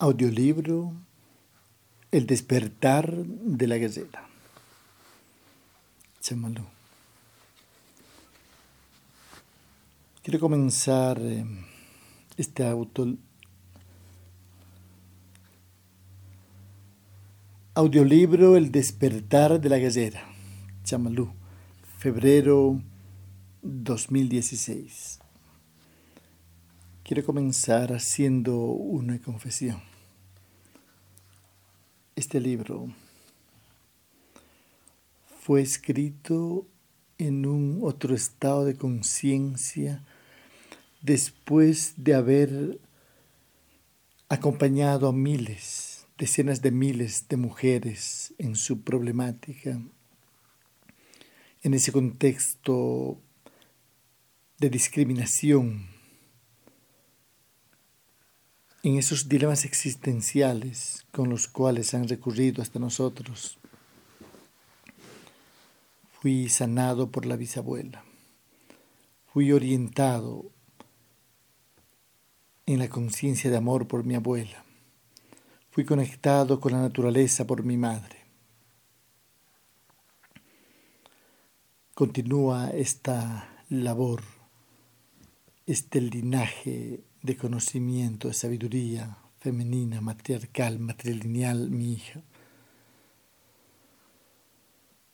Audiolibro El despertar de la gallera. Chamalú. Quiero comenzar eh, este auto, audiolibro El despertar de la gallera. Chamalú. Febrero 2016. Quiero comenzar haciendo una confesión. Este libro fue escrito en un otro estado de conciencia después de haber acompañado a miles, decenas de miles de mujeres en su problemática, en ese contexto de discriminación en esos dilemas existenciales con los cuales han recurrido hasta nosotros. Fui sanado por la bisabuela. Fui orientado en la conciencia de amor por mi abuela. Fui conectado con la naturaleza por mi madre. Continúa esta labor, este linaje de conocimiento, de sabiduría femenina, matriarcal, matrilineal, mi hija.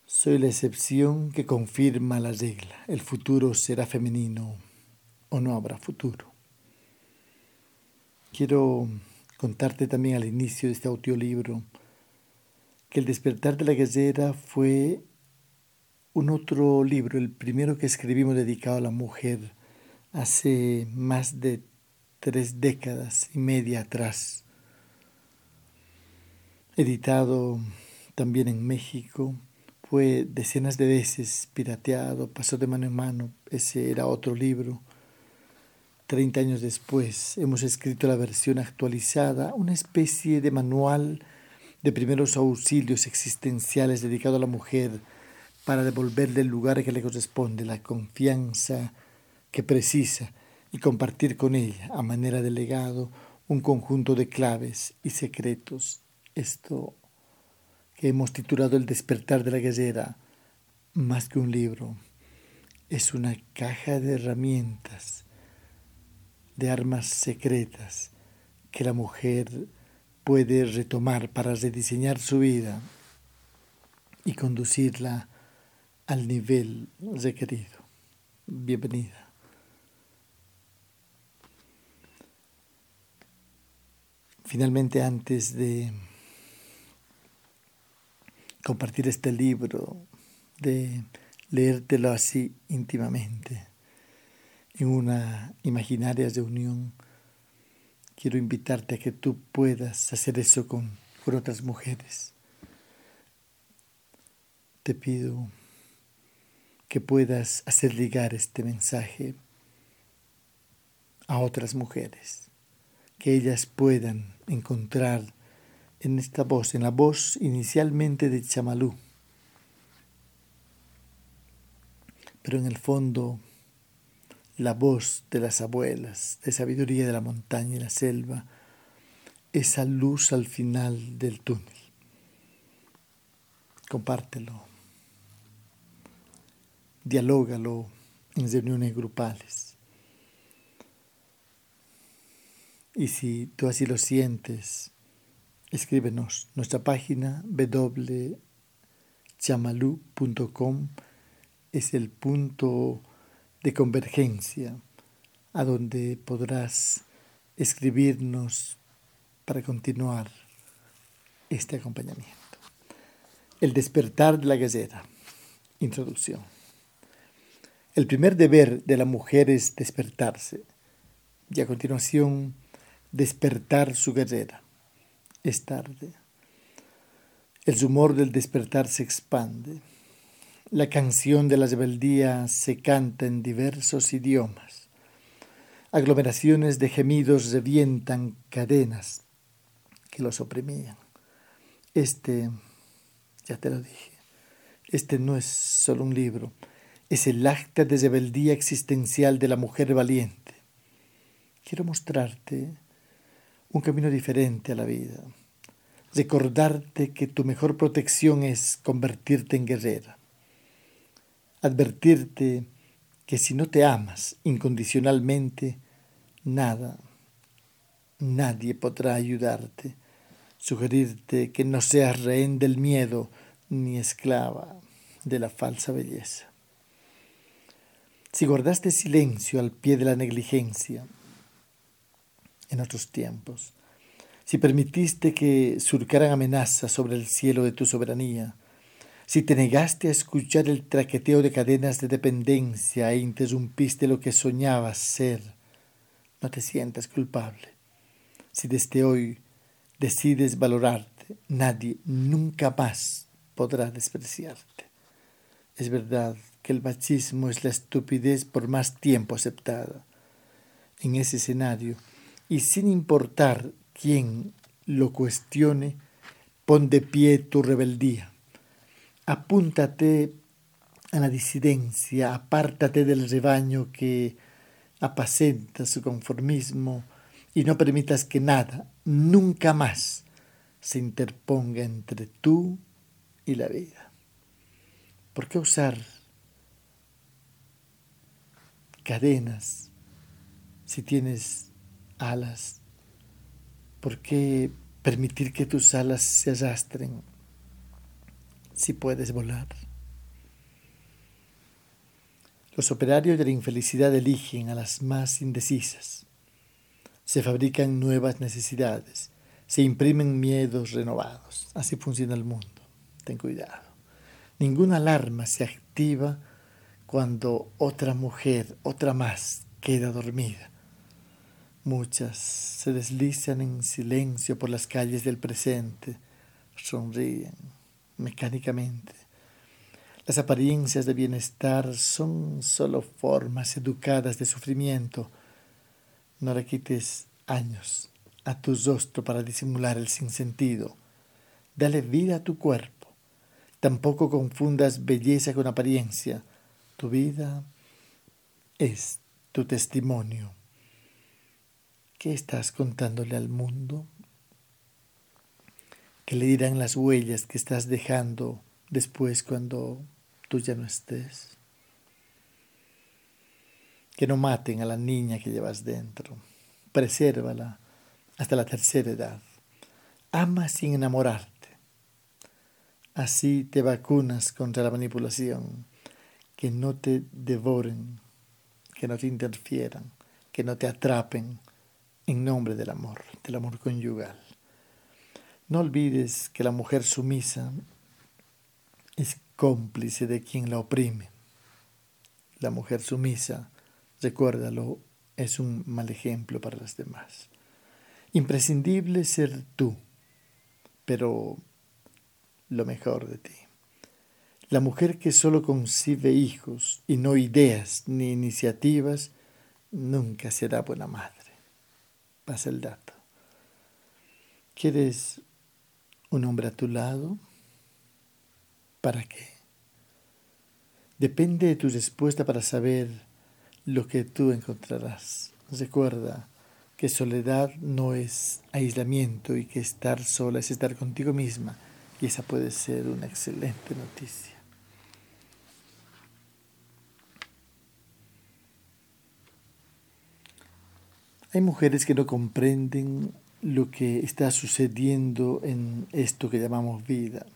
Soy la excepción que confirma la regla. El futuro será femenino o no habrá futuro. Quiero contarte también al inicio de este audiolibro que El despertar de la guerrera fue un otro libro, el primero que escribimos dedicado a la mujer hace más de tres décadas y media atrás. Editado también en México, fue decenas de veces pirateado, pasó de mano en mano, ese era otro libro. Treinta años después hemos escrito la versión actualizada, una especie de manual de primeros auxilios existenciales dedicado a la mujer para devolverle el lugar que le corresponde, la confianza que precisa y compartir con ella, a manera de legado, un conjunto de claves y secretos. Esto que hemos titulado El despertar de la guerrera, más que un libro, es una caja de herramientas, de armas secretas que la mujer puede retomar para rediseñar su vida y conducirla al nivel requerido. Bienvenida. Finalmente, antes de compartir este libro, de leértelo así íntimamente, en una imaginaria reunión, quiero invitarte a que tú puedas hacer eso con, con otras mujeres. Te pido que puedas hacer llegar este mensaje a otras mujeres que ellas puedan encontrar en esta voz, en la voz inicialmente de Chamalú, pero en el fondo la voz de las abuelas, de sabiduría de la montaña y la selva, esa luz al final del túnel. Compártelo, dialógalo en reuniones grupales. Y si tú así lo sientes, escríbenos. Nuestra página www.chamalu.com es el punto de convergencia a donde podrás escribirnos para continuar este acompañamiento. El despertar de la gallera. Introducción. El primer deber de la mujer es despertarse y a continuación despertar su guerrera. Es tarde. El rumor del despertar se expande. La canción de la rebeldía se canta en diversos idiomas. Aglomeraciones de gemidos revientan cadenas que los oprimían. Este, ya te lo dije, este no es solo un libro, es el acta de rebeldía existencial de la mujer valiente. Quiero mostrarte un camino diferente a la vida. Recordarte que tu mejor protección es convertirte en guerrera. Advertirte que si no te amas incondicionalmente, nada, nadie podrá ayudarte. Sugerirte que no seas rehén del miedo ni esclava de la falsa belleza. Si guardaste silencio al pie de la negligencia en otros tiempos, si permitiste que surcaran amenazas sobre el cielo de tu soberanía, si te negaste a escuchar el traqueteo de cadenas de dependencia e interrumpiste lo que soñabas ser, no te sientas culpable. Si desde hoy decides valorarte, nadie nunca más podrá despreciarte. Es verdad que el machismo es la estupidez por más tiempo aceptada. En ese escenario, y sin importar quién lo cuestione, pon de pie tu rebeldía. Apúntate a la disidencia, apártate del rebaño que apacenta su conformismo y no permitas que nada, nunca más, se interponga entre tú y la vida. ¿Por qué usar cadenas si tienes alas? ¿Por qué permitir que tus alas se arrastren si puedes volar? Los operarios de la infelicidad eligen a las más indecisas. Se fabrican nuevas necesidades, se imprimen miedos renovados. Así funciona el mundo. Ten cuidado. Ninguna alarma se activa cuando otra mujer, otra más, queda dormida. Muchas se deslizan en silencio por las calles del presente, sonríen mecánicamente. Las apariencias de bienestar son solo formas educadas de sufrimiento. No le quites años a tu rostro para disimular el sinsentido. Dale vida a tu cuerpo. Tampoco confundas belleza con apariencia. Tu vida es tu testimonio. ¿Qué estás contándole al mundo? ¿Qué le dirán las huellas que estás dejando después cuando tú ya no estés? Que no maten a la niña que llevas dentro. Presérvala hasta la tercera edad. Ama sin enamorarte. Así te vacunas contra la manipulación. Que no te devoren, que no te interfieran, que no te atrapen en nombre del amor, del amor conyugal. No olvides que la mujer sumisa es cómplice de quien la oprime. La mujer sumisa, recuérdalo, es un mal ejemplo para las demás. Imprescindible ser tú, pero lo mejor de ti. La mujer que solo concibe hijos y no ideas ni iniciativas, nunca será buena madre pasa el dato. ¿Quieres un hombre a tu lado? ¿Para qué? Depende de tu respuesta para saber lo que tú encontrarás. Recuerda que soledad no es aislamiento y que estar sola es estar contigo misma y esa puede ser una excelente noticia. Hay mujeres que no comprenden lo que está sucediendo en esto que llamamos vida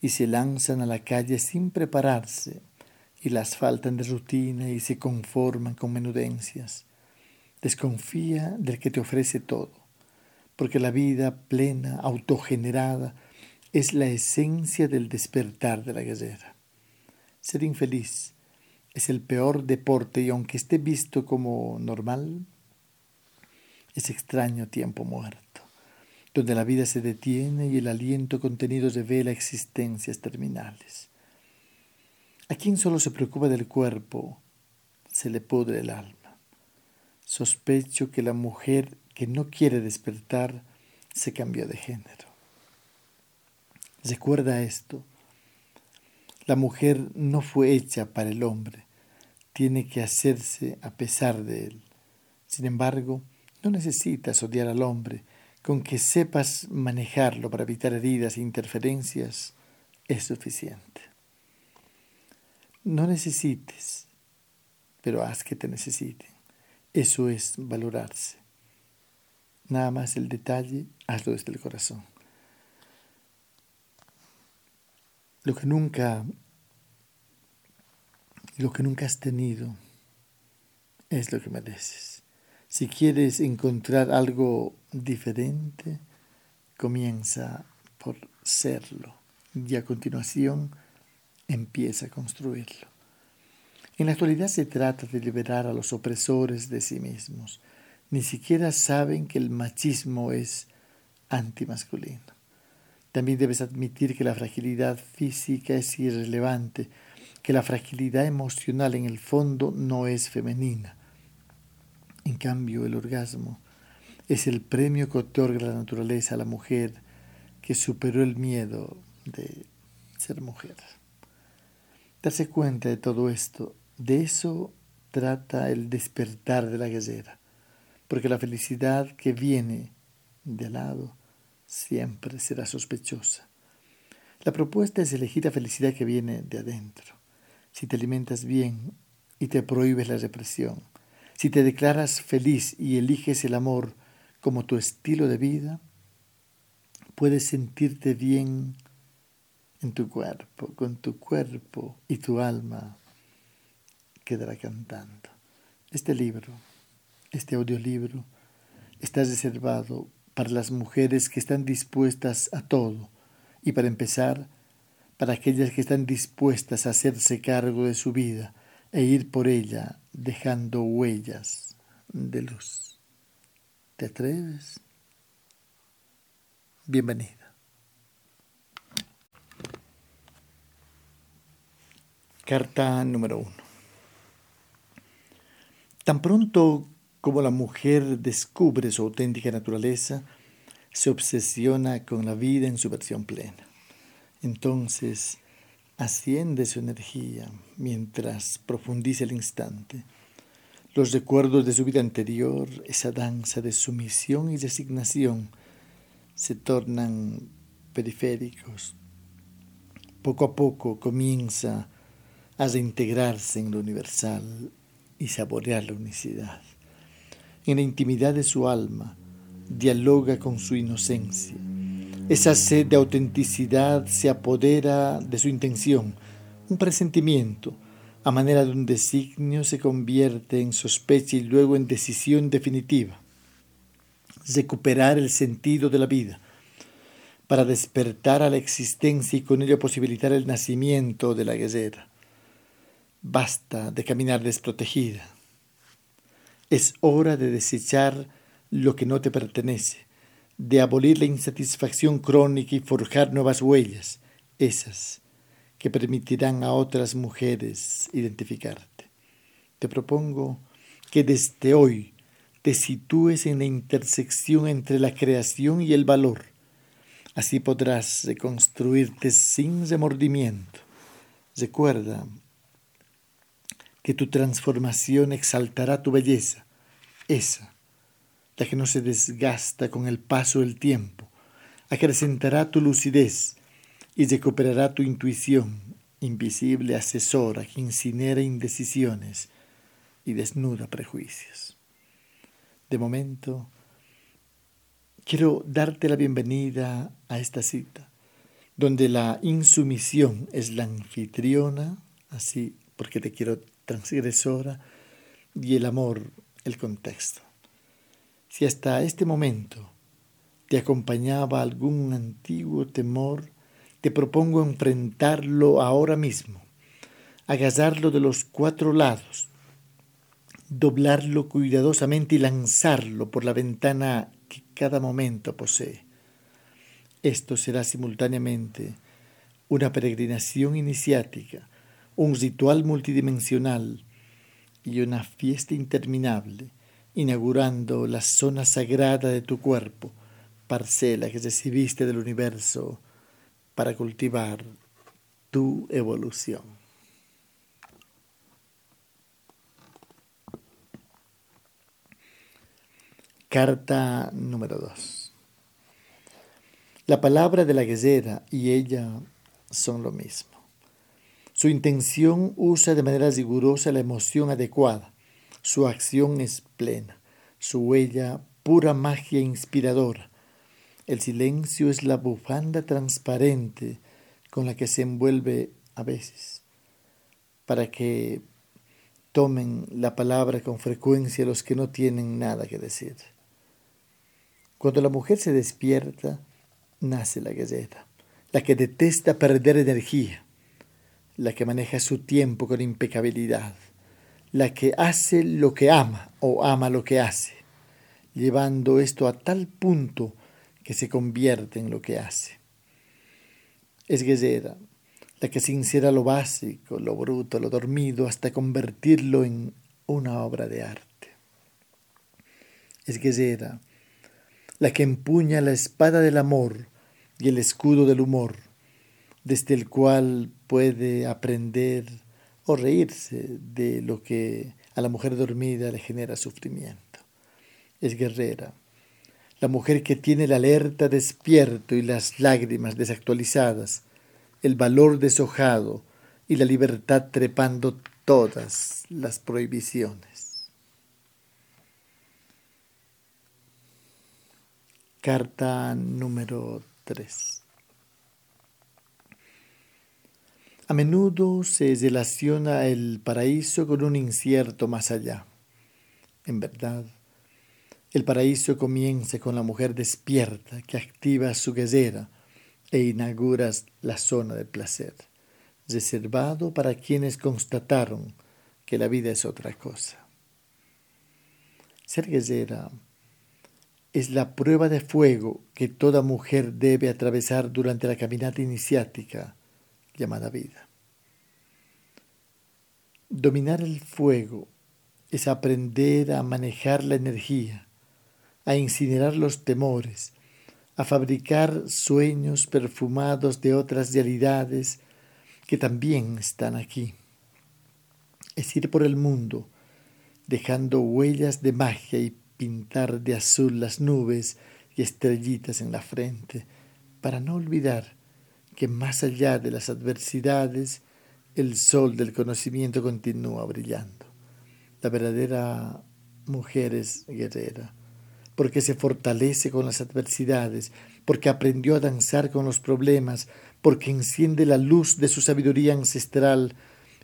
y se lanzan a la calle sin prepararse y las faltan de rutina y se conforman con menudencias. Desconfía del que te ofrece todo, porque la vida plena, autogenerada, es la esencia del despertar de la guerrera. Ser infeliz es el peor deporte y aunque esté visto como normal, ese extraño tiempo muerto, donde la vida se detiene y el aliento contenido revela existencias terminales. A quien solo se preocupa del cuerpo, se le pudre el alma. Sospecho que la mujer que no quiere despertar se cambió de género. Recuerda esto. La mujer no fue hecha para el hombre, tiene que hacerse a pesar de él. Sin embargo, no necesitas odiar al hombre, con que sepas manejarlo para evitar heridas e interferencias es suficiente. No necesites, pero haz que te necesiten. Eso es valorarse. Nada más el detalle, hazlo desde el corazón. Lo que nunca, lo que nunca has tenido es lo que mereces. Si quieres encontrar algo diferente, comienza por serlo y a continuación empieza a construirlo. En la actualidad se trata de liberar a los opresores de sí mismos. Ni siquiera saben que el machismo es antimasculino. También debes admitir que la fragilidad física es irrelevante, que la fragilidad emocional en el fondo no es femenina. En cambio, el orgasmo es el premio que otorga la naturaleza a la mujer que superó el miedo de ser mujer. Darse cuenta de todo esto, de eso trata el despertar de la guerrera, porque la felicidad que viene de lado siempre será sospechosa. La propuesta es elegir la felicidad que viene de adentro. Si te alimentas bien y te prohíbes la represión, si te declaras feliz y eliges el amor como tu estilo de vida, puedes sentirte bien en tu cuerpo, con tu cuerpo y tu alma quedará cantando. Este libro, este audiolibro, está reservado para las mujeres que están dispuestas a todo y para empezar, para aquellas que están dispuestas a hacerse cargo de su vida e ir por ella dejando huellas de luz. ¿Te atreves? Bienvenida. Carta número uno. Tan pronto como la mujer descubre su auténtica naturaleza, se obsesiona con la vida en su versión plena. Entonces, asciende su energía mientras profundiza el instante. Los recuerdos de su vida anterior, esa danza de sumisión y resignación, se tornan periféricos. Poco a poco comienza a reintegrarse en lo universal y saborear la unicidad. En la intimidad de su alma, dialoga con su inocencia. Esa sed de autenticidad se apodera de su intención. Un presentimiento, a manera de un designio, se convierte en sospecha y luego en decisión definitiva. Recuperar el sentido de la vida, para despertar a la existencia y con ello posibilitar el nacimiento de la guerrera. Basta de caminar desprotegida. Es hora de desechar lo que no te pertenece, de abolir la insatisfacción crónica y forjar nuevas huellas, esas que permitirán a otras mujeres identificarte. Te propongo que desde hoy te sitúes en la intersección entre la creación y el valor. Así podrás reconstruirte sin remordimiento. Recuerda que tu transformación exaltará tu belleza, esa, la que no se desgasta con el paso del tiempo, acrecentará tu lucidez y recuperará tu intuición, invisible asesora que incinera indecisiones y desnuda prejuicios. De momento, quiero darte la bienvenida a esta cita, donde la insumisión es la anfitriona, así porque te quiero transgresora y el amor el contexto. Si hasta este momento te acompañaba algún antiguo temor, te propongo enfrentarlo ahora mismo, agasarlo de los cuatro lados, doblarlo cuidadosamente y lanzarlo por la ventana que cada momento posee. Esto será simultáneamente una peregrinación iniciática, un ritual multidimensional y una fiesta interminable, inaugurando la zona sagrada de tu cuerpo, parcela que recibiste del universo para cultivar tu evolución. Carta número 2. La palabra de la guerrera y ella son lo mismo. Su intención usa de manera rigurosa la emoción adecuada. Su acción es plena. Su huella pura magia inspiradora. El silencio es la bufanda transparente con la que se envuelve a veces, para que tomen la palabra con frecuencia los que no tienen nada que decir. Cuando la mujer se despierta, nace la galleta, la que detesta perder energía, la que maneja su tiempo con impecabilidad, la que hace lo que ama o ama lo que hace, llevando esto a tal punto que se convierte en lo que hace. Es guerrera, la que sincera lo básico, lo bruto, lo dormido, hasta convertirlo en una obra de arte. Es guerrera, la que empuña la espada del amor y el escudo del humor, desde el cual puede aprender o reírse de lo que a la mujer dormida le genera sufrimiento es guerrera. La mujer que tiene la alerta despierto y las lágrimas desactualizadas, el valor deshojado y la libertad trepando todas las prohibiciones. Carta número 3. A menudo se relaciona el paraíso con un incierto más allá. En verdad, el paraíso comienza con la mujer despierta que activa su guerrera e inaugura la zona de placer, reservado para quienes constataron que la vida es otra cosa. Ser guerrera es la prueba de fuego que toda mujer debe atravesar durante la caminata iniciática llamada vida. Dominar el fuego es aprender a manejar la energía a incinerar los temores, a fabricar sueños perfumados de otras realidades que también están aquí. Es ir por el mundo, dejando huellas de magia y pintar de azul las nubes y estrellitas en la frente, para no olvidar que más allá de las adversidades, el sol del conocimiento continúa brillando. La verdadera mujer es guerrera porque se fortalece con las adversidades, porque aprendió a danzar con los problemas, porque enciende la luz de su sabiduría ancestral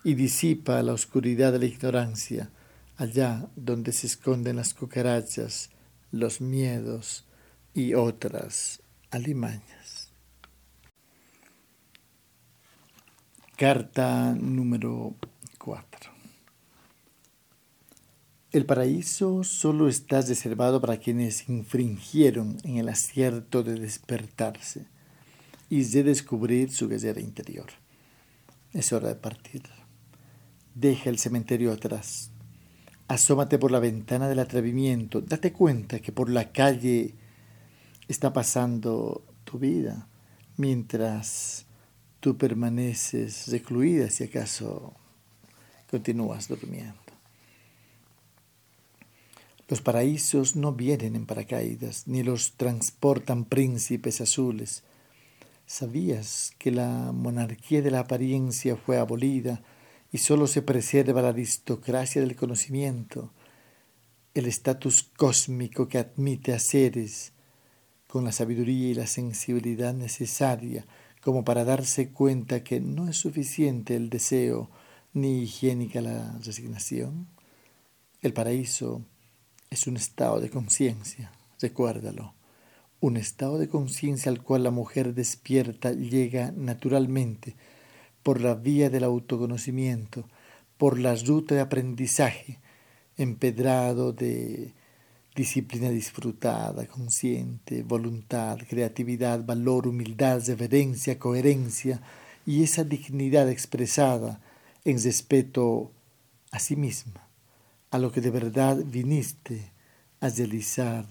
y disipa la oscuridad de la ignorancia, allá donde se esconden las cucarachas, los miedos y otras alimañas. Carta número 4. El paraíso solo está reservado para quienes infringieron en el acierto de despertarse y de descubrir su guerrera interior. Es hora de partir. Deja el cementerio atrás. Asómate por la ventana del atrevimiento. Date cuenta que por la calle está pasando tu vida mientras tú permaneces recluida si acaso continúas durmiendo. Los paraísos no vienen en paracaídas, ni los transportan príncipes azules. ¿Sabías que la monarquía de la apariencia fue abolida y sólo se preserva la aristocracia del conocimiento, el estatus cósmico que admite a seres con la sabiduría y la sensibilidad necesaria como para darse cuenta que no es suficiente el deseo ni higiénica la resignación? El paraíso es un estado de conciencia, recuérdalo, un estado de conciencia al cual la mujer despierta llega naturalmente por la vía del autoconocimiento, por la ruta de aprendizaje, empedrado de disciplina disfrutada, consciente, voluntad, creatividad, valor, humildad, reverencia, coherencia y esa dignidad expresada en respeto a sí misma a lo que de verdad viniste a realizar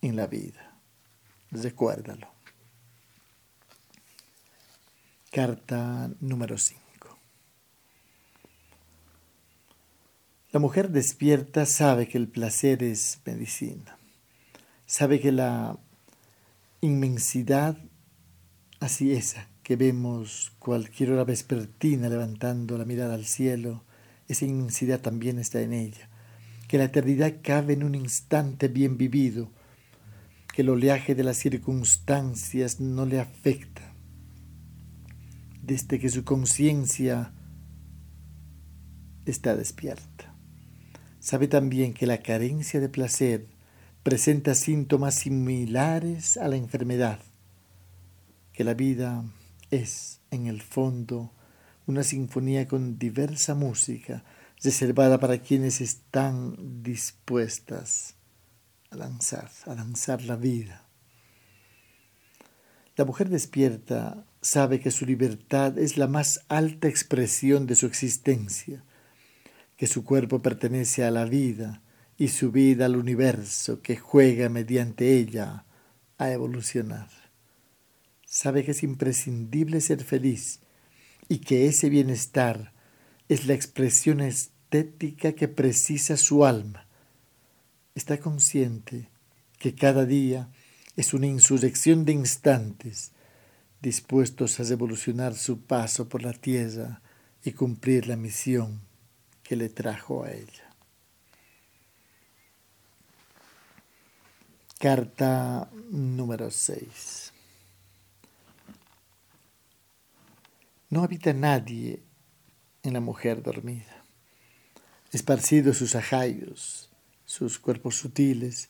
en la vida. Recuérdalo. Carta número 5. La mujer despierta sabe que el placer es medicina. Sabe que la inmensidad así esa que vemos cualquier hora vespertina levantando la mirada al cielo, esa inmensidad también está en ella, que la eternidad cabe en un instante bien vivido, que el oleaje de las circunstancias no le afecta, desde que su conciencia está despierta. Sabe también que la carencia de placer presenta síntomas similares a la enfermedad, que la vida es, en el fondo, una sinfonía con diversa música reservada para quienes están dispuestas a lanzar, a lanzar la vida. La mujer despierta sabe que su libertad es la más alta expresión de su existencia, que su cuerpo pertenece a la vida y su vida al universo que juega mediante ella a evolucionar sabe que es imprescindible ser feliz y que ese bienestar es la expresión estética que precisa su alma. Está consciente que cada día es una insurrección de instantes dispuestos a revolucionar su paso por la tierra y cumplir la misión que le trajo a ella. Carta número 6. No habita nadie en la mujer dormida. Esparcidos sus ajayos, sus cuerpos sutiles,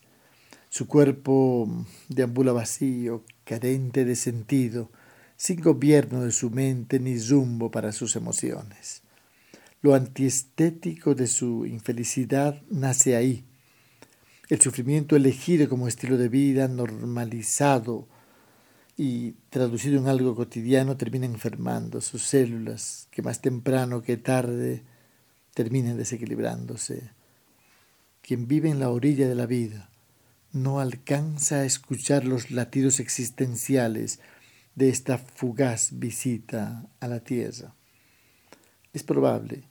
su cuerpo deambula vacío, carente de sentido, sin gobierno de su mente ni rumbo para sus emociones. Lo antiestético de su infelicidad nace ahí. El sufrimiento elegido como estilo de vida normalizado y traducido en algo cotidiano termina enfermando sus células que más temprano que tarde terminan desequilibrándose. Quien vive en la orilla de la vida no alcanza a escuchar los latidos existenciales de esta fugaz visita a la tierra. Es probable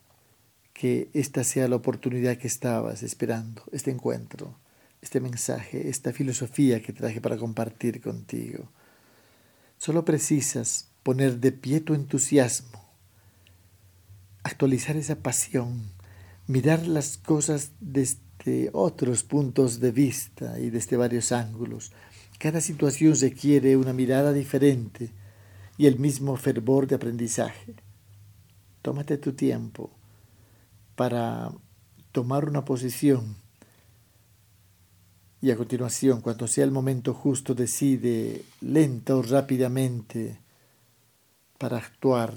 que esta sea la oportunidad que estabas esperando, este encuentro, este mensaje, esta filosofía que traje para compartir contigo. Solo precisas poner de pie tu entusiasmo, actualizar esa pasión, mirar las cosas desde otros puntos de vista y desde varios ángulos. Cada situación requiere una mirada diferente y el mismo fervor de aprendizaje. Tómate tu tiempo para tomar una posición y a continuación, cuando sea el momento justo, decide lenta o rápidamente para actuar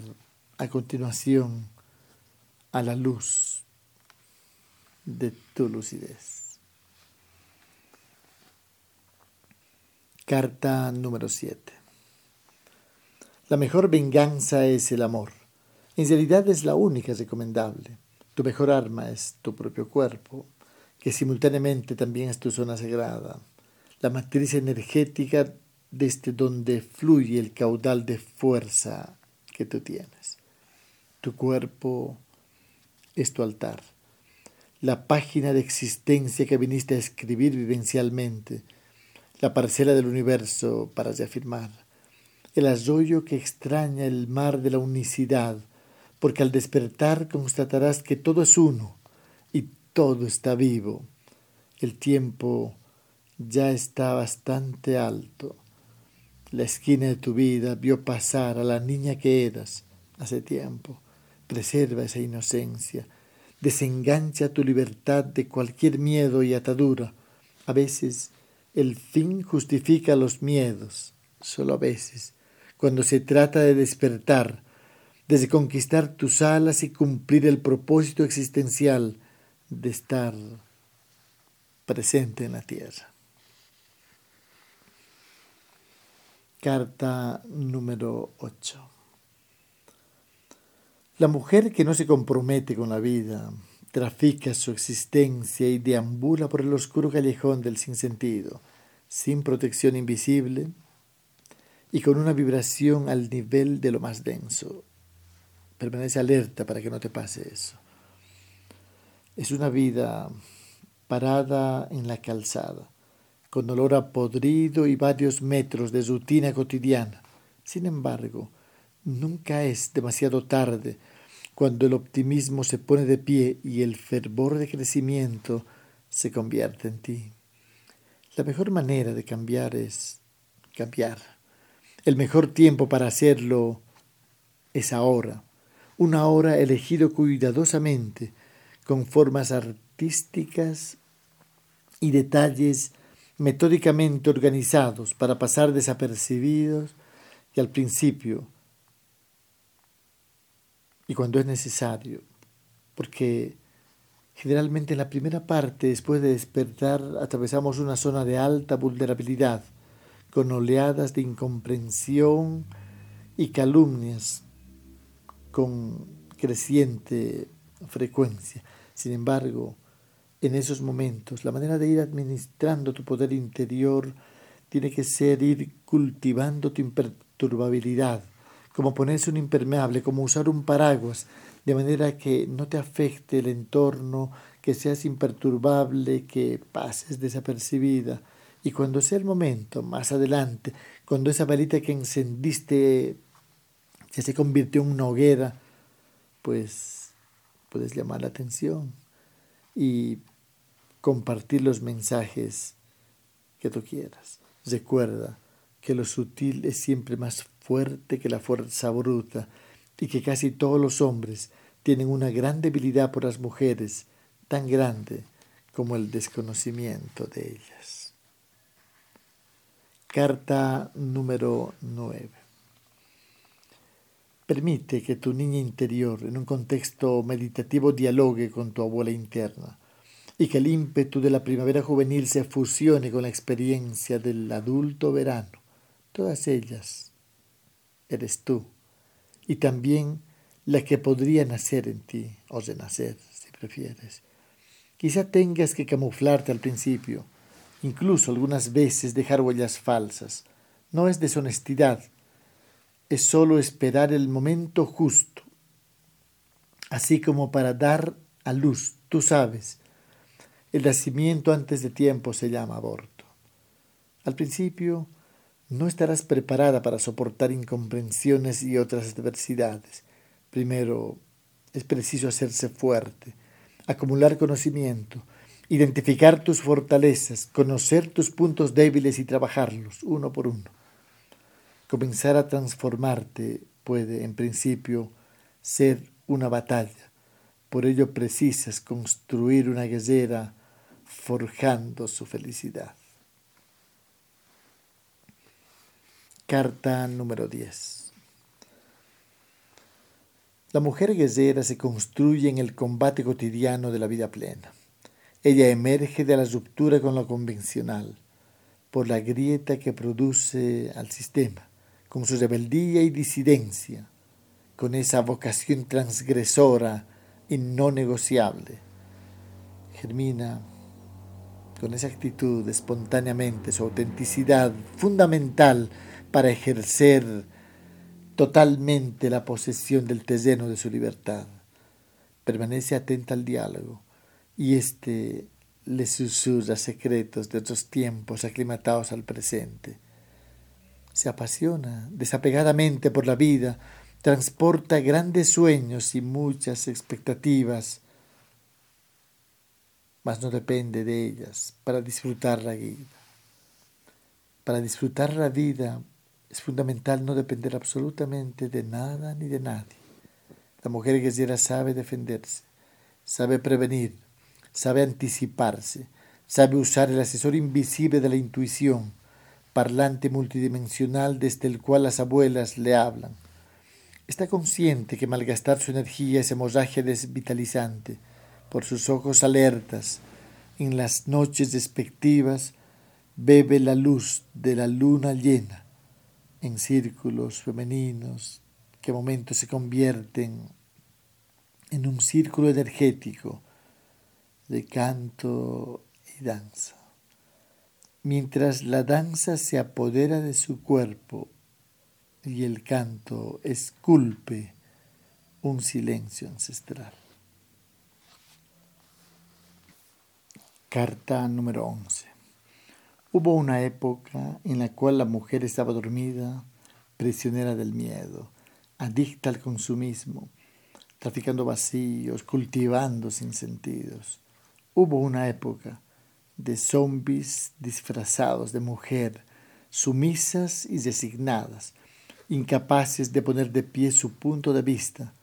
a continuación a la luz de tu lucidez. Carta número 7. La mejor venganza es el amor. En realidad es la única recomendable. Tu mejor arma es tu propio cuerpo, que simultáneamente también es tu zona sagrada, la matriz energética desde donde fluye el caudal de fuerza que tú tienes. Tu cuerpo es tu altar, la página de existencia que viniste a escribir vivencialmente, la parcela del universo para reafirmar, el arroyo que extraña el mar de la unicidad, porque al despertar constatarás que todo es uno todo está vivo. El tiempo ya está bastante alto. La esquina de tu vida vio pasar a la niña que eras hace tiempo. Preserva esa inocencia. Desengancha tu libertad de cualquier miedo y atadura. A veces el fin justifica los miedos, solo a veces, cuando se trata de despertar, de conquistar tus alas y cumplir el propósito existencial de estar presente en la tierra. Carta número 8. La mujer que no se compromete con la vida, trafica su existencia y deambula por el oscuro callejón del sinsentido, sin protección invisible y con una vibración al nivel de lo más denso. Permanece alerta para que no te pase eso. Es una vida parada en la calzada, con olor a podrido y varios metros de rutina cotidiana, Sin embargo, nunca es demasiado tarde cuando el optimismo se pone de pie y el fervor de crecimiento se convierte en ti. La mejor manera de cambiar es cambiar. El mejor tiempo para hacerlo es ahora, una hora elegido cuidadosamente, con formas artísticas y detalles metódicamente organizados para pasar desapercibidos y al principio y cuando es necesario, porque generalmente en la primera parte, después de despertar, atravesamos una zona de alta vulnerabilidad, con oleadas de incomprensión y calumnias con creciente frecuencia. Sin embargo, en esos momentos, la manera de ir administrando tu poder interior tiene que ser ir cultivando tu imperturbabilidad, como ponerse un impermeable, como usar un paraguas, de manera que no te afecte el entorno, que seas imperturbable, que pases desapercibida. Y cuando sea el momento, más adelante, cuando esa varita que encendiste ya se convirtió en una hoguera, pues puedes llamar la atención y compartir los mensajes que tú quieras. Recuerda que lo sutil es siempre más fuerte que la fuerza bruta y que casi todos los hombres tienen una gran debilidad por las mujeres, tan grande como el desconocimiento de ellas. Carta número 9. Permite que tu niña interior, en un contexto meditativo, dialogue con tu abuela interna y que el ímpetu de la primavera juvenil se fusione con la experiencia del adulto verano. Todas ellas eres tú y también la que podría nacer en ti o renacer, si prefieres. Quizá tengas que camuflarte al principio, incluso algunas veces dejar huellas falsas. No es deshonestidad, es solo esperar el momento justo, así como para dar a luz, tú sabes, el nacimiento antes de tiempo se llama aborto. Al principio no estarás preparada para soportar incomprensiones y otras adversidades. Primero es preciso hacerse fuerte, acumular conocimiento, identificar tus fortalezas, conocer tus puntos débiles y trabajarlos uno por uno. Comenzar a transformarte puede, en principio, ser una batalla. Por ello precisas construir una guerrera forjando su felicidad. Carta número 10. La mujer guerrera se construye en el combate cotidiano de la vida plena. Ella emerge de la ruptura con lo convencional, por la grieta que produce al sistema con su rebeldía y disidencia, con esa vocación transgresora y no negociable. Germina con esa actitud espontáneamente, su autenticidad fundamental para ejercer totalmente la posesión del terreno de su libertad. Permanece atenta al diálogo y éste le susurra secretos de otros tiempos aclimatados al presente se apasiona desapegadamente por la vida, transporta grandes sueños y muchas expectativas, mas no depende de ellas para disfrutar la vida. Para disfrutar la vida es fundamental no depender absolutamente de nada ni de nadie. La mujer guerrera sabe defenderse, sabe prevenir, sabe anticiparse, sabe usar el asesor invisible de la intuición, parlante multidimensional desde el cual las abuelas le hablan. Está consciente que malgastar su energía es hemorragia desvitalizante. Por sus ojos alertas, en las noches despectivas, bebe la luz de la luna llena en círculos femeninos que a momentos se convierten en un círculo energético de canto y danza mientras la danza se apodera de su cuerpo y el canto esculpe un silencio ancestral. Carta número 11. Hubo una época en la cual la mujer estaba dormida prisionera del miedo, adicta al consumismo, traficando vacíos, cultivando sin sentidos. Hubo una época de zombies disfrazados de mujer, sumisas y designadas, incapaces de poner de pie su punto de vista.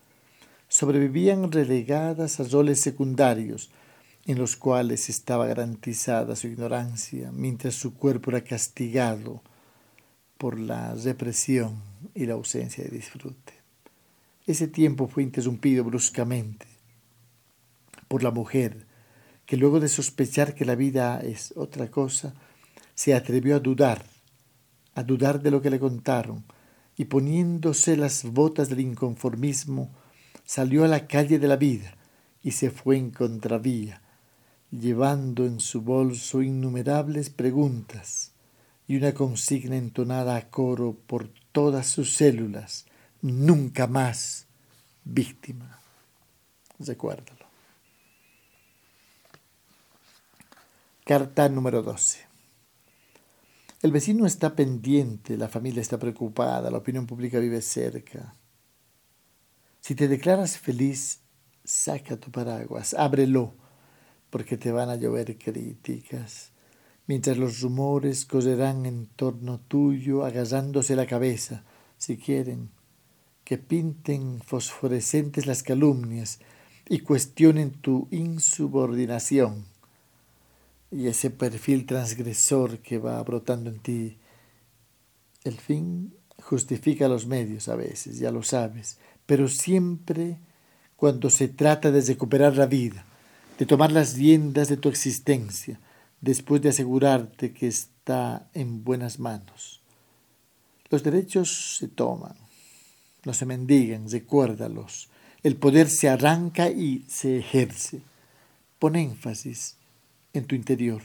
Sobrevivían relegadas a roles secundarios, en los cuales estaba garantizada su ignorancia, mientras su cuerpo era castigado por la represión y la ausencia de disfrute. Ese tiempo fue interrumpido bruscamente por la mujer, que luego de sospechar que la vida es otra cosa, se atrevió a dudar, a dudar de lo que le contaron, y poniéndose las botas del inconformismo, salió a la calle de la vida y se fue en contravía, llevando en su bolso innumerables preguntas y una consigna entonada a coro por todas sus células, nunca más víctima. Carta número 12. El vecino está pendiente, la familia está preocupada, la opinión pública vive cerca. Si te declaras feliz, saca tu paraguas, ábrelo porque te van a llover críticas, mientras los rumores correrán en torno tuyo, agarrándose la cabeza, si quieren, que pinten fosforescentes las calumnias y cuestionen tu insubordinación y ese perfil transgresor que va brotando en ti. El fin justifica los medios a veces, ya lo sabes, pero siempre cuando se trata de recuperar la vida, de tomar las riendas de tu existencia, después de asegurarte que está en buenas manos. Los derechos se toman, no se mendigan, recuérdalos. El poder se arranca y se ejerce. Pon énfasis en tu interior.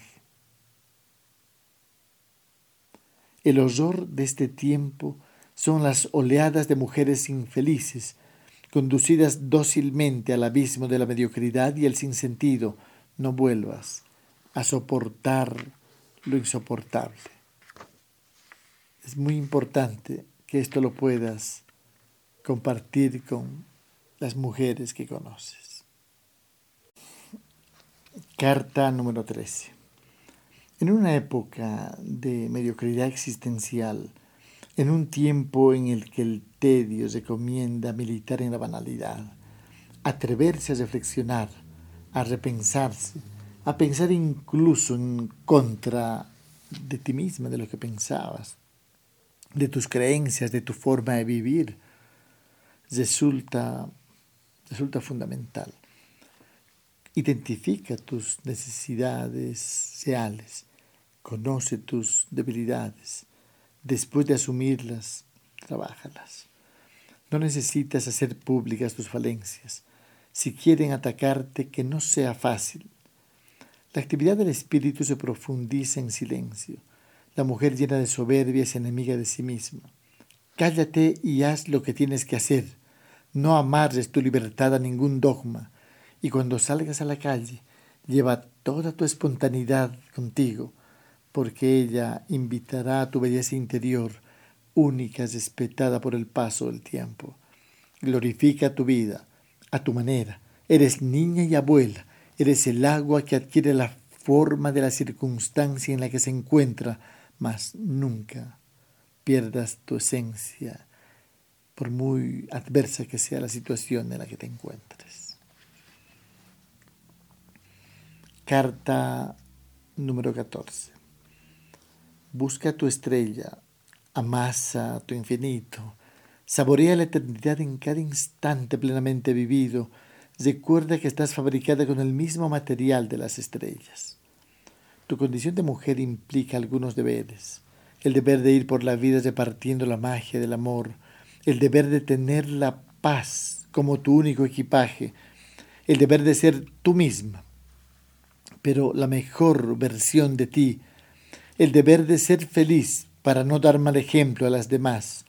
El horror de este tiempo son las oleadas de mujeres infelices conducidas dócilmente al abismo de la mediocridad y el sinsentido, no vuelvas a soportar lo insoportable. Es muy importante que esto lo puedas compartir con las mujeres que conoces. Carta número 13. En una época de mediocridad existencial, en un tiempo en el que el tedio recomienda militar en la banalidad, atreverse a reflexionar, a repensarse, a pensar incluso en contra de ti misma, de lo que pensabas, de tus creencias, de tu forma de vivir, resulta, resulta fundamental. Identifica tus necesidades reales, conoce tus debilidades, Después de asumirlas, trabájalas. No necesitas hacer públicas tus falencias. Si quieren atacarte, que no sea fácil. La actividad del espíritu se profundiza en silencio. La mujer llena de soberbia es enemiga de sí misma. Cállate y haz lo que tienes que hacer. No amarres tu libertad a ningún dogma. Y cuando salgas a la calle, lleva toda tu espontaneidad contigo porque ella invitará a tu belleza interior, única, respetada por el paso del tiempo. Glorifica tu vida, a tu manera. Eres niña y abuela, eres el agua que adquiere la forma de la circunstancia en la que se encuentra, mas nunca pierdas tu esencia, por muy adversa que sea la situación en la que te encuentres. Carta número 14. Busca tu estrella, amasa tu infinito, saborea la eternidad en cada instante plenamente vivido. Recuerda que estás fabricada con el mismo material de las estrellas. Tu condición de mujer implica algunos deberes. El deber de ir por la vida repartiendo la magia del amor, el deber de tener la paz como tu único equipaje, el deber de ser tú misma, pero la mejor versión de ti, el deber de ser feliz para no dar mal ejemplo a las demás,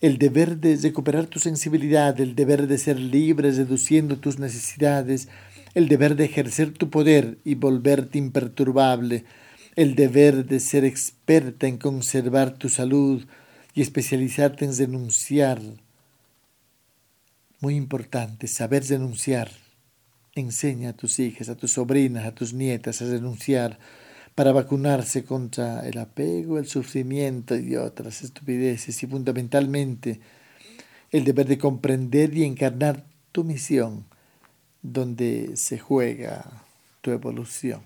el deber de recuperar tu sensibilidad, el deber de ser libre reduciendo tus necesidades, el deber de ejercer tu poder y volverte imperturbable, el deber de ser experta en conservar tu salud y especializarte en denunciar. Muy importante, saber denunciar. Enseña a tus hijas, a tus sobrinas, a tus nietas a denunciar para vacunarse contra el apego, el sufrimiento y otras estupideces y fundamentalmente el deber de comprender y encarnar tu misión donde se juega tu evolución.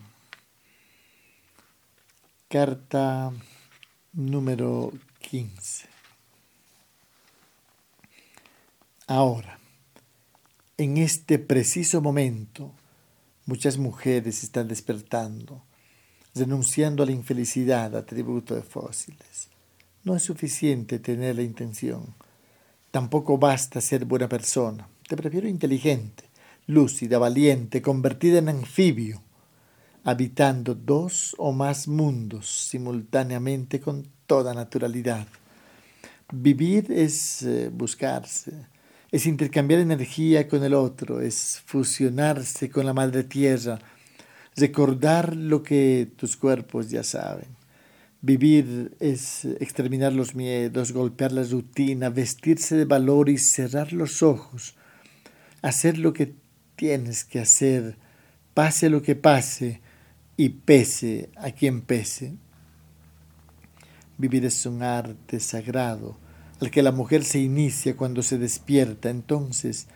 Carta número 15. Ahora, en este preciso momento, muchas mujeres están despertando, denunciando la infelicidad atributo de fósiles. No es suficiente tener la intención. Tampoco basta ser buena persona. Te prefiero inteligente, lúcida, valiente, convertida en anfibio, habitando dos o más mundos simultáneamente con toda naturalidad. Vivir es eh, buscarse, es intercambiar energía con el otro, es fusionarse con la madre tierra, recordar lo que tus cuerpos ya saben. Vivir es exterminar los miedos, golpear la rutina, vestirse de valor y cerrar los ojos, hacer lo que tienes que hacer, pase lo que pase y pese a quien pese. Vivir es un arte sagrado al que la mujer se inicia cuando se despierta, entonces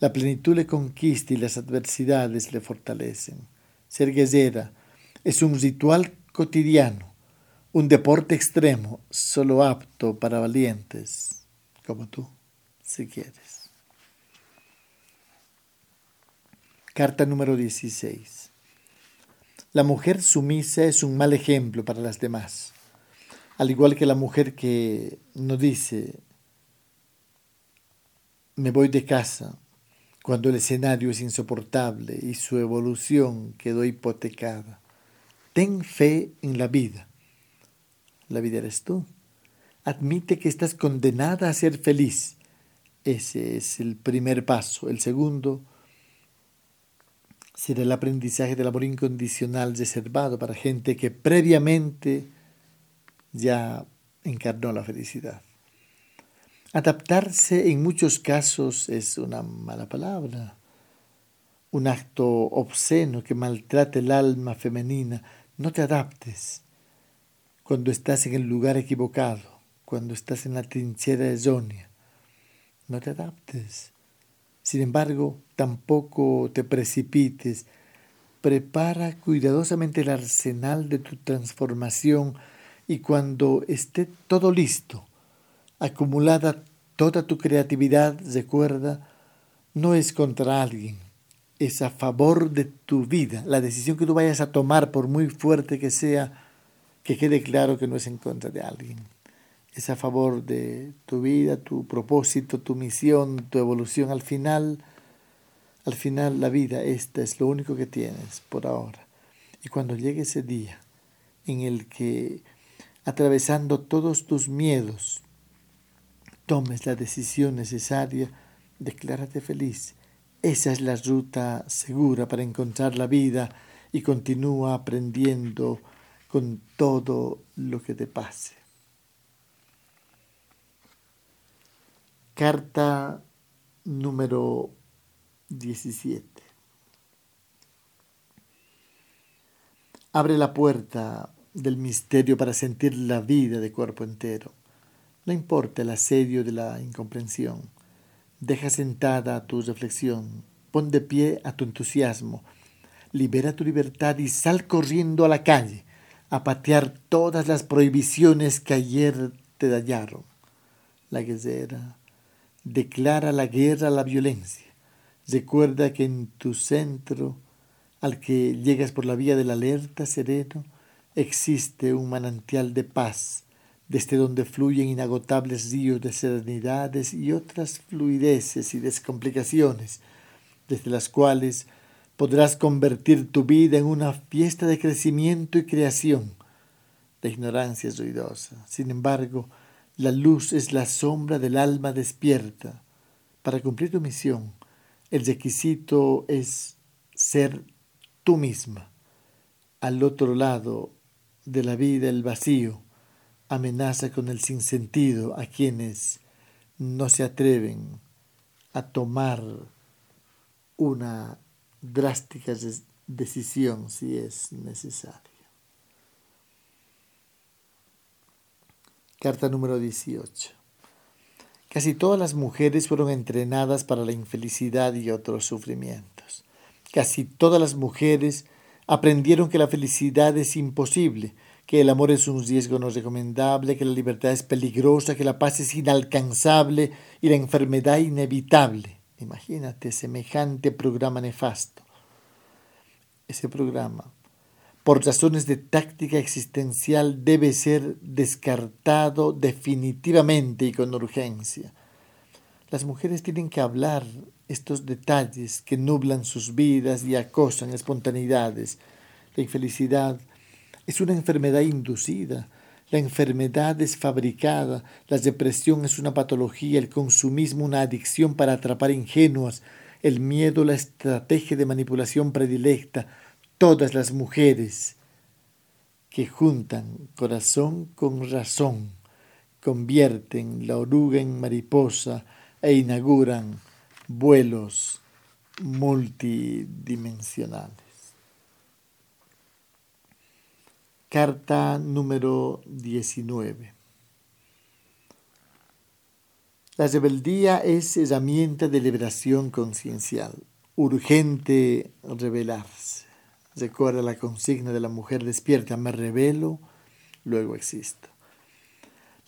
la plenitud le conquista y las adversidades le fortalecen. Ser guerrera es un ritual cotidiano, un deporte extremo, solo apto para valientes, como tú, si quieres. Carta número 16. La mujer sumisa es un mal ejemplo para las demás al igual que la mujer que no dice, me voy de casa, cuando el escenario es insoportable y su evolución quedó hipotecada. Ten fe en la vida. La vida eres tú. Admite que estás condenada a ser feliz. Ese es el primer paso. El segundo será el aprendizaje del amor incondicional reservado para gente que previamente ya encarnó la felicidad. Adaptarse en muchos casos es una mala palabra, un acto obsceno que maltrata el alma femenina. No te adaptes cuando estás en el lugar equivocado, cuando estás en la trinchera errónea. No te adaptes. Sin embargo, tampoco te precipites. Prepara cuidadosamente el arsenal de tu transformación y cuando esté todo listo, acumulada toda tu creatividad, recuerda, no es contra alguien, es a favor de tu vida. La decisión que tú vayas a tomar, por muy fuerte que sea, que quede claro que no es en contra de alguien. Es a favor de tu vida, tu propósito, tu misión, tu evolución. Al final, al final la vida, esta es lo único que tienes por ahora. Y cuando llegue ese día en el que atravesando todos tus miedos, tomes la decisión necesaria, declárate feliz. Esa es la ruta segura para encontrar la vida y continúa aprendiendo con todo lo que te pase. Carta número 17. Abre la puerta del misterio para sentir la vida de cuerpo entero. No importa el asedio de la incomprensión. Deja sentada tu reflexión, pon de pie a tu entusiasmo, libera tu libertad y sal corriendo a la calle a patear todas las prohibiciones que ayer te dañaron. La guerrera declara la guerra a la violencia. Recuerda que en tu centro, al que llegas por la vía del alerta sereno, existe un manantial de paz, desde donde fluyen inagotables ríos de serenidades y otras fluideces y descomplicaciones, desde las cuales podrás convertir tu vida en una fiesta de crecimiento y creación. La ignorancia es ruidosa. Sin embargo, la luz es la sombra del alma despierta. Para cumplir tu misión, el requisito es ser tú misma. Al otro lado de la vida el vacío, amenaza con el sinsentido a quienes no se atreven a tomar una drástica decisión si es necesaria. Carta número 18. Casi todas las mujeres fueron entrenadas para la infelicidad y otros sufrimientos. Casi todas las mujeres aprendieron que la felicidad es imposible, que el amor es un riesgo no recomendable, que la libertad es peligrosa, que la paz es inalcanzable y la enfermedad inevitable. Imagínate semejante programa nefasto. Ese programa, por razones de táctica existencial, debe ser descartado definitivamente y con urgencia. Las mujeres tienen que hablar estos detalles que nublan sus vidas y acosan espontaneidades. La infelicidad es una enfermedad inducida, la enfermedad es fabricada, la depresión es una patología, el consumismo una adicción para atrapar ingenuas, el miedo la estrategia de manipulación predilecta, todas las mujeres que juntan corazón con razón, convierten la oruga en mariposa e inauguran vuelos multidimensionales. Carta número 19. La rebeldía es herramienta de liberación conciencial. Urgente rebelarse. Recuerda la consigna de la mujer despierta, me revelo, luego existo.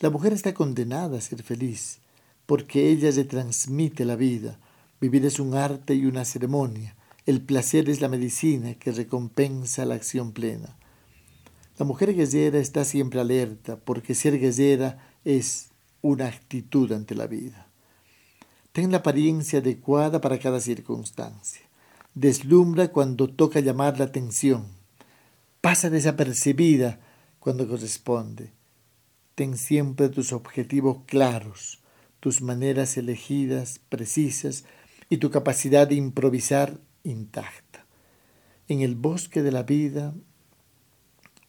La mujer está condenada a ser feliz porque ella se transmite la vida Vivir es un arte y una ceremonia. El placer es la medicina que recompensa la acción plena. La mujer guerrera está siempre alerta porque ser guerrera es una actitud ante la vida. Ten la apariencia adecuada para cada circunstancia. Deslumbra cuando toca llamar la atención. Pasa desapercibida cuando corresponde. Ten siempre tus objetivos claros, tus maneras elegidas, precisas, y tu capacidad de improvisar intacta. En el bosque de la vida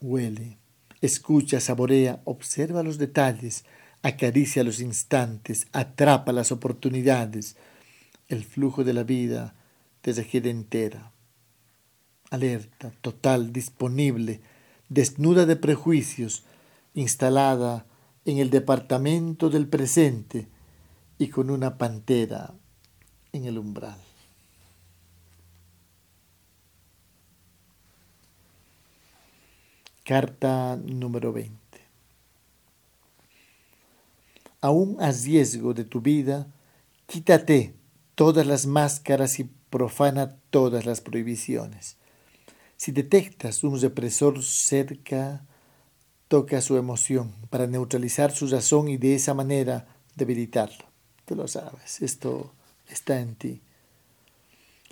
huele, escucha, saborea, observa los detalles, acaricia los instantes, atrapa las oportunidades. El flujo de la vida te requiere entera, alerta, total, disponible, desnuda de prejuicios, instalada en el departamento del presente y con una pantera en el umbral. Carta número 20. Aún a riesgo de tu vida, quítate todas las máscaras y profana todas las prohibiciones. Si detectas un represor cerca, toca su emoción para neutralizar su razón y de esa manera debilitarlo. Tú lo sabes, esto está en ti.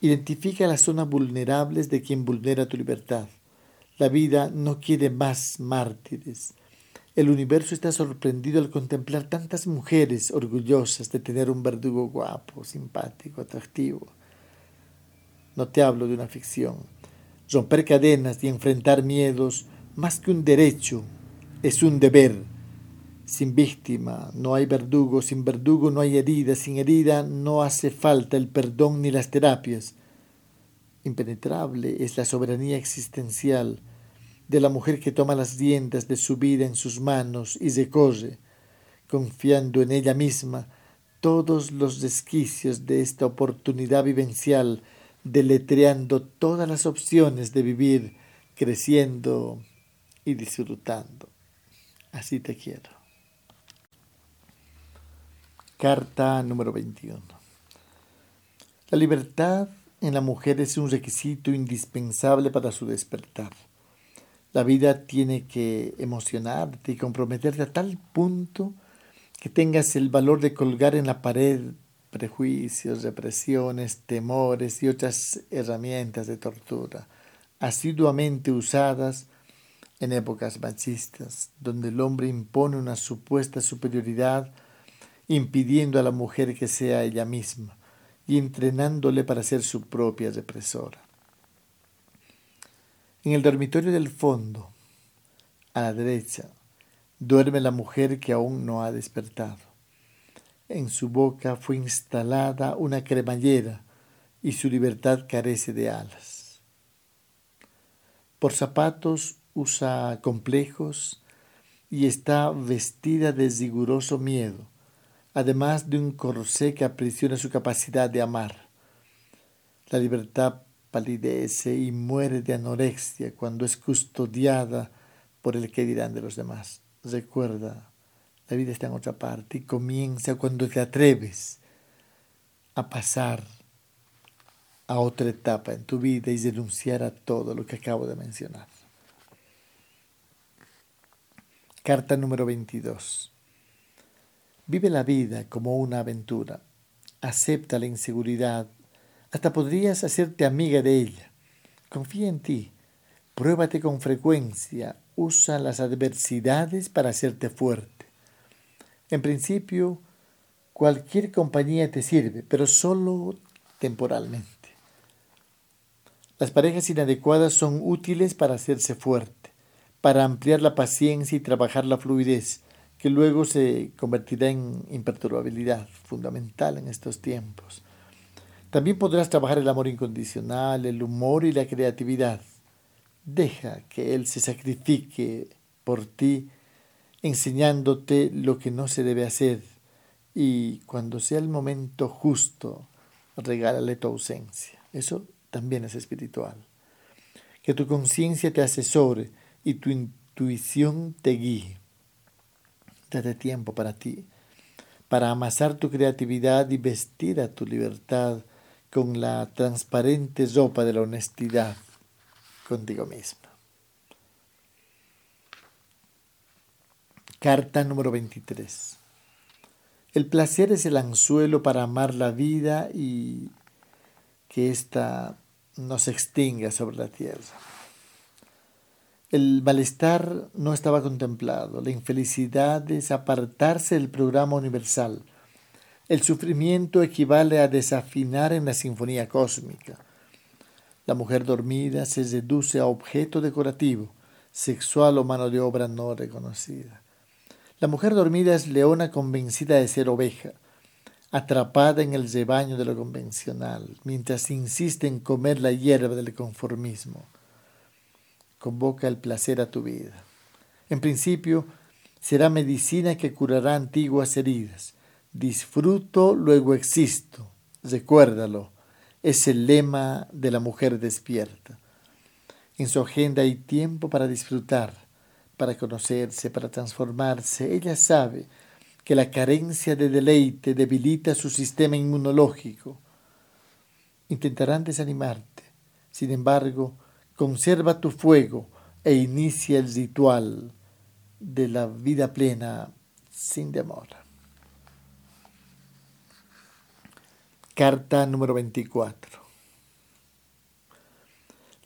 Identifica las zonas vulnerables de quien vulnera tu libertad. La vida no quiere más mártires. El universo está sorprendido al contemplar tantas mujeres orgullosas de tener un verdugo guapo, simpático, atractivo. No te hablo de una ficción. Romper cadenas y enfrentar miedos, más que un derecho, es un deber sin víctima no hay verdugo, sin verdugo no hay herida, sin herida no hace falta el perdón ni las terapias. Impenetrable es la soberanía existencial de la mujer que toma las riendas de su vida en sus manos y recorre, confiando en ella misma, todos los resquicios de esta oportunidad vivencial, deletreando todas las opciones de vivir, creciendo y disfrutando. Así te quiero. Carta número 21. La libertad en la mujer es un requisito indispensable para su despertar. La vida tiene que emocionarte y comprometerte a tal punto que tengas el valor de colgar en la pared prejuicios, represiones, temores y otras herramientas de tortura, asiduamente usadas en épocas machistas, donde el hombre impone una supuesta superioridad impidiendo a la mujer que sea ella misma y entrenándole para ser su propia represora. En el dormitorio del fondo, a la derecha, Duerme la mujer que aún no ha despertado. En su boca fue instalada una cremallera y su libertad carece de alas. Por zapatos usa complejos y está vestida de riguroso miedo, además de un corsé que aprisiona su capacidad de amar. La libertad palidece y muere de anorexia cuando es custodiada por el que dirán de los demás. Recuerda, la vida está en otra parte y comienza cuando te atreves a pasar a otra etapa en tu vida y denunciar a todo lo que acabo de mencionar. Carta número 22. Vive la vida como una aventura. Acepta la inseguridad. Hasta podrías hacerte amiga de ella. Confía en ti. Pruébate con frecuencia. Usa las adversidades para hacerte fuerte. En principio, cualquier compañía te sirve, pero solo temporalmente. Las parejas inadecuadas son útiles para hacerse fuerte, para ampliar la paciencia y trabajar la fluidez, que luego se convertirá en imperturbabilidad fundamental en estos tiempos. También podrás trabajar el amor incondicional, el humor y la creatividad. Deja que Él se sacrifique por ti, enseñándote lo que no se debe hacer, y cuando sea el momento justo, regálale tu ausencia. Eso también es espiritual. Que tu conciencia te asesore y tu intuición te guíe. Date tiempo para ti, para amasar tu creatividad y vestir a tu libertad con la transparente ropa de la honestidad contigo misma. Carta número 23. El placer es el anzuelo para amar la vida y que ésta no se extinga sobre la tierra. El malestar no estaba contemplado, la infelicidad es apartarse del programa universal. El sufrimiento equivale a desafinar en la sinfonía cósmica. La mujer dormida se reduce a objeto decorativo, sexual o mano de obra no reconocida. La mujer dormida es leona convencida de ser oveja atrapada en el rebaño de lo convencional, mientras insiste en comer la hierba del conformismo. Convoca el placer a tu vida. En principio, será medicina que curará antiguas heridas. Disfruto, luego existo. Recuérdalo. Es el lema de la mujer despierta. En su agenda hay tiempo para disfrutar, para conocerse, para transformarse. Ella sabe que la carencia de deleite debilita su sistema inmunológico. Intentarán desanimarte. Sin embargo, conserva tu fuego e inicia el ritual de la vida plena sin demora. Carta número 24.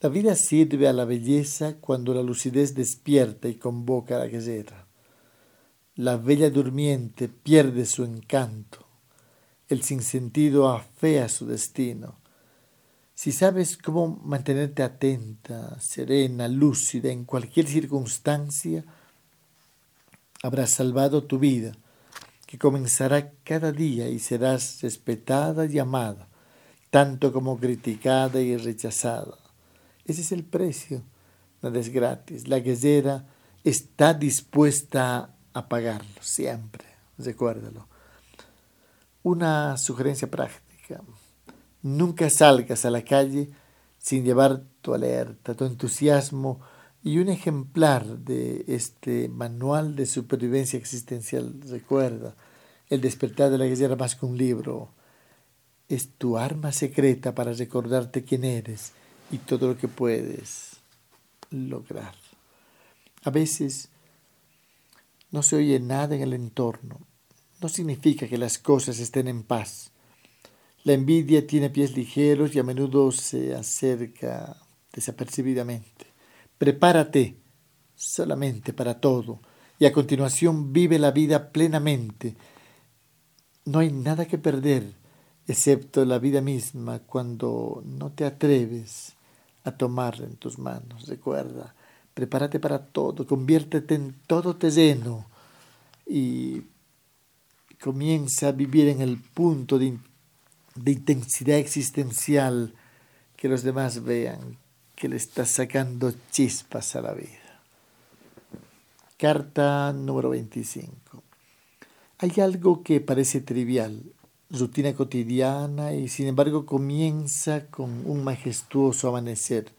La vida sirve a la belleza cuando la lucidez despierta y convoca a la guerrera. La bella durmiente pierde su encanto. El sinsentido afea su destino. Si sabes cómo mantenerte atenta, serena, lúcida en cualquier circunstancia, habrás salvado tu vida, que comenzará cada día y serás respetada y amada, tanto como criticada y rechazada. Ese es el precio, nada es gratis. La guerrera está dispuesta apagarlo, siempre, recuérdalo. Una sugerencia práctica, nunca salgas a la calle sin llevar tu alerta, tu entusiasmo y un ejemplar de este manual de supervivencia existencial. Recuerda, el despertar de la guerrera más que un libro es tu arma secreta para recordarte quién eres y todo lo que puedes lograr. A veces no se oye nada en el entorno. No significa que las cosas estén en paz. La envidia tiene pies ligeros y a menudo se acerca desapercibidamente. Prepárate solamente para todo y a continuación vive la vida plenamente. No hay nada que perder excepto la vida misma cuando no te atreves a tomarla en tus manos. Recuerda, Prepárate para todo, conviértete en todo terreno y comienza a vivir en el punto de, de intensidad existencial que los demás vean que le estás sacando chispas a la vida. Carta número 25. Hay algo que parece trivial, rutina cotidiana y sin embargo comienza con un majestuoso amanecer.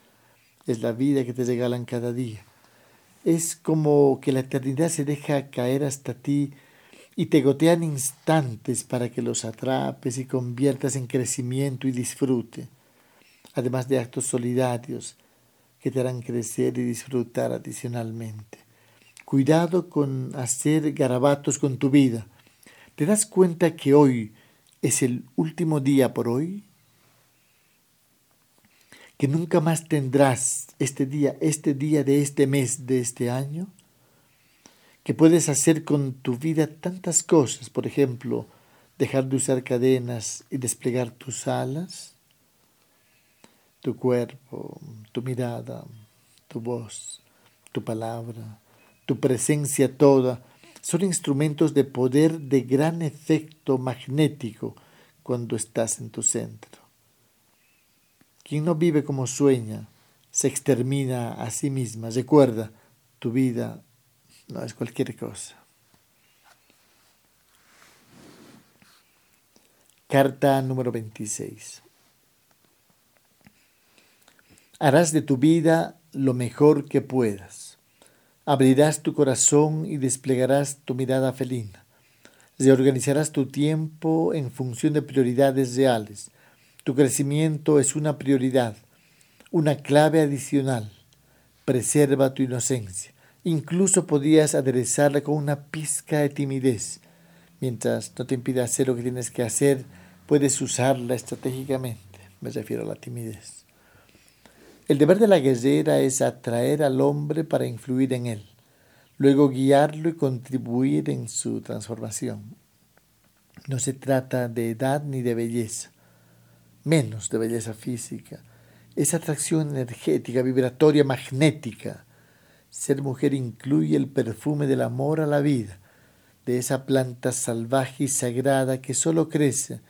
Es la vida que te regalan cada día. Es como que la eternidad se deja caer hasta ti y te gotean instantes para que los atrapes y conviertas en crecimiento y disfrute, además de actos solidarios que te harán crecer y disfrutar adicionalmente. Cuidado con hacer garabatos con tu vida. ¿Te das cuenta que hoy es el último día por hoy? ¿Que nunca más tendrás este día, este día de este mes, de este año? ¿Que puedes hacer con tu vida tantas cosas? Por ejemplo, dejar de usar cadenas y desplegar tus alas, tu cuerpo, tu mirada, tu voz, tu palabra, tu presencia toda, son instrumentos de poder de gran efecto magnético cuando estás en tu centro. Quien no vive como sueña, se extermina a sí misma. Recuerda, tu vida no es cualquier cosa. Carta número 26. Harás de tu vida lo mejor que puedas Abrirás tu corazón y desplegarás tu mirada felina. Reorganizarás tu tiempo en función de prioridades reales. Tu crecimiento es una prioridad, una clave adicional. Preserva tu inocencia. Incluso podrías aderezarla con una pizca de timidez. Mientras no te impida hacer lo que tienes que hacer, puedes usarla estratégicamente. Me refiero a la timidez. El deber de la guerrera es atraer al hombre para influir en él, luego guiarlo y contribuir en su transformación. No se trata de edad ni de belleza, menos de belleza física. Es atracción energética, vibratoria, magnética. Ser mujer incluye el perfume del amor a la vida, de esa planta salvaje y sagrada que solo crece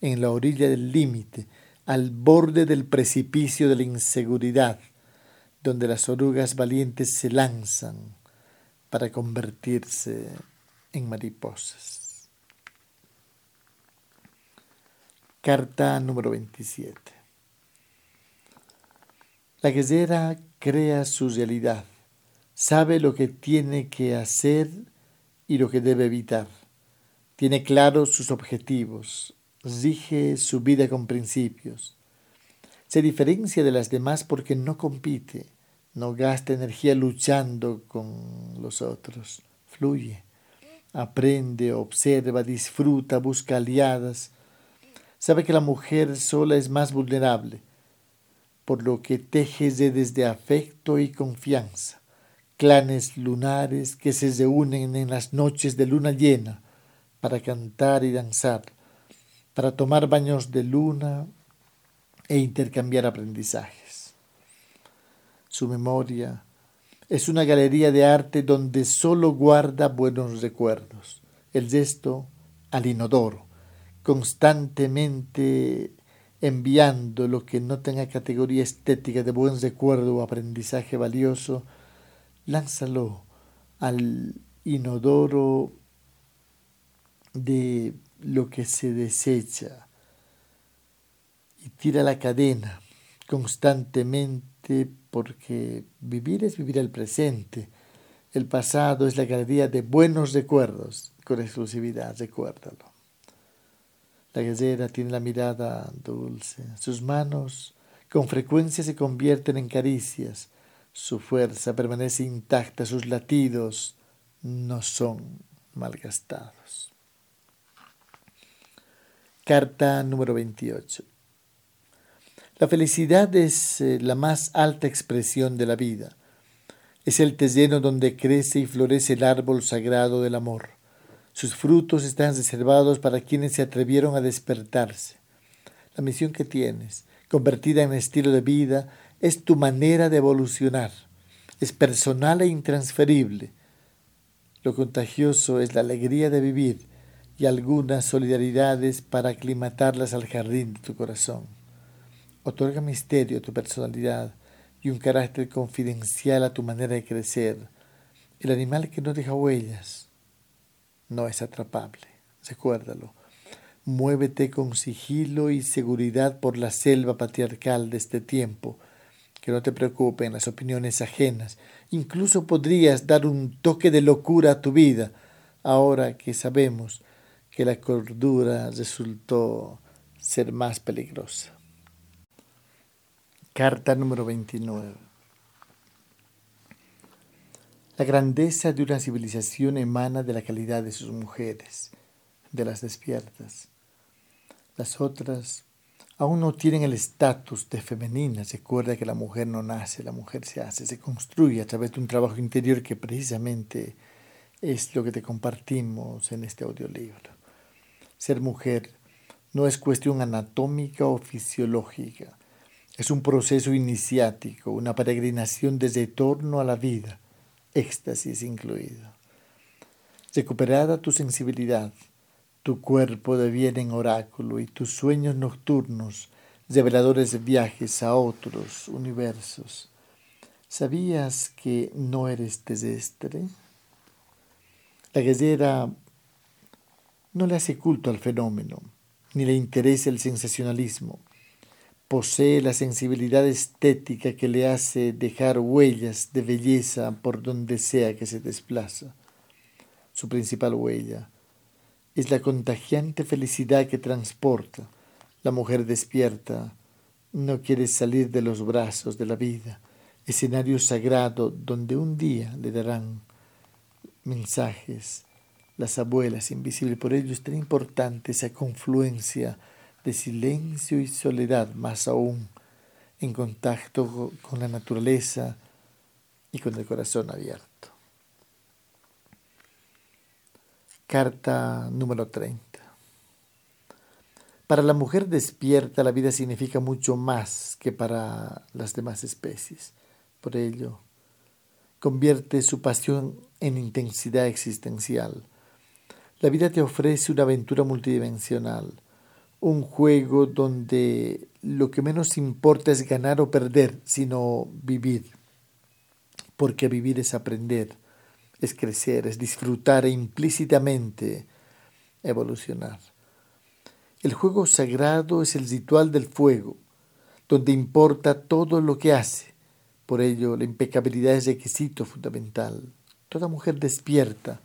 en la orilla del límite, al borde del precipicio de la inseguridad, donde las orugas valientes se lanzan para convertirse en mariposas. Carta número 27. La guerrera crea su realidad, sabe lo que tiene que hacer y lo que debe evitar, tiene claros sus objetivos, rige su vida con principios. Se diferencia de las demás porque no compite, no gasta energía luchando con los otros, fluye, aprende, observa, disfruta, busca aliadas. Sabe que la mujer sola es más vulnerable, por lo que teje redes de afecto y confianza, clanes lunares que se reúnen en las noches de luna llena para cantar y danzar para tomar baños de luna e intercambiar aprendizajes. Su memoria es una galería de arte donde solo guarda buenos recuerdos. El gesto al inodoro, constantemente enviando lo que no tenga categoría estética de buen recuerdo o aprendizaje valioso, lánzalo al inodoro de lo que se desecha y tira la cadena constantemente porque vivir es vivir el presente. El pasado es la galería de buenos recuerdos con exclusividad, recuérdalo. La guerrera tiene la mirada dulce, sus manos con frecuencia se convierten en caricias, su fuerza permanece intacta, sus latidos no son malgastados. Carta número 28. La felicidad es eh, la más alta expresión de la vida. Es el terreno donde crece y florece el árbol sagrado del amor. Sus frutos están reservados para quienes se atrevieron a despertarse. La misión que tienes, convertida en estilo de vida, es tu manera de evolucionar. es personal e intransferible. Lo contagioso es la alegría de vivir y algunas solidaridades para aclimatarlas al jardín de tu corazón. Otorga misterio a tu personalidad y un carácter confidencial a tu manera de crecer. El animal que no deja huellas no es atrapable, recuérdalo. Muévete con sigilo y seguridad por la selva patriarcal de este tiempo. Que no te preocupen las opiniones ajenas. Incluso podrías dar un toque de locura a tu vida, ahora que sabemos que la cordura resultó ser más peligrosa. Carta número 29. La grandeza de una civilización emana de la calidad de sus mujeres, de las despiertas. Las otras aún no tienen el estatus de femeninas. Recuerda que la mujer no nace, la mujer se hace, se construye a través de un trabajo interior que precisamente es lo que te compartimos en este audiolibro. Ser mujer no es cuestión anatómica o fisiológica. Es un proceso iniciático, una peregrinación desde torno a la vida, éxtasis incluido. Recuperada tu sensibilidad, tu cuerpo deviene en oráculo y tus sueños nocturnos, reveladores viajes a otros universos. ¿Sabías que no eres terrestre? La guerrera no le hace culto al fenómeno, ni le interesa el sensacionalismo. Posee la sensibilidad estética que le hace dejar huellas de belleza por donde sea que se desplaza. Su principal huella es la contagiante felicidad que transporta. La mujer despierta no quiere salir de los brazos de la vida, escenario sagrado donde un día le darán mensajes las abuelas invisibles. Por ello es tan importante esa confluencia de silencio y soledad, más aún en contacto con la naturaleza y con el corazón abierto. Carta número 30. Para la mujer despierta la vida significa mucho más que para las demás especies. Por ello, convierte su pasión en intensidad existencial. La vida te ofrece una aventura multidimensional, un juego donde lo que menos importa es ganar o perder, sino vivir, porque vivir es aprender es crecer, es disfrutar e implícitamente evolucionar. El juego sagrado es el ritual del fuego, donde importa todo lo que hace. Por ello, la impecabilidad es requisito fundamental. Toda mujer despierta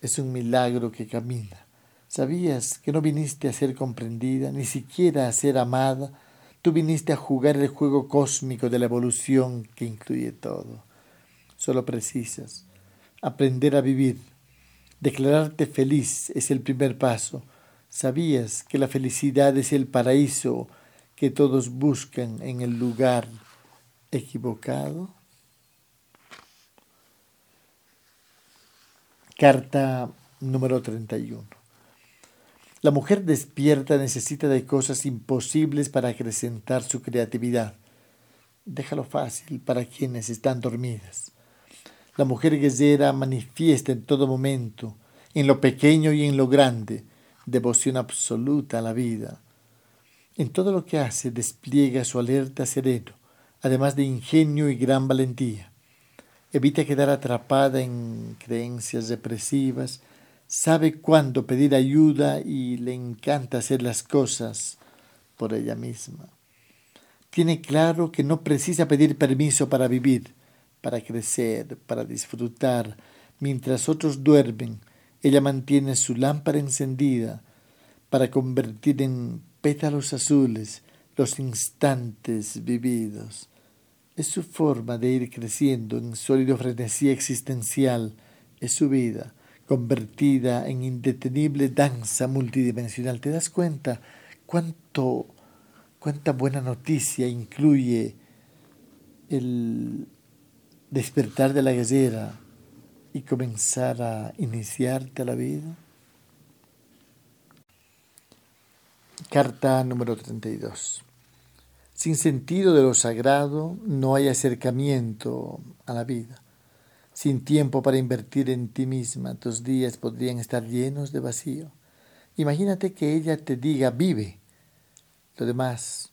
es un milagro que camina. ¿Sabías que no viniste a ser comprendida, ni siquiera a ser amada? Tú viniste a jugar el juego cósmico de la evolución que incluye todo. Solo precisas aprender a vivir. Declararte feliz es el primer paso. ¿Sabías que la felicidad es el paraíso que todos buscan en el lugar equivocado? Carta número 31. La mujer despierta necesita de cosas imposibles para acrecentar su creatividad. Déjalo fácil para quienes están dormidas. La mujer guerrera manifiesta en todo momento, en lo pequeño y en lo grande, devoción absoluta a la vida. En todo lo que hace despliega su alerta sereno, además de ingenio y gran valentía. Evita quedar atrapada en creencias represivas, sabe cuándo pedir ayuda y le encanta hacer las cosas por ella misma. Tiene claro que no precisa pedir permiso para vivir, para crecer, para disfrutar. Mientras otros duermen, ella mantiene su lámpara encendida para convertir en pétalos azules los instantes vividos. Es su forma de ir creciendo en sólido frenesí existencial, es su vida, convertida en indetenible danza multidimensional. ¿Te das cuenta cuánto, cuánta buena noticia incluye el despertar de la guerrera y comenzar a iniciarte a la vida? Carta número 32. Sin sentido de lo sagrado no hay acercamiento a la vida. Sin tiempo para invertir en ti misma, tus días podrían estar llenos de vacío. Imagínate que ella te diga vive. Lo demás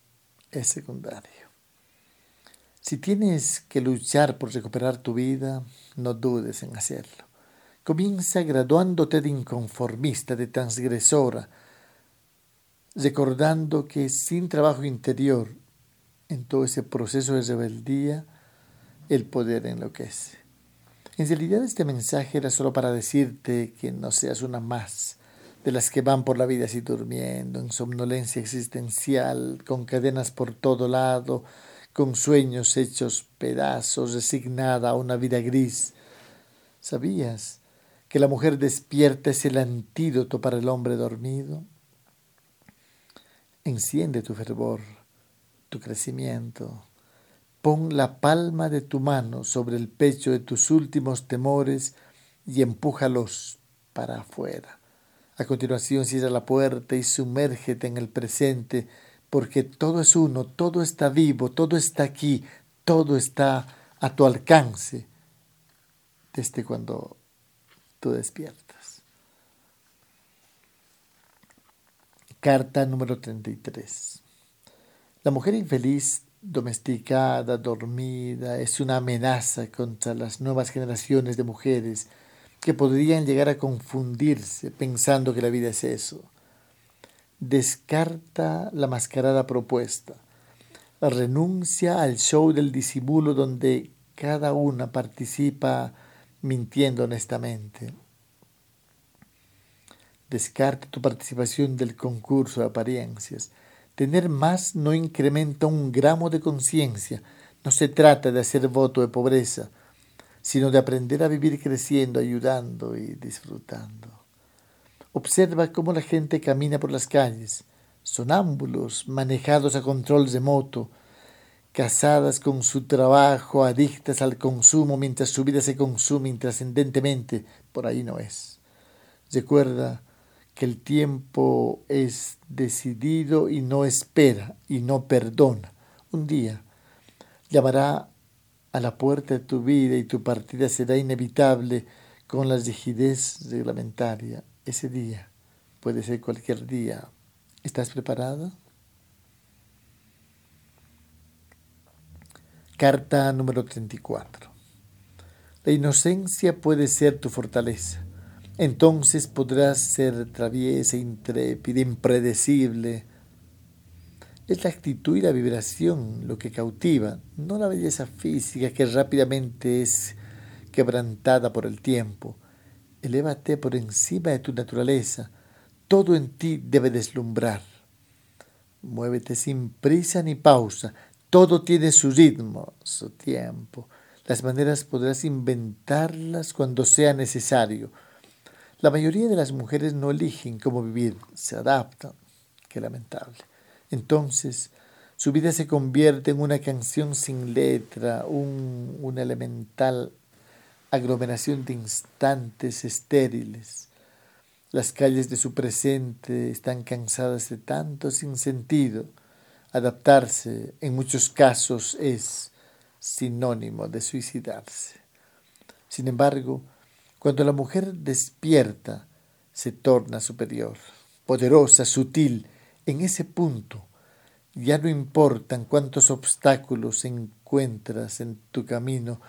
es secundario. Si tienes que luchar por recuperar tu vida, no dudes en hacerlo. Comienza graduándote de inconformista, de transgresora, recordando que sin trabajo interior, en todo ese proceso de rebeldía, el poder enloquece. En realidad este mensaje era solo para decirte que no seas una más de las que van por la vida así durmiendo, en somnolencia existencial, con cadenas por todo lado, con sueños hechos pedazos, resignada a una vida gris. ¿Sabías que la mujer despierta es el antídoto para el hombre dormido? Enciende tu fervor, tu crecimiento. Pon la palma de tu mano sobre el pecho de tus últimos temores y empújalos para afuera. A continuación cierra la puerta y sumérgete en el presente, porque todo es uno, todo está vivo, todo está aquí, todo está a tu alcance desde cuando tú despiertas. Carta número 33. La mujer infeliz, domesticada, dormida, es una amenaza contra las nuevas generaciones de mujeres que podrían llegar a confundirse pensando que la vida es eso. Descarta la mascarada propuesta. Renuncia al show del disimulo donde cada una participa mintiendo honestamente. Descarta tu participación del concurso de apariencias. Tener más no incrementa un gramo de conciencia. No se trata de hacer voto de pobreza, sino de aprender a vivir creciendo, ayudando y disfrutando. Observa cómo la gente camina por las calles, sonámbulos, manejados a control remoto, casadas con su trabajo, adictas al consumo mientras su vida se consume intrascendentemente, por ahí no es. Recuerda que el tiempo es decidido y no espera y no perdona. Un día llamará a la puerta de tu vida y tu partida será inevitable con la rigidez reglamentaria. Ese día puede ser cualquier día. ¿Estás preparada? Carta número 34. La inocencia puede ser tu fortaleza entonces podrás ser traviesa, intrépida, impredecible. Es la actitud y la vibración lo que cautiva, no la belleza física que rápidamente es quebrantada por el tiempo. Elévate por encima de tu naturaleza. Todo en ti debe deslumbrar. Muévete sin prisa ni pausa. Todo tiene su ritmo, su tiempo. Las maneras podrás inventarlas cuando sea necesario la mayoría de las mujeres no eligen cómo vivir, se adaptan. Qué lamentable. Entonces, su vida se convierte en una canción sin letra, un, una elemental aglomeración de instantes estériles. Las calles de su presente están cansadas de tanto sinsentido. Adaptarse en muchos casos es sinónimo de suicidarse. Sin embargo, cuando la mujer despierta, se torna superior, poderosa, sutil. En ese punto ya no importan cuántos obstáculos encuentras en tu camino,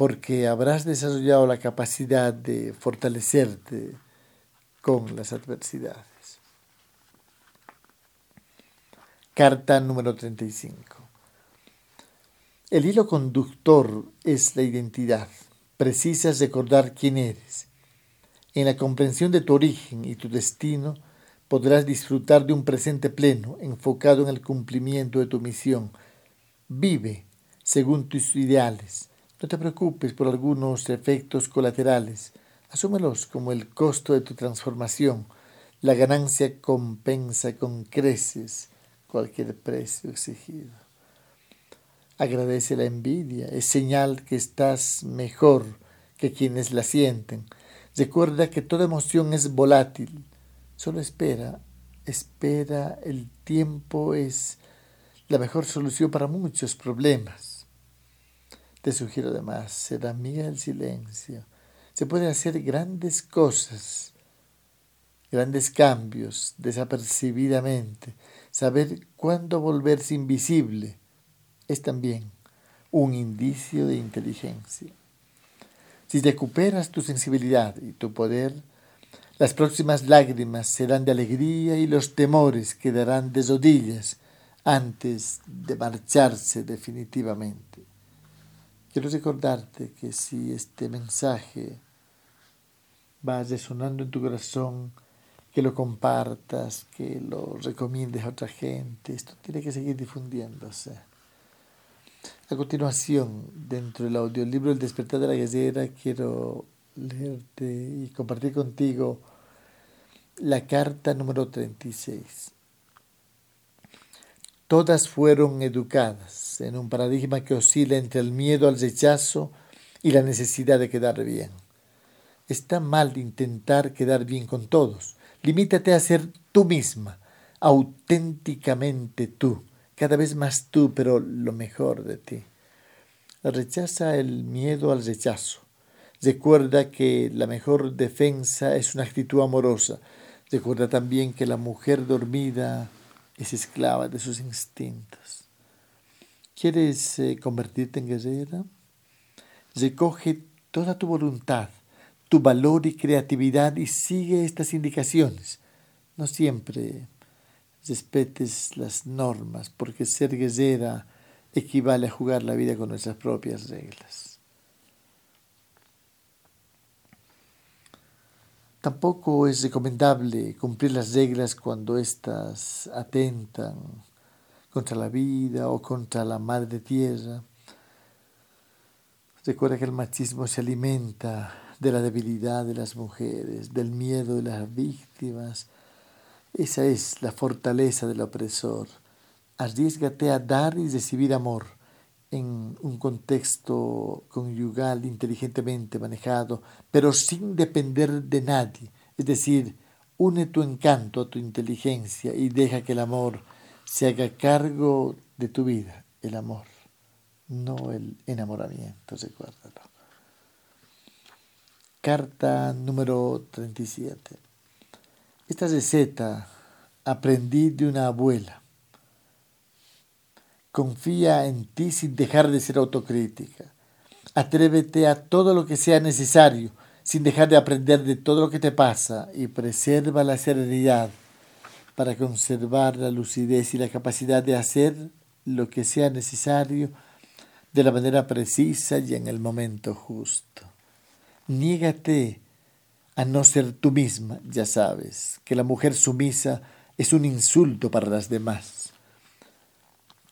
porque habrás desarrollado la capacidad de fortalecerte con las adversidades. Carta número 35. El hilo conductor es la identidad precisas recordar quién eres. En la comprensión de tu origen y tu destino podrás disfrutar de un presente pleno, enfocado en el cumplimiento de tu misión. Vive según tus ideales. No te preocupes por algunos efectos colaterales. Asúmelos como el costo de tu transformación. La ganancia compensa con creces cualquier precio exigido. Agradece la envidia, es señal que estás mejor que quienes la sienten. Recuerda que toda emoción es volátil. Solo espera, espera, el tiempo es la mejor solución para muchos problemas. Te sugiero además ser amiga del silencio. Se pueden hacer grandes cosas, grandes cambios desapercibidamente. Saber cuándo volverse invisible es también un indicio de inteligencia. Si recuperas tu sensibilidad y tu poder, las próximas lágrimas serán de alegría y los temores quedarán de rodillas antes de marcharse definitivamente. Quiero recordarte que si este mensaje va resonando en tu corazón, que lo compartas, que lo recomiendes a otra gente. Esto tiene que seguir difundiéndose. A continuación, dentro del audiolibro El despertar de la guerrera, quiero leerte y compartir contigo la carta número 36. Todas fueron educadas en un paradigma que oscila entre el miedo al rechazo y la necesidad de quedar bien. Está mal intentar quedar bien con todos. Limítate a ser tú misma, auténticamente tú, cada vez más tú, pero lo mejor de ti. Rechaza el miedo al rechazo. Recuerda que la mejor defensa es una actitud amorosa. Recuerda también que la mujer dormida es esclava de sus instintos. ¿Quieres eh, convertirte en guerrera? Recoge toda tu voluntad, tu valor y creatividad y sigue estas indicaciones. No siempre respetes las normas, porque ser guerrera equivale a jugar la vida con nuestras propias reglas. Tampoco es recomendable cumplir las reglas cuando éstas atentan contra la vida o contra la madre tierra. Recuerda que el machismo se alimenta de la debilidad de las mujeres, del miedo de las víctimas. Esa es la fortaleza del opresor. Arriesgate a dar y recibir amor en un contexto conyugal inteligentemente manejado, pero sin depender de nadie. Es decir, une tu encanto a tu inteligencia y deja que el amor se haga cargo de tu vida, el amor, no el enamoramiento, recuérdalo. Carta número 37. Esta receta aprendí de una abuela Confía en ti sin dejar de ser autocrítica. Atrévete a todo lo que sea necesario sin dejar de aprender de todo lo que te pasa y preserva la serenidad para conservar la lucidez y la capacidad de hacer lo que sea necesario de la manera precisa y en el momento justo. Niégate a no ser tú misma, ya sabes, que la mujer sumisa es un insulto para las demás.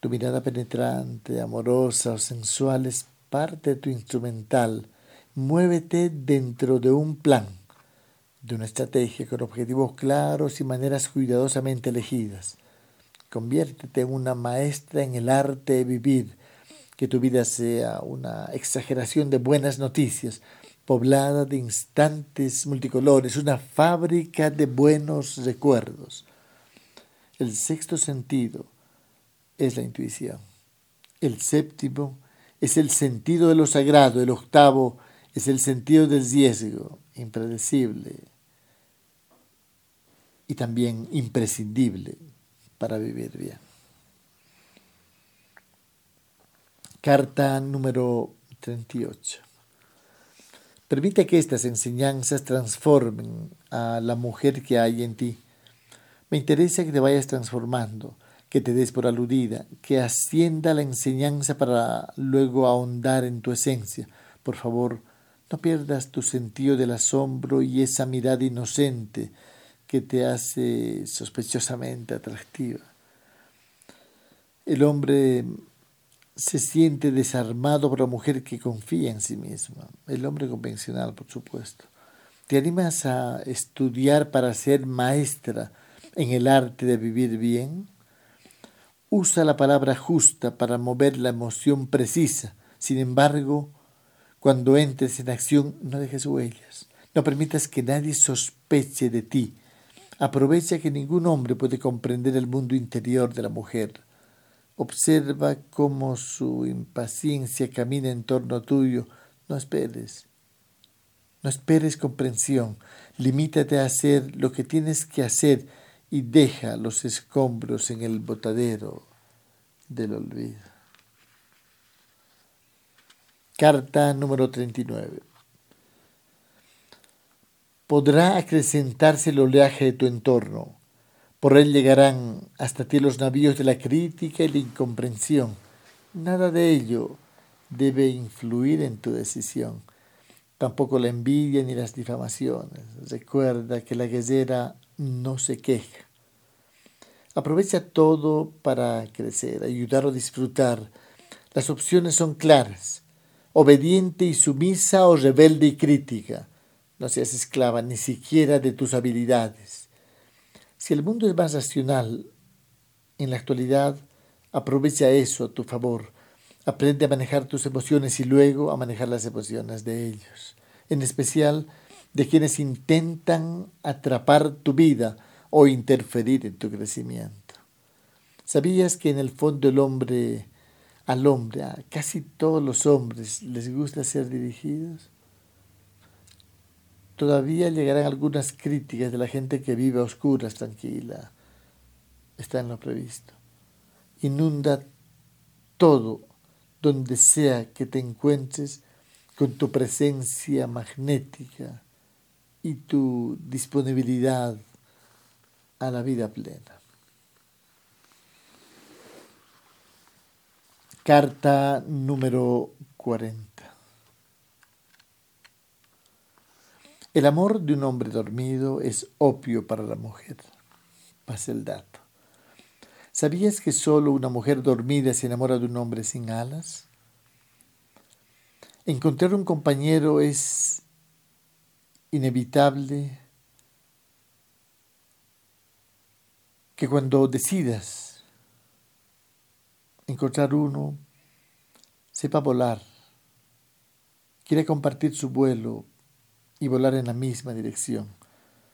Tu mirada penetrante, amorosa o sensual es parte de tu instrumental. Muévete dentro de un plan, de una estrategia con objetivos claros y maneras cuidadosamente elegidas. Conviértete en una maestra en el arte de vivir, que tu vida sea una exageración de buenas noticias, poblada de instantes multicolores, una fábrica de buenos recuerdos. El sexto sentido es la intuición. El séptimo es el sentido de lo sagrado. El octavo es el sentido del riesgo, impredecible y también imprescindible para vivir bien. Carta número 38. Permite que estas enseñanzas transformen a la mujer que hay en ti. Me interesa que te vayas transformando que te des por aludida, que ascienda la enseñanza para luego ahondar en tu esencia. Por favor, no pierdas tu sentido del asombro y esa mirada inocente que te hace sospechosamente atractiva. El hombre se siente desarmado por la mujer que confía en sí misma, el hombre convencional, por supuesto. ¿Te animas a estudiar para ser maestra en el arte de vivir bien? Usa la palabra justa para mover la emoción precisa. Sin embargo, cuando entres en acción, no dejes huellas. No permitas que nadie sospeche de ti. Aprovecha que ningún hombre puede comprender el mundo interior de la mujer. Observa cómo su impaciencia camina en torno tuyo. No esperes. No esperes comprensión. Limítate a hacer lo que tienes que hacer y deja los escombros en el botadero del olvido. Carta número 39. Podrá acrecentarse el oleaje de tu entorno. Por él llegarán hasta ti los navíos de la crítica y la incomprensión. Nada de ello debe influir en tu decisión. Tampoco la envidia ni las difamaciones. Recuerda que la guerrera no se queja. Aprovecha todo para crecer, ayudar o disfrutar. Las opciones son claras. Obediente y sumisa o rebelde y crítica. No seas esclava ni siquiera de tus habilidades. Si el mundo es más racional en la actualidad, aprovecha eso a tu favor. Aprende a manejar tus emociones y luego a manejar las emociones de ellos. En especial de quienes intentan atrapar tu vida o interferir en tu crecimiento. ¿Sabías que en el fondo el hombre, al hombre, a casi todos los hombres les gusta ser dirigidos? Todavía llegarán algunas críticas de la gente que vive a oscuras, tranquila. Está en lo previsto. Inunda todo donde sea que te encuentres con tu presencia magnética y tu disponibilidad a la vida plena. Carta número 40. El amor de un hombre dormido es opio para la mujer. Pasa el dato. ¿Sabías que solo una mujer dormida se enamora de un hombre sin alas? Encontrar un compañero es inevitable que cuando decidas encontrar uno, sepa volar, quiera compartir su vuelo y volar en la misma dirección.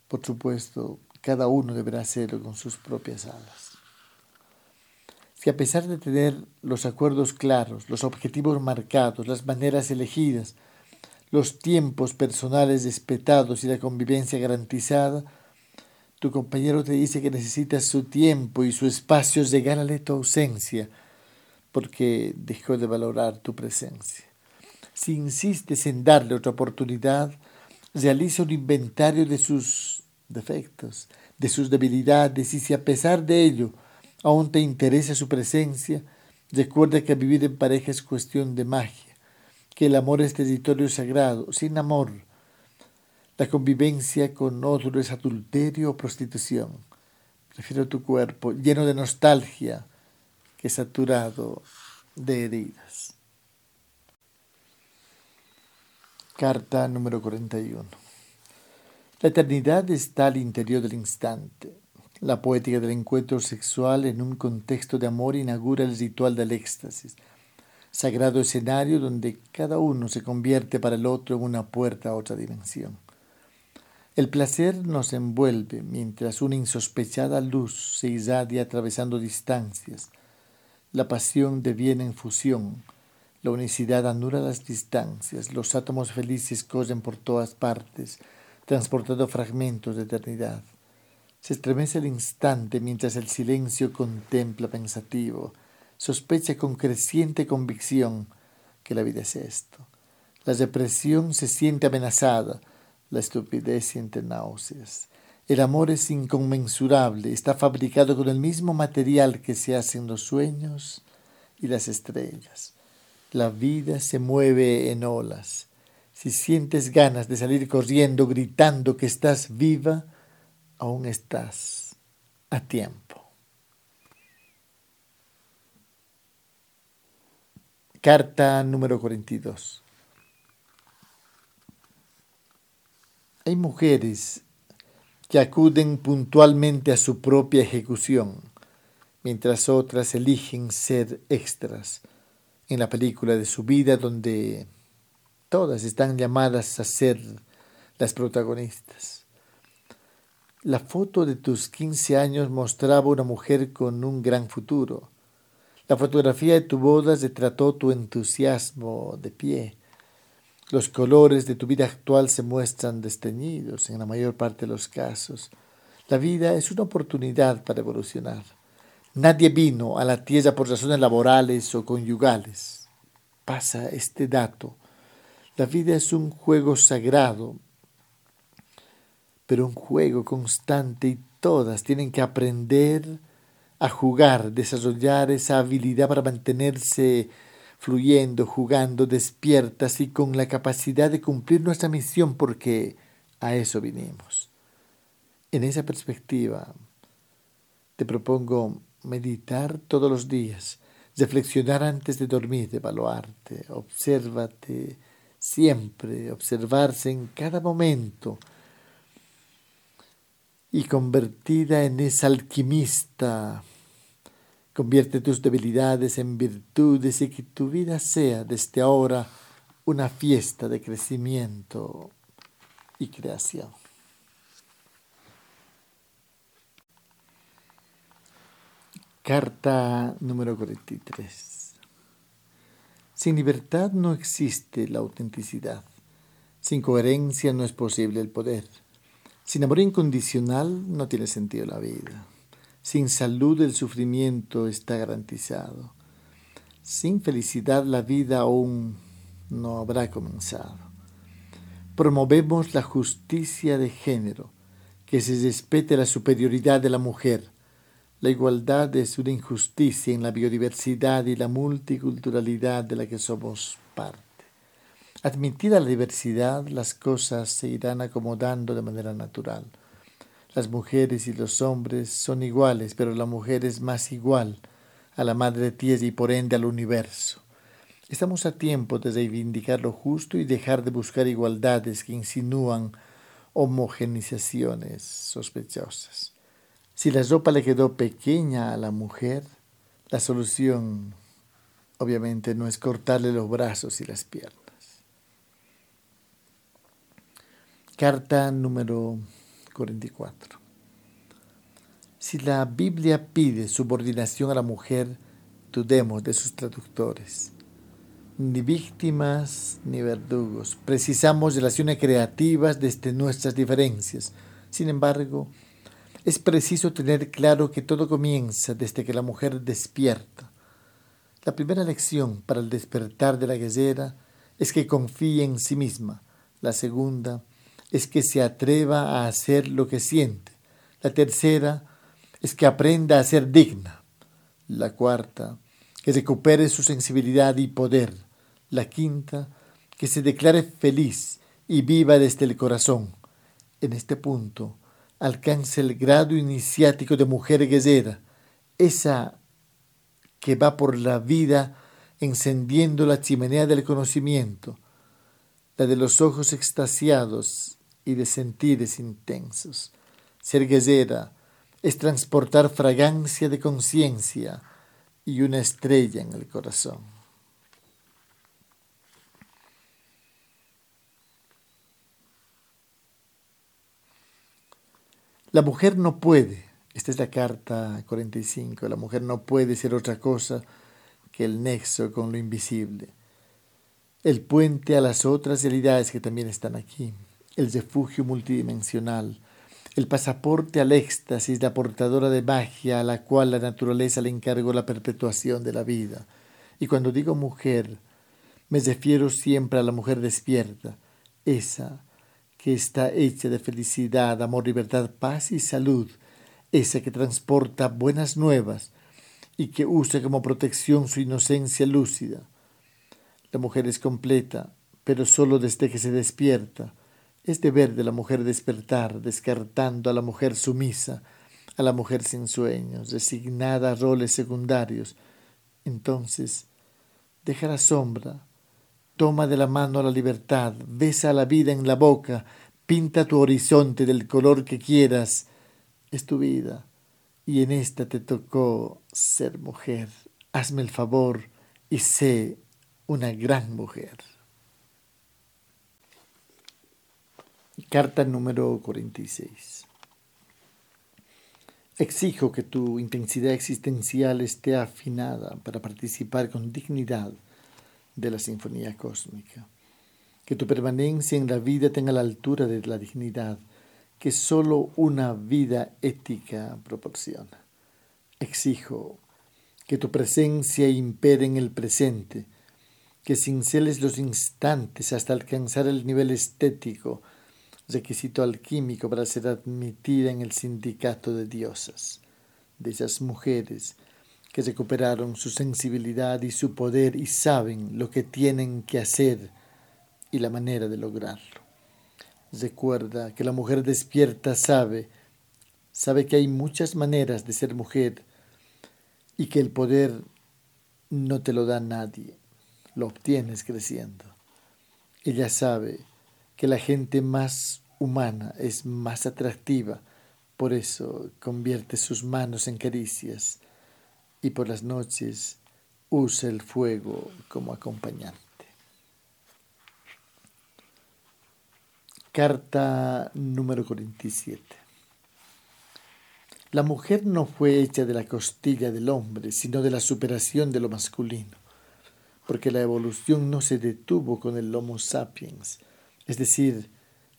Por supuesto, cada uno deberá hacerlo con sus propias alas. Si a pesar de tener los acuerdos claros, los objetivos marcados, las maneras elegidas, los tiempos personales respetados y la convivencia garantizada, tu compañero te dice que necesitas su tiempo y su espacio, regálale tu ausencia, porque dejó de valorar tu presencia. Si insistes en darle otra oportunidad, realiza un inventario de sus defectos, de sus debilidades, y si a pesar de ello aún te interesa su presencia, recuerda que vivir en pareja es cuestión de magia, que el amor es territorio sagrado, sin amor la convivencia con otro es adulterio o prostitución. Prefiero tu cuerpo lleno de nostalgia que saturado de heridas. Carta número 41. La eternidad está al interior del instante. La poética del encuentro sexual en un contexto de amor inaugura el ritual del éxtasis, sagrado escenario donde cada uno se convierte para el otro en una puerta a otra dimensión. El placer nos envuelve mientras una insospechada luz se irradia atravesando distancias. La pasión deviene en fusión. La unicidad anula las distancias. Los átomos felices corren por todas partes, transportando fragmentos de eternidad. Se estremece el instante mientras el silencio contempla pensativo. Sospecha con creciente convicción que la vida es esto. La depresión se siente amenazada la estupidez siente náuseas. El amor es inconmensurable, está fabricado con el mismo material que se hacen los sueños y las estrellas. La vida se mueve en olas. Si sientes ganas de salir corriendo gritando que estás viva, aún estás a tiempo. Carta número 42. Hay mujeres que acuden puntualmente a su propia ejecución, mientras otras eligen ser extras en la película de su vida donde todas están llamadas a ser las protagonistas. La foto de tus 15 años mostraba una mujer con un gran futuro. La fotografía de tu boda retrató tu entusiasmo de pie. Los colores de tu vida actual se muestran desteñidos en la mayor parte de los casos. La vida es una oportunidad para evolucionar. Nadie vino a la tierra por razones laborales o conyugales. Pasa este dato. La vida es un juego sagrado, pero un juego constante y todas tienen que aprender a jugar, desarrollar esa habilidad para mantenerse fluyendo, jugando, despiertas y con la capacidad de cumplir nuestra misión porque a eso vinimos. En esa perspectiva, te propongo meditar todos los días, reflexionar antes de dormir, evaluarte, obsérvate siempre, observarse en cada momento y convertida en esa alquimista Convierte tus debilidades en virtudes y que tu vida sea desde ahora una fiesta de crecimiento y creación. Carta número 43. Sin libertad no existe la autenticidad. Sin coherencia no es posible el poder. Sin amor incondicional no tiene sentido la vida. Sin salud el sufrimiento está garantizado. Sin felicidad la vida aún no habrá comenzado. Promovemos la justicia de género, que se respete la superioridad de la mujer. La igualdad es una injusticia en la biodiversidad y la multiculturalidad de la que somos parte. Admitida la diversidad, las cosas se irán acomodando de manera natural. Las mujeres y los hombres son iguales, pero la mujer es más igual a la Madre Tierra y por ende al universo. Estamos a tiempo de reivindicar lo justo y dejar de buscar igualdades que insinúan homogenizaciones sospechosas. Si la ropa le quedó pequeña a la mujer, la solución obviamente no es cortarle los brazos y las piernas. Carta número 44. Si la Biblia pide subordinación a la mujer, dudemos de sus traductores. Ni víctimas ni verdugos. Precisamos relaciones creativas desde nuestras diferencias. Sin embargo, es preciso tener claro que todo comienza desde que la mujer despierta. La primera lección para el despertar de la guerrera es que confíe en sí misma. La segunda es que se atreva a hacer lo que siente. La tercera es que aprenda a ser digna. La cuarta, que recupere su sensibilidad y poder. La quinta, que se declare feliz y viva desde el corazón. En este punto, alcance el grado iniciático de mujer guerrera, esa que va por la vida encendiendo la chimenea del conocimiento, la de los ojos extasiados y de sentires intensos. Ser guerrera es transportar fragancia de conciencia y una estrella en el corazón. La mujer no puede, esta es la carta 45, la mujer no puede ser otra cosa que el nexo con lo invisible, el puente a las otras realidades que también están aquí el refugio multidimensional, el pasaporte al éxtasis, la portadora de magia a la cual la naturaleza le encargó la perpetuación de la vida. Y cuando digo mujer, me refiero siempre a la mujer despierta, esa que está hecha de felicidad, amor, libertad, paz y salud, esa que transporta buenas nuevas y que usa como protección su inocencia lúcida. La mujer es completa, pero solo desde que se despierta, es deber de la mujer despertar, descartando a la mujer sumisa, a la mujer sin sueños, resignada a roles secundarios. Entonces, deja la sombra, toma de la mano la libertad, besa la vida en la boca, pinta tu horizonte del color que quieras. Es tu vida, y en esta te tocó ser mujer. Hazme el favor y sé una gran mujer. Carta número 46. Exijo que tu intensidad existencial esté afinada para participar con dignidad de la sinfonía cósmica. Que tu permanencia en la vida tenga la altura de la dignidad que sólo una vida ética proporciona. Exijo que tu presencia impere en el presente, que cinceles los instantes hasta alcanzar el nivel estético requisito alquímico para ser admitida en el sindicato de diosas, de esas mujeres que recuperaron su sensibilidad y su poder y saben lo que tienen que hacer y la manera de lograrlo. Recuerda que la mujer despierta sabe, sabe que hay muchas maneras de ser mujer y que el poder no te lo da nadie, lo obtienes creciendo. Ella sabe que la gente más humana es más atractiva, por eso convierte sus manos en caricias y por las noches usa el fuego como acompañante. Carta número 47. La mujer no fue hecha de la costilla del hombre, sino de la superación de lo masculino, porque la evolución no se detuvo con el Homo sapiens, es decir,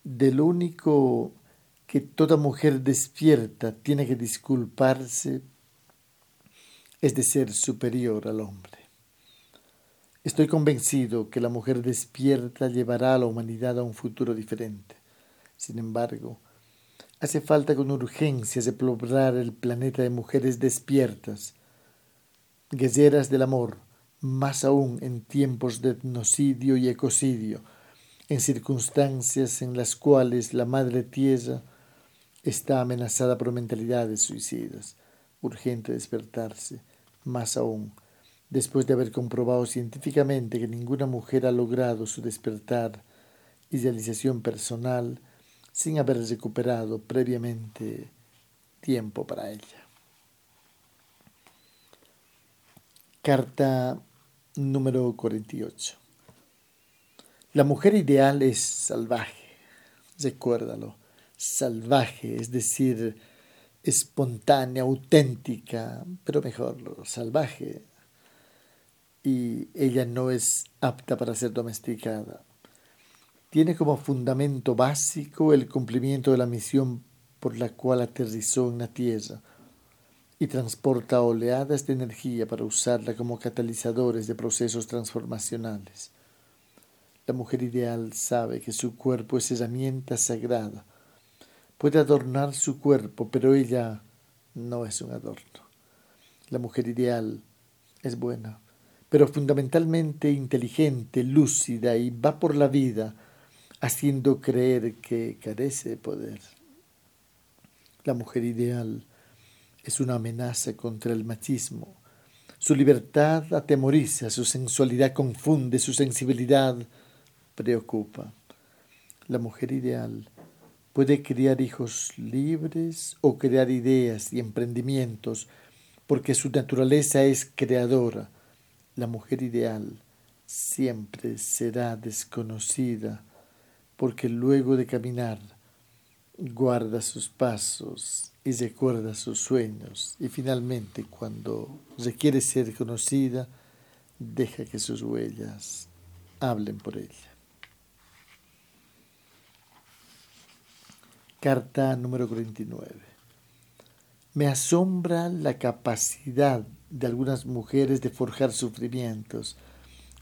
del único que toda mujer despierta tiene que disculparse es de ser superior al hombre. Estoy convencido que la mujer despierta llevará a la humanidad a un futuro diferente. Sin embargo, hace falta con urgencia deplorar el planeta de mujeres despiertas, guerreras del amor, más aún en tiempos de etnocidio y ecocidio, en circunstancias en las cuales la madre tierra está amenazada por mentalidades suicidas. Urgente despertarse, más aún, después de haber comprobado científicamente que ninguna mujer ha logrado su despertar y realización personal sin haber recuperado previamente tiempo para ella. Carta número 48. La mujer ideal es salvaje, recuérdalo, salvaje, es decir, espontánea, auténtica, pero mejor, salvaje. Y ella no es apta para ser domesticada. Tiene como fundamento básico el cumplimiento de la misión por la cual aterrizó en la Tierra y transporta oleadas de energía para usarla como catalizadores de procesos transformacionales. La mujer ideal sabe que su cuerpo es herramienta sagrada. Puede adornar su cuerpo, pero ella no es un adorno. La mujer ideal es buena, pero fundamentalmente inteligente, lúcida y va por la vida haciendo creer que carece de poder. La mujer ideal es una amenaza contra el machismo. Su libertad atemoriza, su sensualidad confunde, su sensibilidad preocupa. La mujer ideal puede criar hijos libres o crear ideas y emprendimientos porque su naturaleza es creadora. La mujer ideal siempre será desconocida porque luego de caminar guarda sus pasos y recuerda sus sueños y finalmente cuando requiere ser conocida deja que sus huellas hablen por ella. Carta número 49. Me asombra la capacidad de algunas mujeres de forjar sufrimientos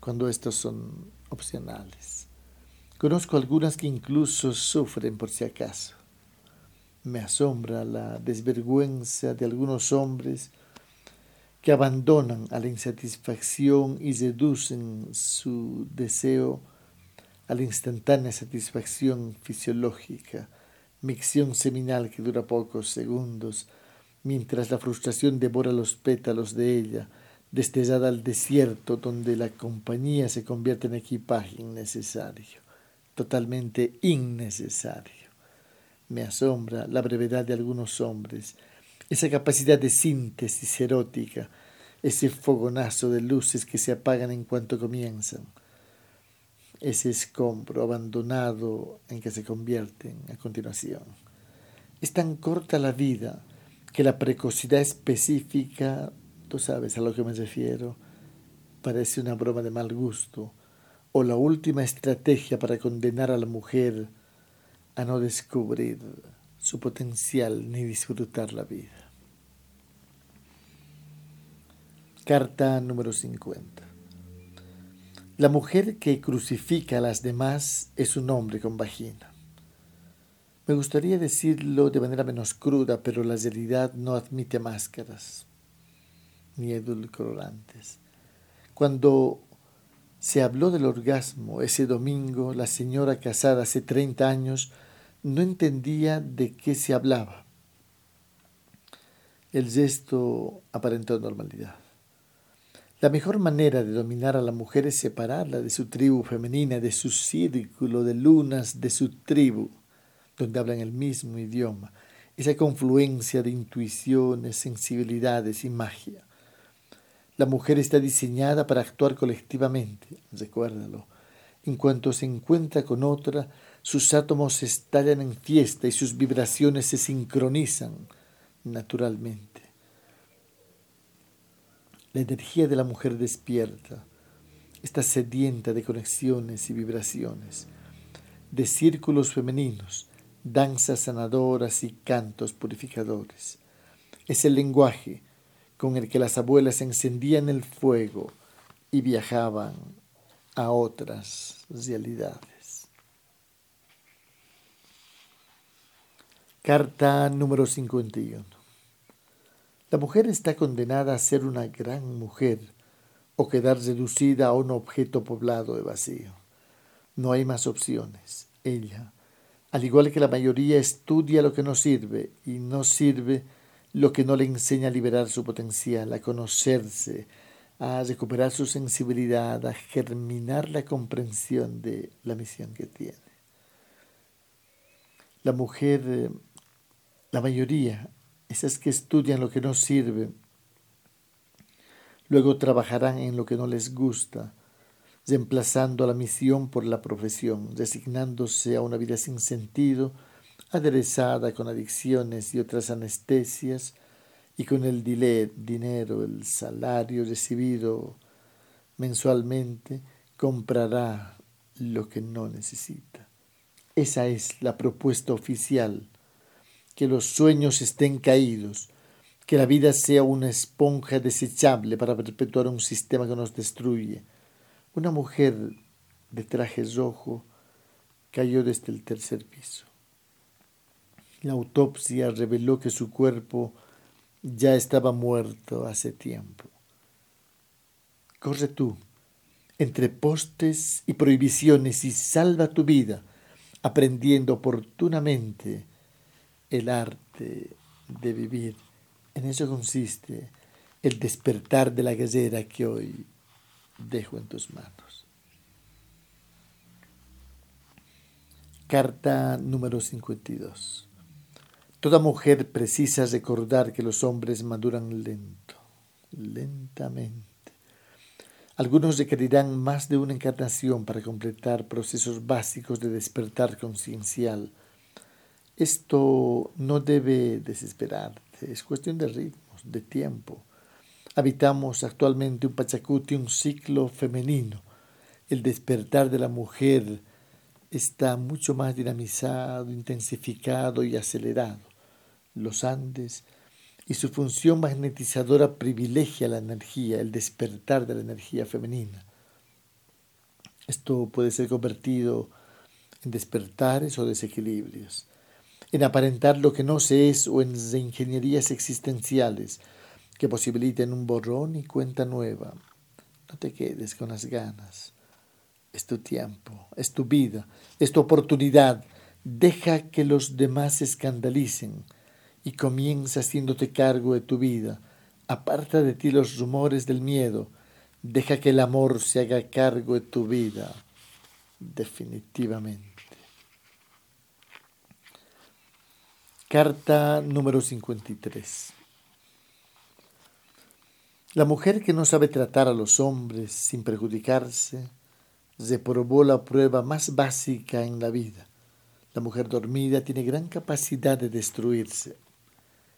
cuando estos son opcionales. Conozco algunas que incluso sufren por si acaso. Me asombra la desvergüenza de algunos hombres que abandonan a la insatisfacción y reducen su deseo a la instantánea satisfacción fisiológica micción seminal que dura pocos segundos, mientras la frustración devora los pétalos de ella, destellada al desierto donde la compañía se convierte en equipaje innecesario, totalmente innecesario. Me asombra la brevedad de algunos hombres, esa capacidad de síntesis erótica, ese fogonazo de luces que se apagan en cuanto comienzan ese escombro abandonado en que se convierten a continuación. Es tan corta la vida que la precocidad específica, tú sabes a lo que me refiero, parece una broma de mal gusto, o la última estrategia para condenar a la mujer a no descubrir su potencial ni disfrutar la vida. Carta número 50. La mujer que crucifica a las demás es un hombre con vagina. Me gustaría decirlo de manera menos cruda, pero la realidad no admite máscaras ni edulcorantes. Cuando se habló del orgasmo ese domingo, la señora casada hace 30 años no entendía de qué se hablaba. El gesto aparentó normalidad. La mejor manera de dominar a la mujer es separarla de su tribu femenina, de su círculo de lunas, de su tribu donde hablan el mismo idioma, esa confluencia de intuiciones, sensibilidades y magia. La mujer está diseñada para actuar colectivamente, recuérdalo. En cuanto se encuentra con otra, sus átomos estallan en fiesta y sus vibraciones se sincronizan naturalmente. La energía de la mujer despierta, está sedienta de conexiones y vibraciones, de círculos femeninos, danzas sanadoras y cantos purificadores. Es el lenguaje con el que las abuelas encendían el fuego y viajaban a otras realidades. Carta número 51. La mujer está condenada a ser una gran mujer o quedar reducida a un objeto poblado de vacío. No hay más opciones. Ella, al igual que la mayoría, estudia lo que no sirve y no sirve lo que no le enseña a liberar su potencial, a conocerse, a recuperar su sensibilidad, a germinar la comprensión de la misión que tiene. La mujer, la mayoría, esas que estudian lo que no sirve, luego trabajarán en lo que no les gusta, reemplazando la misión por la profesión, resignándose a una vida sin sentido, aderezada con adicciones y otras anestesias, y con el dinero, el salario recibido mensualmente, comprará lo que no necesita. Esa es la propuesta oficial, que los sueños estén caídos, que la vida sea una esponja desechable para perpetuar un sistema que nos destruye, una mujer de traje rojo cayó desde el tercer piso. La autopsia reveló que su cuerpo ya estaba muerto hace tiempo. Corre tú, entre postes y prohibiciones, y salva tu vida, aprendiendo oportunamente el arte de vivir. En eso consiste el despertar de la guerrera que hoy dejo en tus manos. Carta número 52. Toda mujer precisa recordar que los hombres maduran lento, lentamente. Algunos requerirán más de una encarnación para completar procesos básicos de despertar conciencial. Esto no debe desesperarte, es cuestión de ritmos, de tiempo. Habitamos actualmente un Pachacuti, un ciclo femenino. El despertar de la mujer está mucho más dinamizado, intensificado y acelerado. Los Andes y su función magnetizadora privilegia la energía, el despertar de la energía femenina. Esto puede ser convertido en despertares o desequilibrios, en aparentar lo que no se es o en ingenierías existenciales que posibiliten un borrón y cuenta nueva. No te quedes con las ganas. Es tu tiempo, es tu vida, es tu oportunidad. Deja que los demás se escandalicen y comienza haciéndote cargo de tu vida. Aparta de ti los rumores del miedo. Deja que el amor se haga cargo de tu vida. Definitivamente. Carta número 53. La mujer que no sabe tratar a los hombres sin perjudicarse, reprobó la prueba más básica en la vida. La mujer dormida tiene gran capacidad de destruirse.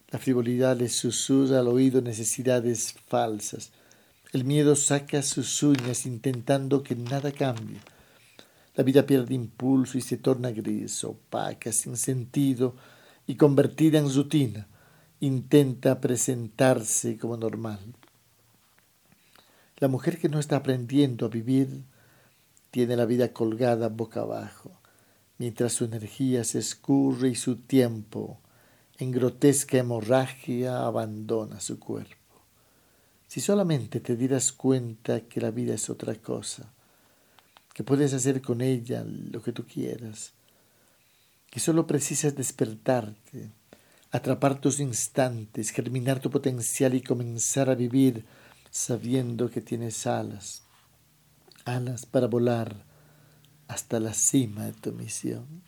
La frivolidad les susurra al oído necesidades falsas. El miedo saca sus uñas intentando que nada cambie. La vida pierde impulso y se torna gris, opaca, sin sentido y convertida en rutina. Intenta presentarse como normal. La mujer que no está aprendiendo a vivir tiene la vida colgada boca abajo, mientras su energía se escurre y su tiempo, en grotesca hemorragia, abandona su cuerpo. Si solamente te dieras cuenta que la vida es otra cosa, que puedes hacer con ella lo que tú quieras, que solo precisas despertarte, atrapar tus instantes, germinar tu potencial y comenzar a vivir sabiendo que tienes alas, alas para volar hasta la cima de tu misión.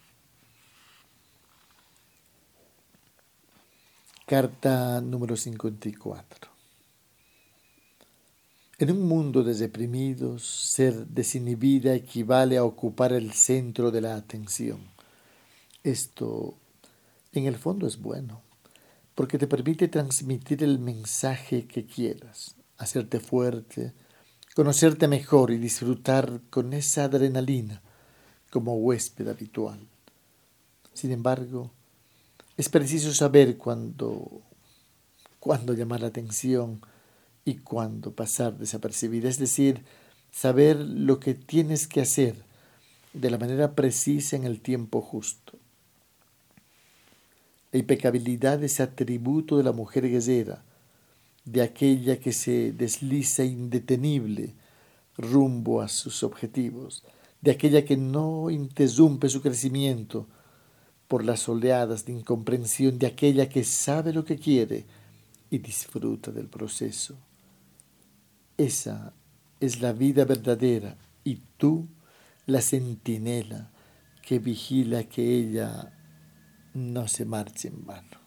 Carta número 54. En un mundo de deprimidos, ser desinhibida equivale a ocupar el centro de la atención. Esto, en el fondo, es bueno, porque te permite transmitir el mensaje que quieras, hacerte fuerte, conocerte mejor y disfrutar con esa adrenalina como huésped habitual. Sin embargo, es preciso saber cuándo, llamar la atención y cuándo pasar desapercibida, es decir, saber lo que tienes que hacer de la manera precisa en el tiempo justo. La impecabilidad es atributo de la mujer guerrera, de aquella que se desliza indetenible rumbo a sus objetivos, de aquella que no interrumpe su crecimiento por las oleadas de incomprensión, de aquella que sabe lo que quiere y disfruta del proceso. Esa es la vida verdadera y tú la centinela que vigila que ella no se marche en vano.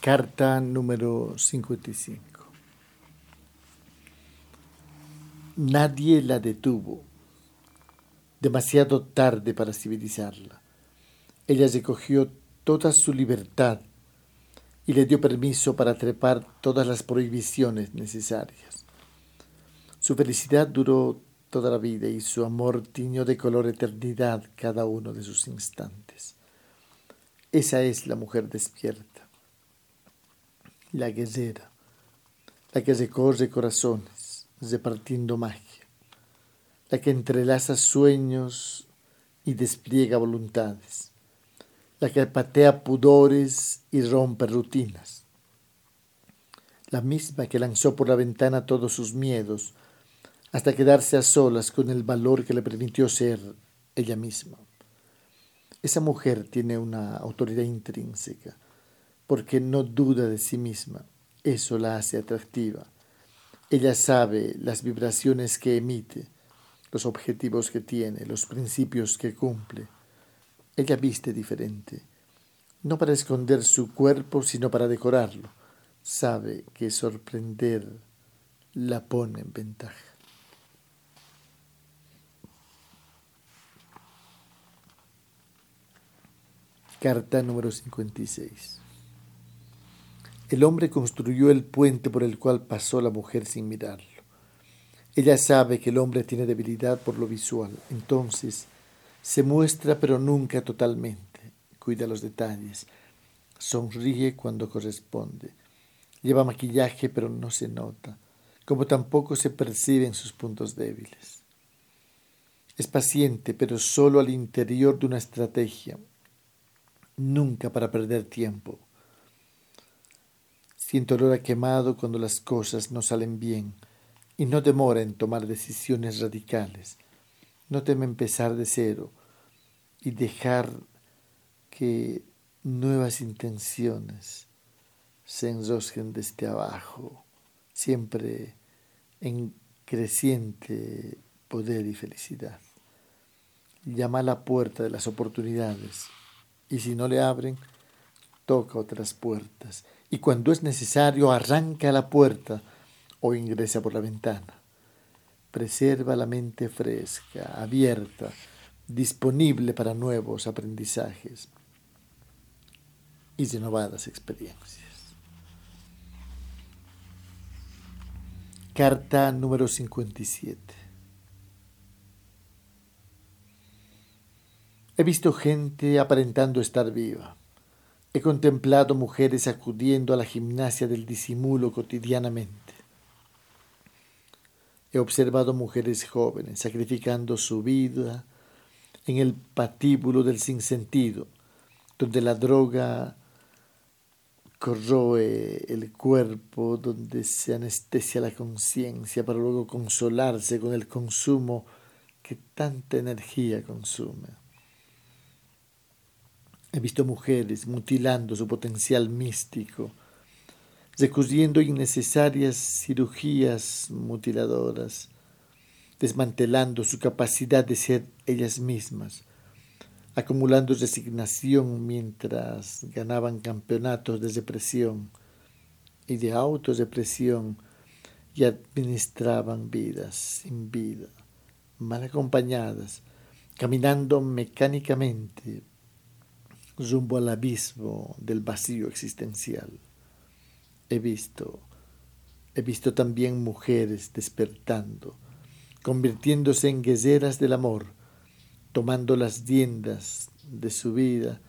Carta número 55. Nadie la detuvo. Demasiado tarde para civilizarla. Ella recogió toda su libertad y le dio permiso para trepar todas las prohibiciones necesarias. Su felicidad duró toda la vida y su amor tiñó de color eternidad cada uno de sus instantes. Esa es la mujer despierta la guerrera, la que recorre corazones, repartiendo magia, la que entrelaza sueños y despliega voluntades, la que patea pudores y rompe rutinas, la misma que lanzó por la ventana todos sus miedos hasta quedarse a solas con el valor que le permitió ser ella misma. Esa mujer tiene una autoridad intrínseca, porque no duda de sí misma. Eso la hace atractiva. Ella sabe las vibraciones que emite, los objetivos que tiene, los principios que cumple. Ella viste diferente, no para esconder su cuerpo, sino para decorarlo. Sabe que sorprender la pone en ventaja. Carta número 56. El hombre construyó el puente por el cual pasó la mujer sin mirarlo. Ella sabe que el hombre tiene debilidad por lo visual, entonces se muestra pero nunca totalmente, cuida los detalles, sonríe cuando corresponde, lleva maquillaje pero no se nota, como tampoco se perciben sus puntos débiles. Es paciente pero solo al interior de una estrategia, nunca para perder tiempo. Siento olor a quemado cuando las cosas no salen bien y no demora en tomar decisiones radicales. No teme empezar de cero y dejar que nuevas intenciones se enrosquen desde abajo, siempre en creciente poder y felicidad. Llama a la puerta de las oportunidades y si no le abren, toca otras puertas y cuando es necesario arranca la puerta o ingresa por la ventana. Preserva la mente fresca, abierta, disponible para nuevos aprendizajes y renovadas experiencias. Carta número 57. He visto gente aparentando estar viva. He contemplado mujeres acudiendo a la gimnasia del disimulo cotidianamente. He observado mujeres jóvenes sacrificando su vida en el patíbulo del sinsentido, donde la droga corroe el cuerpo, donde se anestesia la conciencia para luego consolarse con el consumo que tanta energía consume. He visto mujeres mutilando su potencial místico, recurriendo innecesarias cirugías mutiladoras, desmantelando su capacidad de ser ellas mismas, acumulando resignación mientras ganaban campeonatos de depresión y de autodepresión y administraban vidas sin vida, mal acompañadas, caminando mecánicamente rumbo al abismo del vacío existencial. He visto, he visto también mujeres despertando, convirtiéndose en guerreras del amor, tomando las riendas de su vida,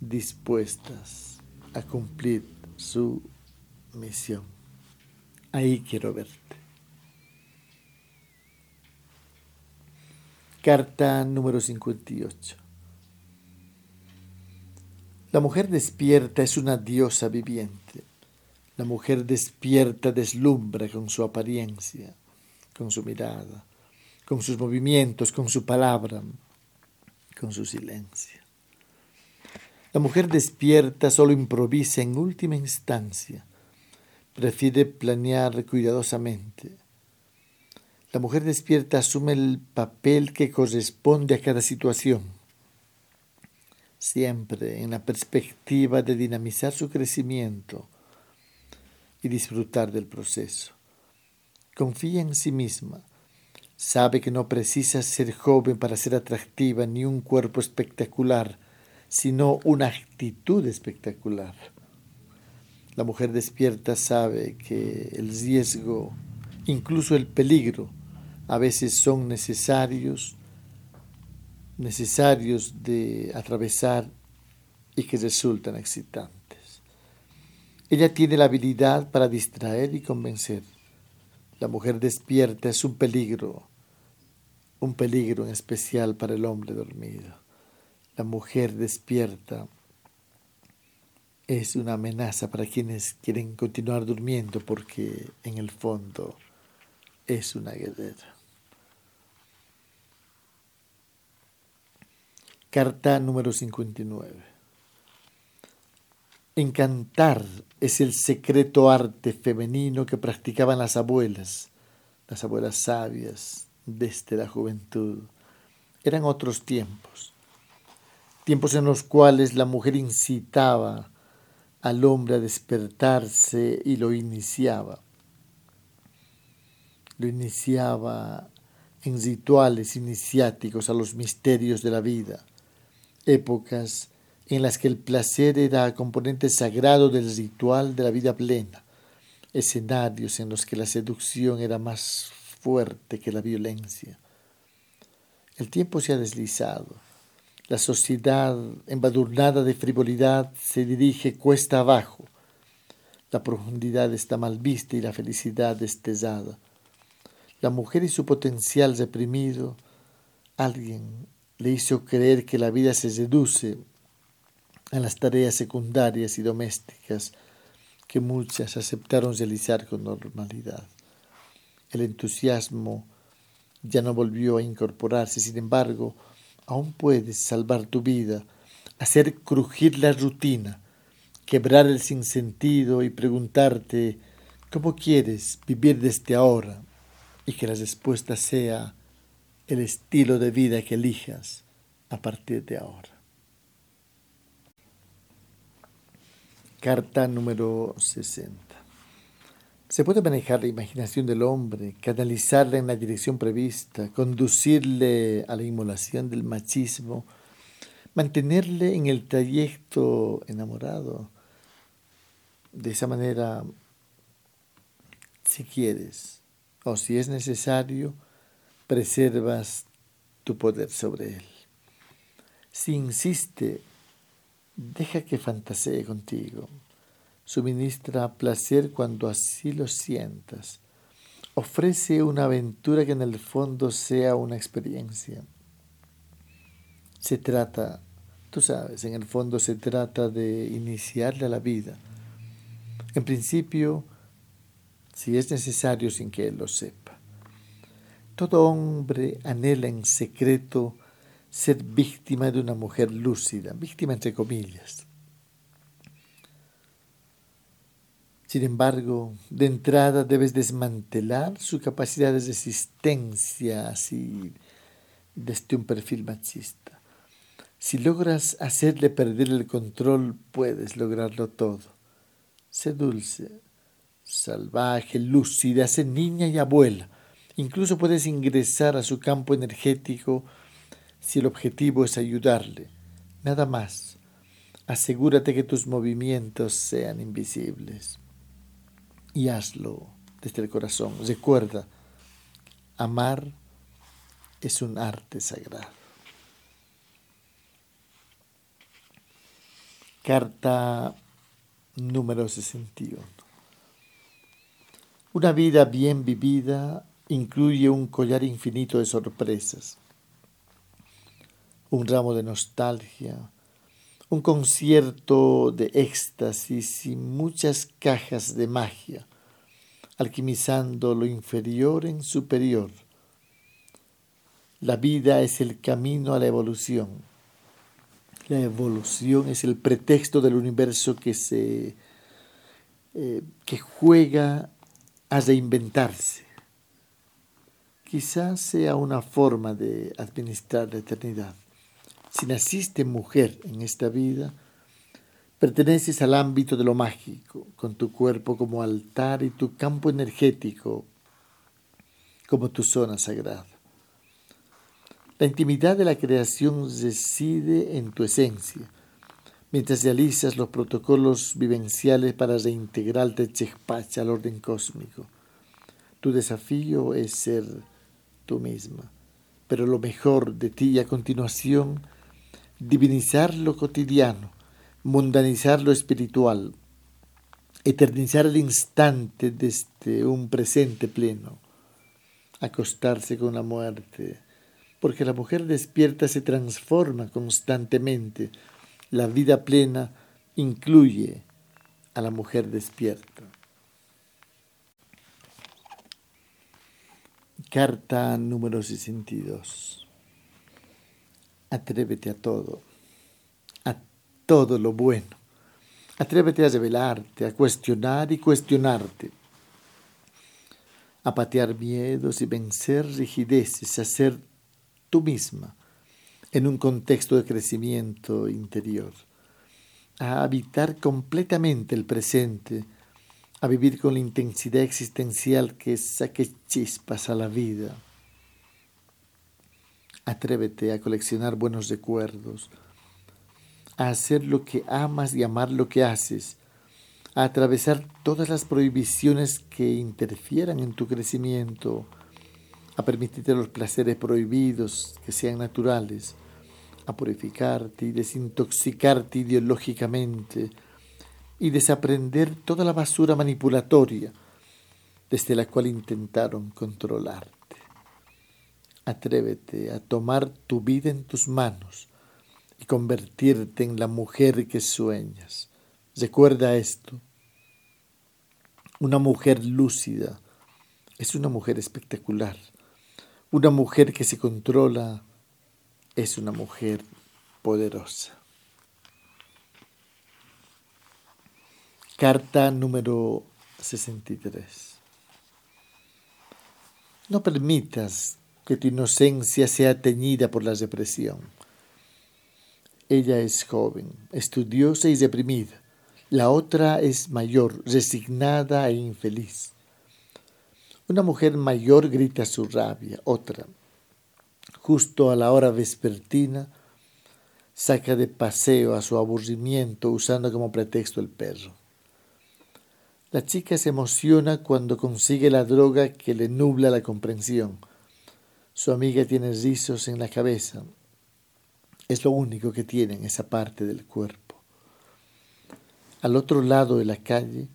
dispuestas a cumplir su misión. Ahí quiero verte. Carta número 58. La mujer despierta es una diosa viviente. La mujer despierta deslumbra con su apariencia, con su mirada, con sus movimientos, con su palabra, con su silencio. La mujer despierta solo improvisa en última instancia, prefiere planear cuidadosamente. La mujer despierta asume el papel que corresponde a cada situación, siempre en la perspectiva de dinamizar su crecimiento y disfrutar del proceso. Confía en sí misma, Sabe que no precisa ser joven para ser atractiva ni un cuerpo espectacular, sino una actitud espectacular. La mujer despierta sabe que el riesgo, incluso el peligro, a veces son necesarios, necesarios de atravesar y que resultan excitantes. Ella tiene la habilidad para distraer y convencer. La mujer despierta es un peligro, un peligro en especial para el hombre dormido. La mujer despierta es una amenaza para quienes quieren continuar durmiendo porque en el fondo es una guerrera. Carta número 59. Encantar es el secreto arte femenino que practicaban las abuelas, las abuelas sabias desde la juventud. Eran otros tiempos, tiempos en los cuales la mujer incitaba al hombre a despertarse y lo iniciaba. Lo iniciaba en rituales iniciáticos a los misterios de la vida, épocas en las que el placer era componente sagrado del ritual de la vida plena, escenarios en los que la seducción era más fuerte que la violencia. El tiempo se ha deslizado. La sociedad, embadurnada de frivolidad, se dirige cuesta abajo. La profundidad está mal vista y la felicidad destellada. La mujer y su potencial reprimido, alguien le hizo creer que la vida se reduce en las tareas secundarias y domésticas que muchas aceptaron realizar con normalidad. El entusiasmo ya no volvió a incorporarse, sin embargo, aún puedes salvar tu vida, hacer crujir la rutina, quebrar el sinsentido y preguntarte cómo quieres vivir desde ahora y que la respuesta sea el estilo de vida que elijas a partir de ahora. Carta número 60. Se puede manejar la imaginación del hombre, canalizarla en la dirección prevista, conducirle a la inmolación del machismo, mantenerle en el trayecto enamorado. De esa manera, si quieres o si es necesario, preservas tu poder sobre él. Si insiste Deja que fantasee contigo. Suministra placer cuando así lo sientas. Ofrece una aventura que en el fondo sea una experiencia. Se trata, tú sabes, en el fondo se trata de iniciarle a la vida. En principio, si es necesario sin que él lo sepa. Todo hombre anhela en secreto ser víctima de una mujer lúcida, víctima entre comillas. Sin embargo, de entrada debes desmantelar su capacidad de resistencia así desde un perfil machista. Si logras hacerle perder el control, puedes lograrlo todo. Sé dulce, salvaje, lúcida, sé niña y abuela. Incluso puedes ingresar a su campo energético si el objetivo es ayudarle. Nada más. Asegúrate que tus movimientos sean invisibles. Y hazlo desde el corazón. Recuerda, amar es un arte sagrado. Carta número 61. Una vida bien vivida incluye un collar infinito de sorpresas un ramo de nostalgia, un concierto de éxtasis y muchas cajas de magia, alquimizando lo inferior en superior. La vida es el camino a la evolución. La evolución es el pretexto del universo que se eh, que juega a reinventarse. Quizás sea una forma de administrar la eternidad. Si naciste mujer en esta vida, perteneces al ámbito de lo mágico, con tu cuerpo como altar y tu campo energético como tu zona sagrada. La intimidad de la creación reside en tu esencia, mientras realizas los protocolos vivenciales para reintegrarte chechpacha al orden cósmico. Tu desafío es ser tú misma, pero lo mejor de ti a continuación divinizar lo cotidiano, mundanizar lo espiritual, eternizar el instante desde un presente pleno, acostarse con la muerte, porque la mujer despierta se transforma constantemente. La vida plena incluye a la mujer despierta. Carta número 62. Atrévete a todo, a todo lo bueno. Atrévete a revelarte, a cuestionar y cuestionarte, a patear miedos y vencer rigideces, a ser tú misma en un contexto de crecimiento interior, a habitar completamente el presente, a vivir con la intensidad existencial que saque chispas a la vida Atrévete a coleccionar buenos recuerdos, a hacer lo que amas y amar lo que haces, a atravesar todas las prohibiciones que interfieran en tu crecimiento, a permitirte los placeres prohibidos que sean naturales, a purificarte y desintoxicarte ideológicamente y desaprender toda la basura manipulatoria desde la cual intentaron controlar. Atrévete a tomar tu vida en tus manos y convertirte en la mujer que sueñas. Recuerda esto. Una mujer lúcida es una mujer espectacular. Una mujer que se controla es una mujer poderosa. Carta número 63. No permitas que tu inocencia sea teñida por la represión. Ella es joven, estudiosa y reprimida. La otra es mayor, resignada e infeliz. Una mujer mayor grita su rabia, otra, justo a la hora vespertina, saca de paseo a su aburrimiento usando como pretexto el perro. La chica se emociona cuando consigue la droga que le nubla la comprensión. Su amiga tiene rizos en la cabeza. Es lo único que tiene en esa parte del cuerpo. Al otro lado de la calle,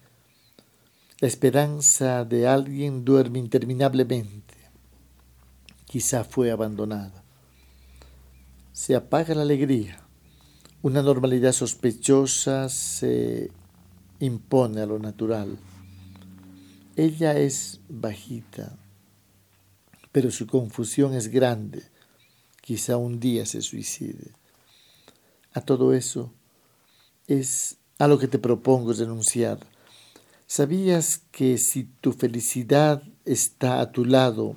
la esperanza de alguien duerme interminablemente. Quizá fue abandonada. Se apaga la alegría. Una normalidad sospechosa se impone a lo natural. Ella es bajita, pero su confusión es grande. Quizá un día se suicide. A todo eso es a lo que te propongo renunciar ¿Sabías que si tu felicidad está a tu lado,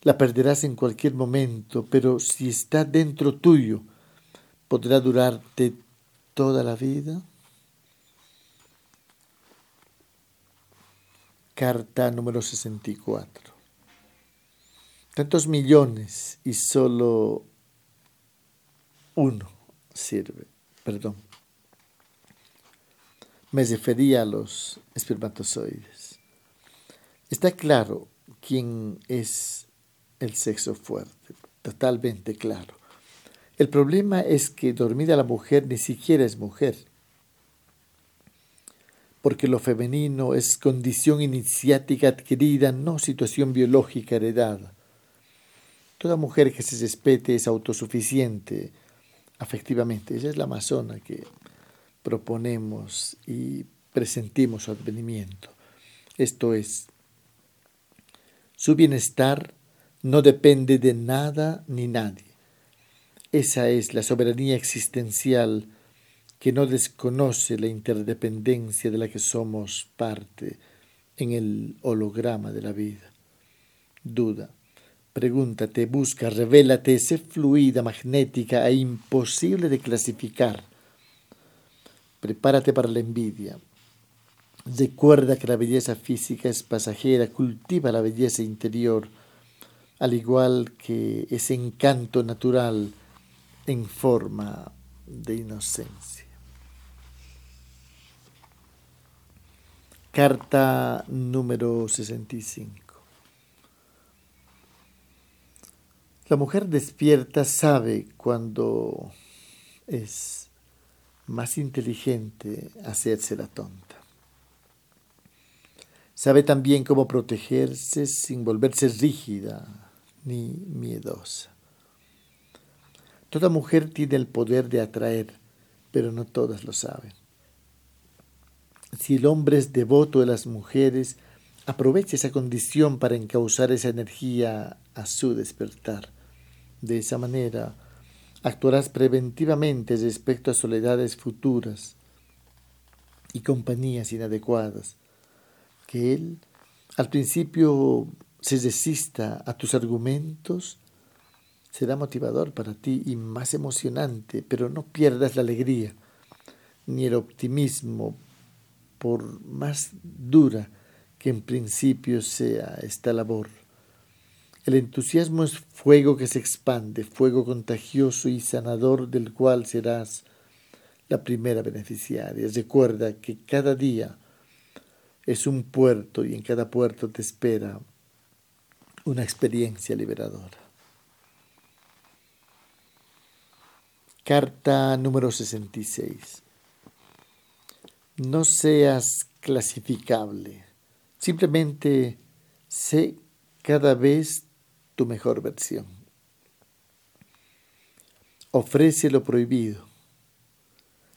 la perderás en cualquier momento, pero si está dentro tuyo, podrá durarte toda la vida? Carta número 64. Tantos millones y solo uno sirve. Perdón me refería a los espermatozoides. Está claro quién es el sexo fuerte, totalmente claro. El problema es que dormida la mujer ni siquiera es mujer, porque lo femenino es condición iniciática adquirida, no situación biológica heredada. Toda mujer que se respete es autosuficiente afectivamente. Esa es la amazona que proponemos y presentimos su advenimiento. Esto es, su bienestar no depende de nada ni nadie. Esa es la soberanía existencial que no desconoce la interdependencia de la que somos parte en el holograma de la vida. Duda, pregúntate, busca, revélate, sé fluida, magnética e imposible de clasificar Prepárate para la envidia. Recuerda que la belleza física es pasajera, cultiva la belleza interior, al igual que ese encanto natural en forma de inocencia. Carta número 65. La mujer despierta sabe cuando es más inteligente hacerse la tonta. Sabe también cómo protegerse sin volverse rígida ni miedosa. Toda mujer tiene el poder de atraer, pero no todas lo saben. Si el hombre es devoto de las mujeres, aprovecha esa condición para encauzar esa energía a su despertar. De esa manera, actuarás preventivamente respecto a soledades futuras y compañías inadecuadas. Que Él al principio se resista a tus argumentos será motivador para ti y más emocionante, pero no pierdas la alegría ni el optimismo por más dura que en principio sea esta labor. El entusiasmo es fuego que se expande, fuego contagioso y sanador del cual serás la primera beneficiaria. Recuerda que cada día es un puerto y en cada puerto te espera una experiencia liberadora. Carta número 66. No seas clasificable, simplemente sé cada vez tu mejor versión. Ofrece lo prohibido.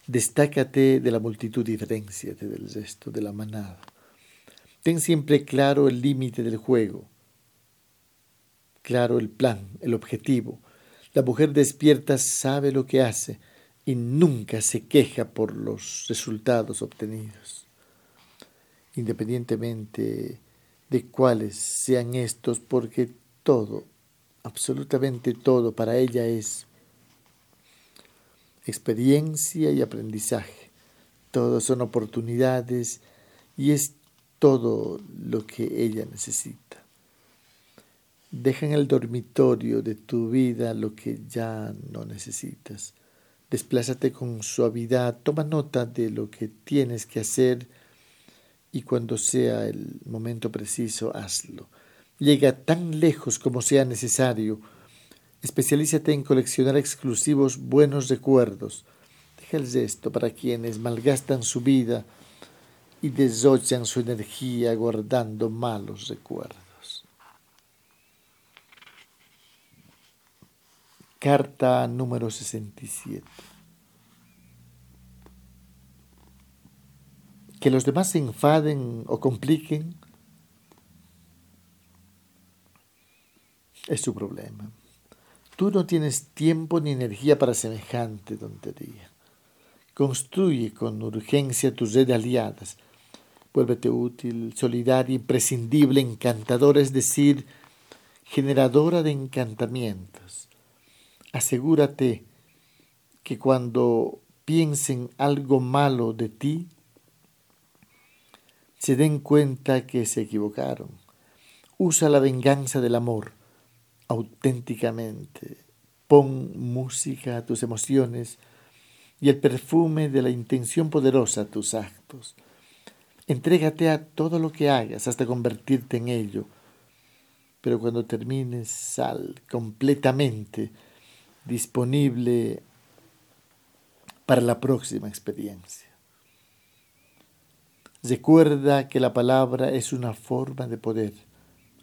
Destácate de la multitud, diferenciate del resto, de la manada. Ten siempre claro el límite del juego, claro el plan, el objetivo. La mujer despierta sabe lo que hace y nunca se queja por los resultados obtenidos. Independientemente de cuáles sean estos, porque todo, absolutamente todo para ella es experiencia y aprendizaje. Todos son oportunidades y es todo lo que ella necesita. Deja en el dormitorio de tu vida lo que ya no necesitas. Desplázate con suavidad, toma nota de lo que tienes que hacer y cuando sea el momento preciso, hazlo. Llega tan lejos como sea necesario. Especialízate en coleccionar exclusivos buenos recuerdos. Deja el para quienes malgastan su vida y desollan su energía guardando malos recuerdos. Carta número 67. Que los demás se enfaden o compliquen es su problema. Tú no tienes tiempo ni energía para semejante tontería. Construye con urgencia tus red de aliadas. Vuélvete útil, solidaria, imprescindible, encantadora, es decir, generadora de encantamientos asegúrate que cuando piensen algo malo de ti, se den cuenta que se equivocaron. Usa la venganza del amor auténticamente. Pon música a tus emociones y el perfume de la intención poderosa a tus actos. Entrégate a todo lo que hagas hasta convertirte en ello. Pero cuando termines, sal completamente disponible para la próxima experiencia. Recuerda que la palabra es una forma de poder,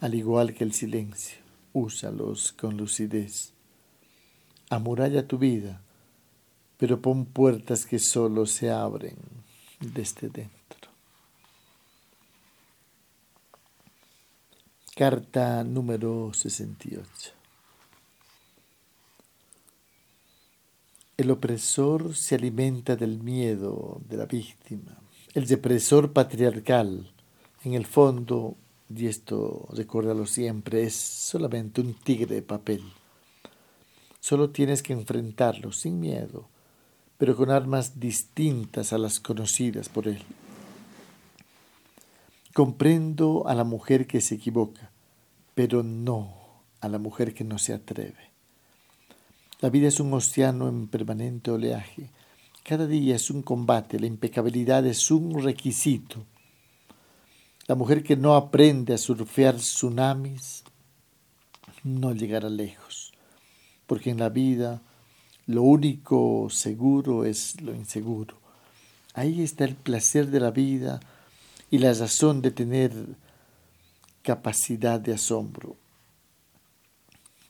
al igual que el silencio. Úsalos con lucidez. Amuralla tu vida, pero pon puertas que solo se abren desde dentro. Carta número 68. El opresor se alimenta del miedo de la víctima. El depresor patriarcal, en el fondo, y esto recuérdalo siempre, es solamente un tigre de papel. Solo tienes que enfrentarlo sin miedo, pero con armas distintas a las conocidas por él. Comprendo a la mujer que se equivoca, pero no a la mujer que no se atreve. La vida es un océano en permanente oleaje. Cada día es un combate, la impecabilidad es un requisito. La mujer que no aprende a surfear tsunamis no llegará lejos, porque en la vida lo único seguro es lo inseguro. Ahí está el placer de la vida y la razón de tener capacidad de asombro.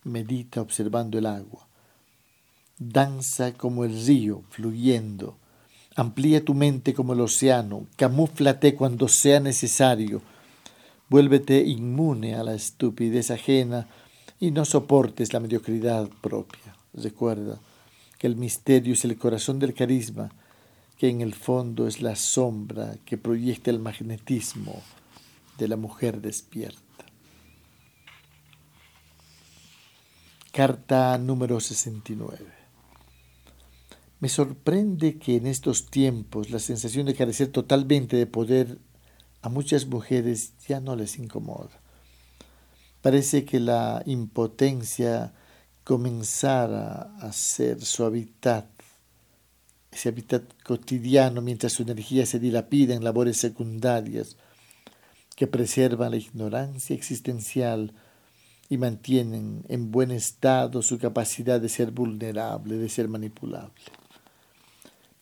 Medita observando el agua Danza como el río fluyendo. Amplía tu mente como el océano. Camúflate cuando sea necesario. Vuélvete inmune a la estupidez ajena y no soportes la mediocridad propia. Recuerda que el misterio es el corazón del carisma, que en el fondo es la sombra que proyecta el magnetismo de la mujer despierta. Carta número 69. Me sorprende que en estos tiempos la sensación de carecer totalmente de poder a muchas mujeres ya no les incomoda. Parece que la impotencia comenzara a ser su hábitat, ese hábitat cotidiano mientras su energía se dilapida en labores secundarias que preservan la ignorancia existencial y mantienen en buen estado su capacidad de ser vulnerable, de ser manipulable.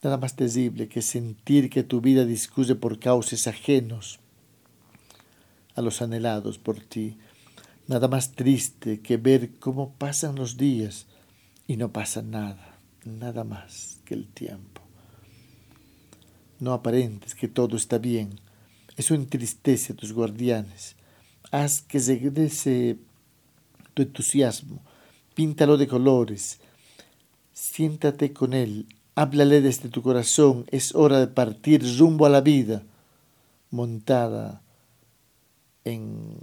Nada más terrible que sentir que tu vida discurre por cauces ajenos a los anhelados por ti. Nada más triste que ver cómo pasan los días y no pasa nada, nada más que el tiempo. No aparentes que todo está bien. Eso entristece a tus guardianes. Haz que regrese tu entusiasmo. Píntalo de colores. Siéntate con él Háblale desde tu corazón, es hora de partir rumbo a la vida, montada en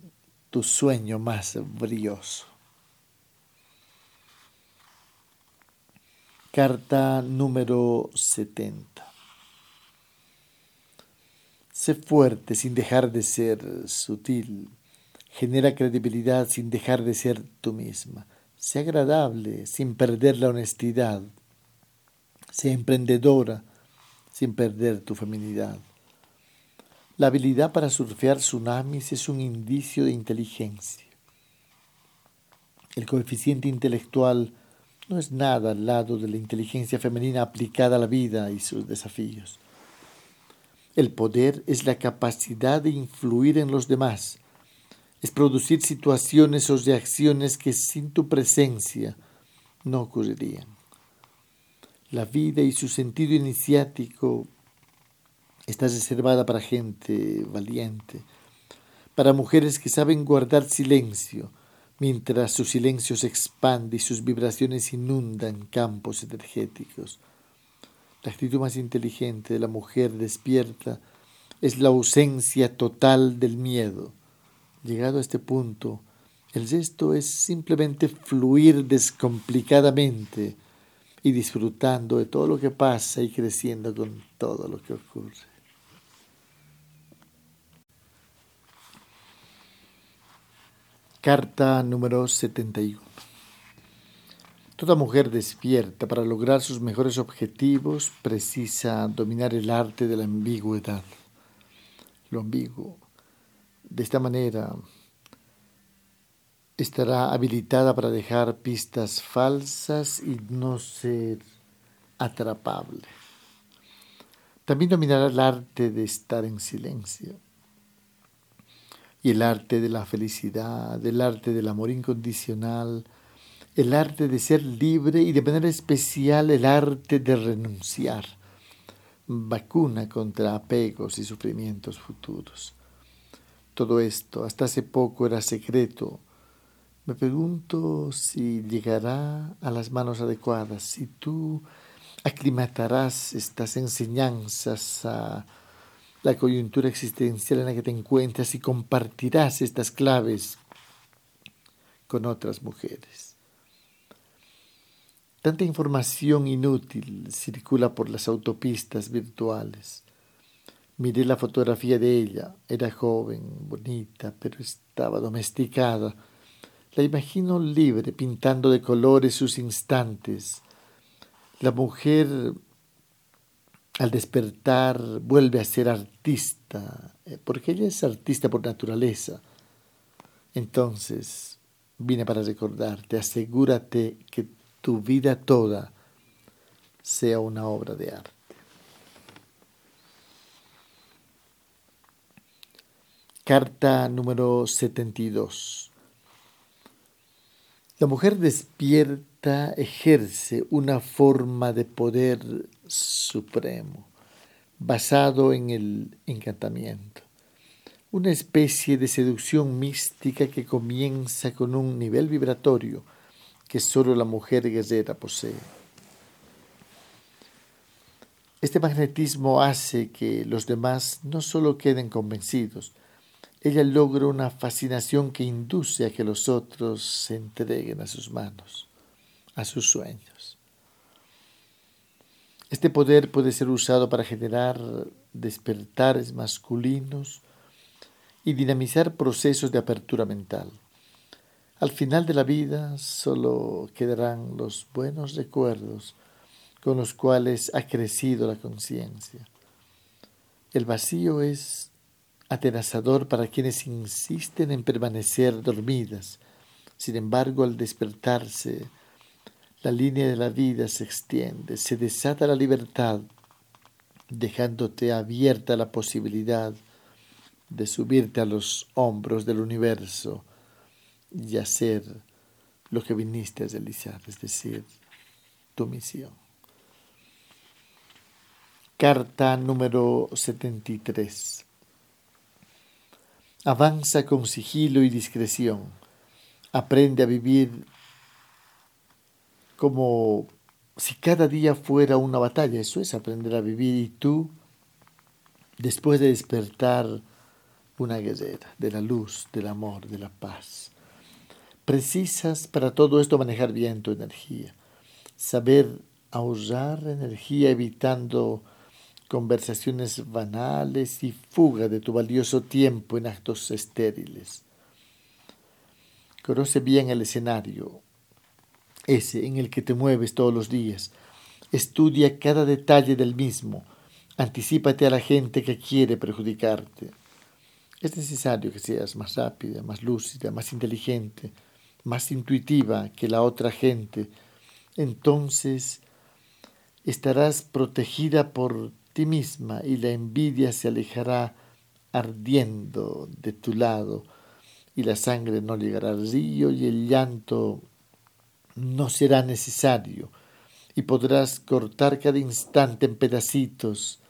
tu sueño más brilloso. Carta número 70. Sé fuerte sin dejar de ser sutil. Genera credibilidad sin dejar de ser tú misma. Sé agradable sin perder la honestidad. Sé emprendedora sin perder tu feminidad. La habilidad para surfear tsunamis es un indicio de inteligencia. El coeficiente intelectual no es nada al lado de la inteligencia femenina aplicada a la vida y sus desafíos. El poder es la capacidad de influir en los demás, es producir situaciones o reacciones que sin tu presencia no ocurrirían. La vida y su sentido iniciático está reservada para gente valiente, para mujeres que saben guardar silencio, mientras su silencio se expande y sus vibraciones inundan campos energéticos. La actitud más inteligente de la mujer despierta es la ausencia total del miedo. Llegado a este punto, el gesto es simplemente fluir descomplicadamente y disfrutando de todo lo que pasa y creciendo con todo lo que ocurre. Carta número 71. Toda mujer despierta para lograr sus mejores objetivos precisa dominar el arte de la ambigüedad. Lo ambiguo. De esta manera estará habilitada para dejar pistas falsas y no ser atrapable. También dominará el arte de estar en silencio y el arte de la felicidad, el arte del amor incondicional, el arte de ser libre y de manera especial el arte de renunciar, vacuna contra apegos y sufrimientos futuros. Todo esto hasta hace poco era secreto. Me pregunto si llegará a las manos adecuadas, si tú aclimatarás estas enseñanzas a la coyuntura existencial en la que te encuentras y compartirás estas claves con otras mujeres. Tanta información inútil circula por las autopistas virtuales. Miré la fotografía de ella. Era joven, bonita, pero estaba domesticada. La imagino libre, pintando de colores sus instantes. La mujer al despertar vuelve a ser artista, eh, porque ella es artista por naturaleza. Entonces, vine para recordarte, asegúrate que tu vida toda sea una obra de arte. Carta número 72. La mujer despierta ejerce una forma de poder supremo, basado en el encantamiento, una especie de seducción mística que comienza con un nivel vibratorio que solo la mujer guerrera posee. Este magnetismo hace que los demás no solo queden convencidos, ella logra una fascinación que induce a que los otros se entreguen a sus manos, a sus sueños. Este poder puede ser usado para generar despertares masculinos y dinamizar procesos de apertura mental. Al final de la vida solo quedarán los buenos recuerdos con los cuales ha crecido la conciencia. El vacío es atenazador para quienes insisten en permanecer dormidas. Sin embargo, al despertarse, la línea de la vida se extiende, se desata la libertad, dejándote abierta la posibilidad de subirte a los hombros del universo y hacer lo que viniste a realizar, es decir, tu misión. Carta número 73. Avanza con sigilo y discreción. Aprende a vivir como si cada día fuera una batalla. Eso es aprender a vivir. Y tú, después de despertar, una guerrera de la luz, del amor, de la paz. Precisas para todo esto manejar bien tu energía, saber ahorrar energía evitando conversaciones banales y fuga de tu valioso tiempo en actos estériles. Conoce bien el escenario, ese en el que te mueves todos los días. Estudia cada detalle del mismo. Anticípate a la gente que quiere perjudicarte. Es necesario que seas más rápida, más lúcida, más inteligente, más intuitiva que la otra gente. Entonces estarás protegida por ti misma y la envidia se alejará ardiendo de tu lado y la sangre no llegará al río y el llanto no será necesario y podrás cortar cada instante en pedacitos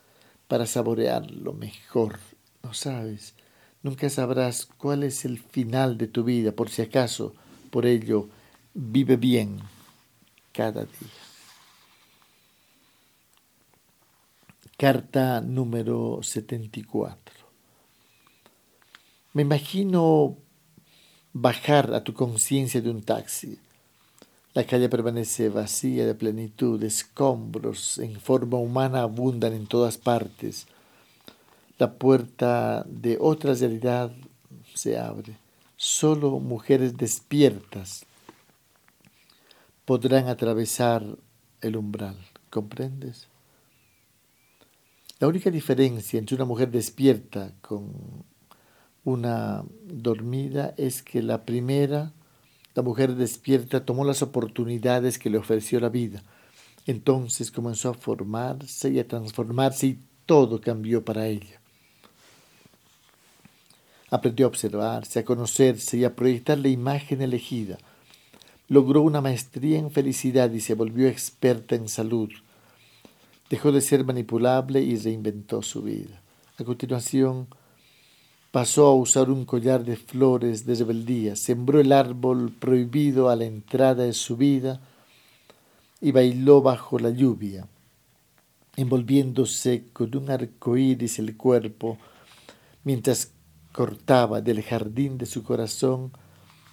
para saborearlo mejor. No sabes, nunca sabrás cuál es el final de tu vida, por si acaso, por ello, vive bien cada día. Carta número 74. Me imagino bajar a tu conciencia de un taxi. La calle permanece vacía de plenitud, escombros en forma humana abundan en todas partes. La puerta de otra realidad se abre. Solo mujeres despiertas podrán atravesar el umbral. ¿Comprendes? La única diferencia entre una mujer despierta con una dormida es que la primera, la mujer despierta, tomó las oportunidades que le ofreció la vida. Entonces comenzó a formarse y a transformarse y todo cambió para ella. Aprendió a observarse, a conocerse y a proyectar la imagen elegida. Logró una maestría en felicidad y se volvió experta en salud Dejó de ser manipulable y reinventó su vida. A continuación, pasó a usar un collar de flores de rebeldía, sembró el árbol prohibido a la entrada de su vida y bailó bajo la lluvia, envolviéndose con un arco iris el cuerpo, mientras cortaba del jardín de su corazón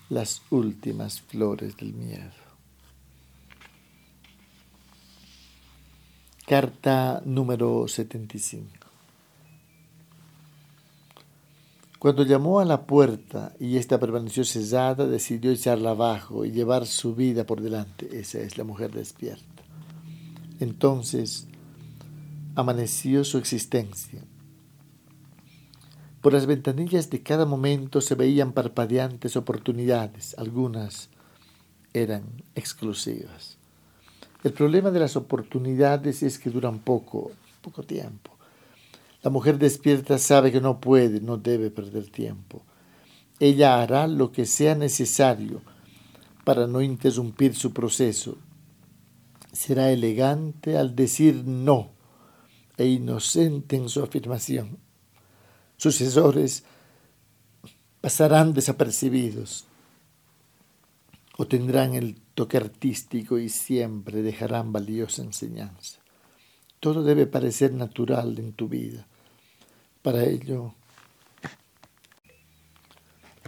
las últimas flores del miedo. Carta número 75. Cuando llamó a la puerta y ésta permaneció cesada, decidió echarla abajo y llevar su vida por delante. Esa es la mujer despierta. Entonces amaneció su existencia. Por las ventanillas de cada momento se veían parpadeantes oportunidades, algunas eran exclusivas. El problema de las oportunidades es que duran poco, poco tiempo. La mujer despierta sabe que no puede, no debe perder tiempo. Ella hará lo que sea necesario para no interrumpir su proceso. Será elegante al decir no e inocente en su afirmación. Sucesores pasarán desapercibidos o tendrán el toque artístico y siempre dejarán valiosa enseñanza. Todo debe parecer natural en tu vida. Para ello,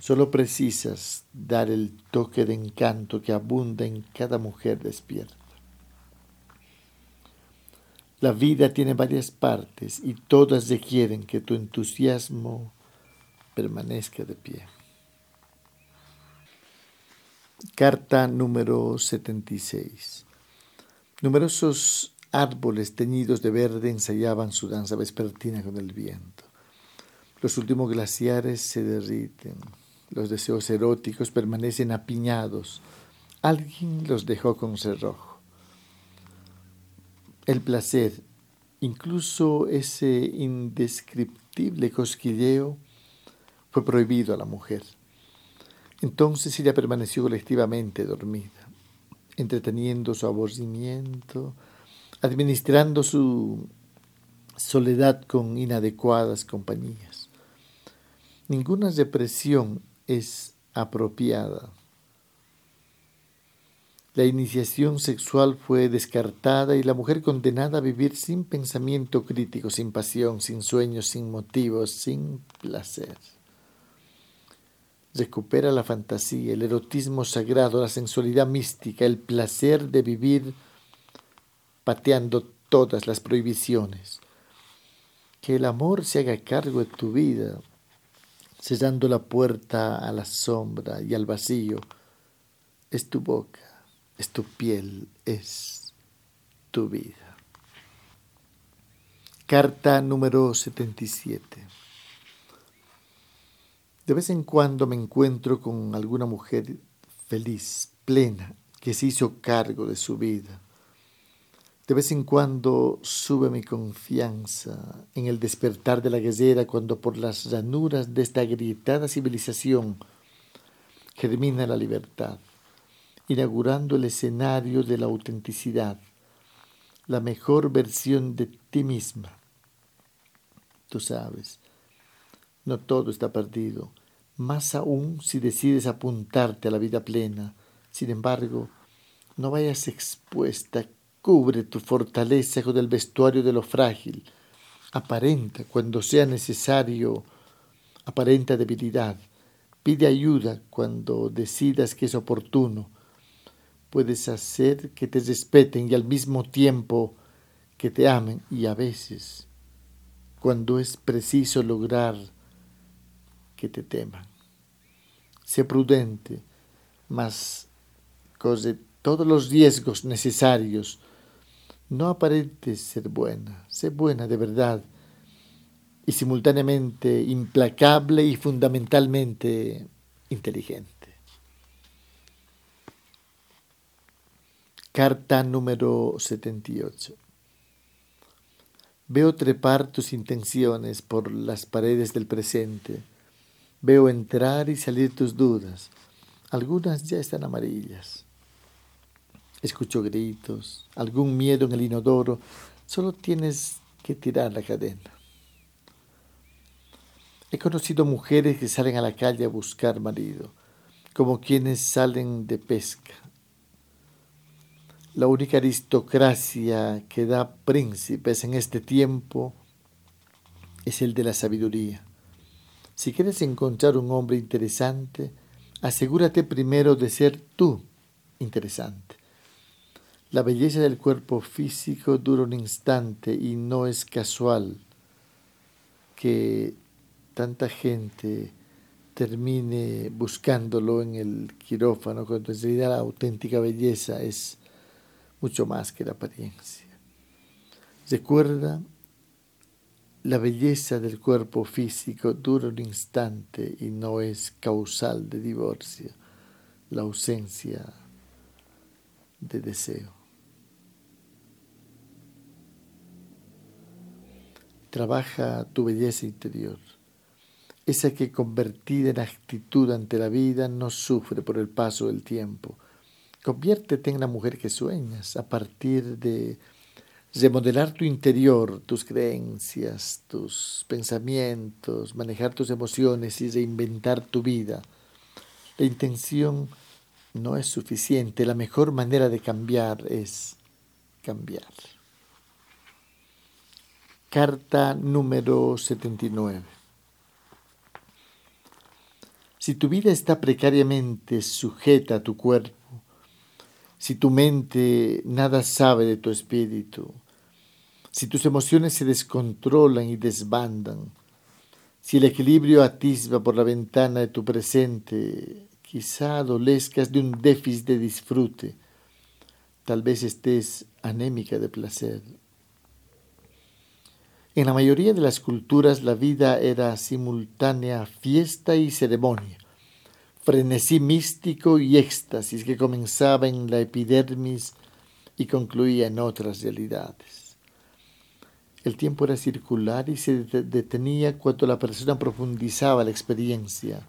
solo precisas dar el toque de encanto que abunda en cada mujer despierta. La vida tiene varias partes y todas requieren que tu entusiasmo permanezca de pie. Carta número 76. Numerosos árboles teñidos de verde ensayaban su danza vespertina con el viento. Los últimos glaciares se derriten. Los deseos eróticos permanecen apiñados. Alguien los dejó con cerrojo. El placer, incluso ese indescriptible cosquilleo, fue prohibido a la mujer. Entonces ella permaneció colectivamente dormida, entreteniendo su aborrecimiento, administrando su soledad con inadecuadas compañías. Ninguna represión es apropiada. La iniciación sexual fue descartada y la mujer condenada a vivir sin pensamiento crítico, sin pasión, sin sueños, sin motivos, sin placer recupera la fantasía, el erotismo sagrado, la sensualidad mística, el placer de vivir pateando todas las prohibiciones. Que el amor se haga cargo de tu vida, cerrando la puerta a la sombra y al vacío. Es tu boca, es tu piel, es tu vida. Carta número 77. De vez en cuando me encuentro con alguna mujer feliz, plena, que se hizo cargo de su vida. De vez en cuando sube mi confianza en el despertar de la guerrera cuando por las ranuras de esta agrietada civilización germina la libertad, inaugurando el escenario de la autenticidad, la mejor versión de ti misma. Tú sabes, no todo está perdido, más aún si decides apuntarte a la vida plena. Sin embargo, no vayas expuesta Cubre tu fortaleza con el vestuario de lo frágil. Aparenta cuando sea necesario, aparenta debilidad. Pide ayuda cuando decidas que es oportuno. Puedes hacer que te respeten y al mismo tiempo que te amen y a veces, cuando es preciso lograr que te teman. Sé prudente, mas corre todos los riesgos necesarios no aparentes ser buena, sé buena de verdad y simultáneamente implacable y fundamentalmente inteligente. Carta número 78. Veo trepar tus intenciones por las paredes del presente. Veo entrar y salir tus dudas. Algunas ya están amarillas. Escucho gritos, algún miedo en el inodoro. Solo tienes que tirar la cadena. He conocido mujeres que salen a la calle a buscar marido, como quienes salen de pesca. La única aristocracia que da príncipes en este tiempo es el de la sabiduría. Si quieres encontrar un hombre interesante, asegúrate primero de ser tú interesante. La belleza del cuerpo físico dura un instante y no es casual que tanta gente termine buscándolo en el quirófano, cuando en realidad la auténtica belleza es mucho más que la apariencia. Recuerda, la belleza del cuerpo físico dura un instante y no es causal de divorcio, la ausencia de deseo. trabaja tu belleza interior, esa que convertida en actitud ante la vida no sufre por el paso del tiempo. Conviértete en la mujer que sueñas a partir de remodelar tu interior, tus creencias, tus pensamientos, manejar tus emociones y reinventar tu vida. La intención no es suficiente, la mejor manera de cambiar es cambiar. Carta número 79. Si tu vida está precariamente sujeta a tu cuerpo, si tu mente nada sabe de tu espíritu, si tus emociones se descontrolan y desbandan, si el equilibrio atisba por la ventana de tu presente, quizá adolezcas de un déficit de disfrute, tal vez estés anémica de placer. En la mayoría de las culturas la vida era simultánea fiesta y ceremonia, frenesí místico y éxtasis que comenzaba en la epidermis y concluía en otras realidades. El tiempo era circular y se detenía cuando la persona profundizaba la experiencia.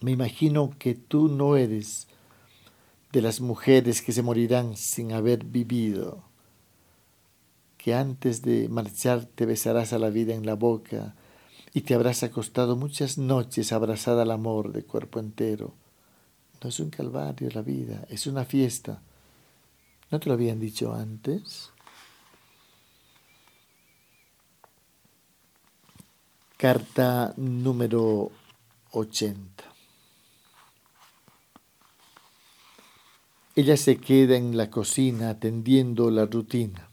Me imagino que tú no eres de las mujeres que se morirán sin haber vivido que antes de marchar te besarás a la vida en la boca y te habrás acostado muchas noches abrazada al amor de cuerpo entero. No es un calvario la vida, es una fiesta. ¿No te lo habían dicho antes? Carta número 80. Ella se queda en la cocina atendiendo la rutina.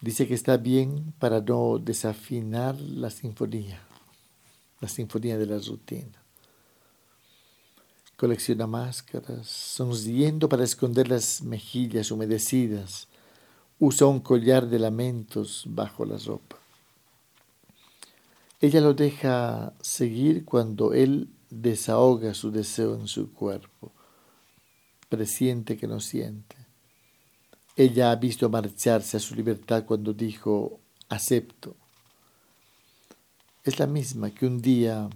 Dice que está bien para no desafinar la sinfonía, la sinfonía de la rutina. Colecciona máscaras, sonriendo para esconder las mejillas humedecidas. Usa un collar de lamentos bajo la ropa. Ella lo deja seguir cuando él desahoga su deseo en su cuerpo presiente que no siente. Ella ha visto marcharse a su libertad cuando dijo, acepto. Es la misma que un día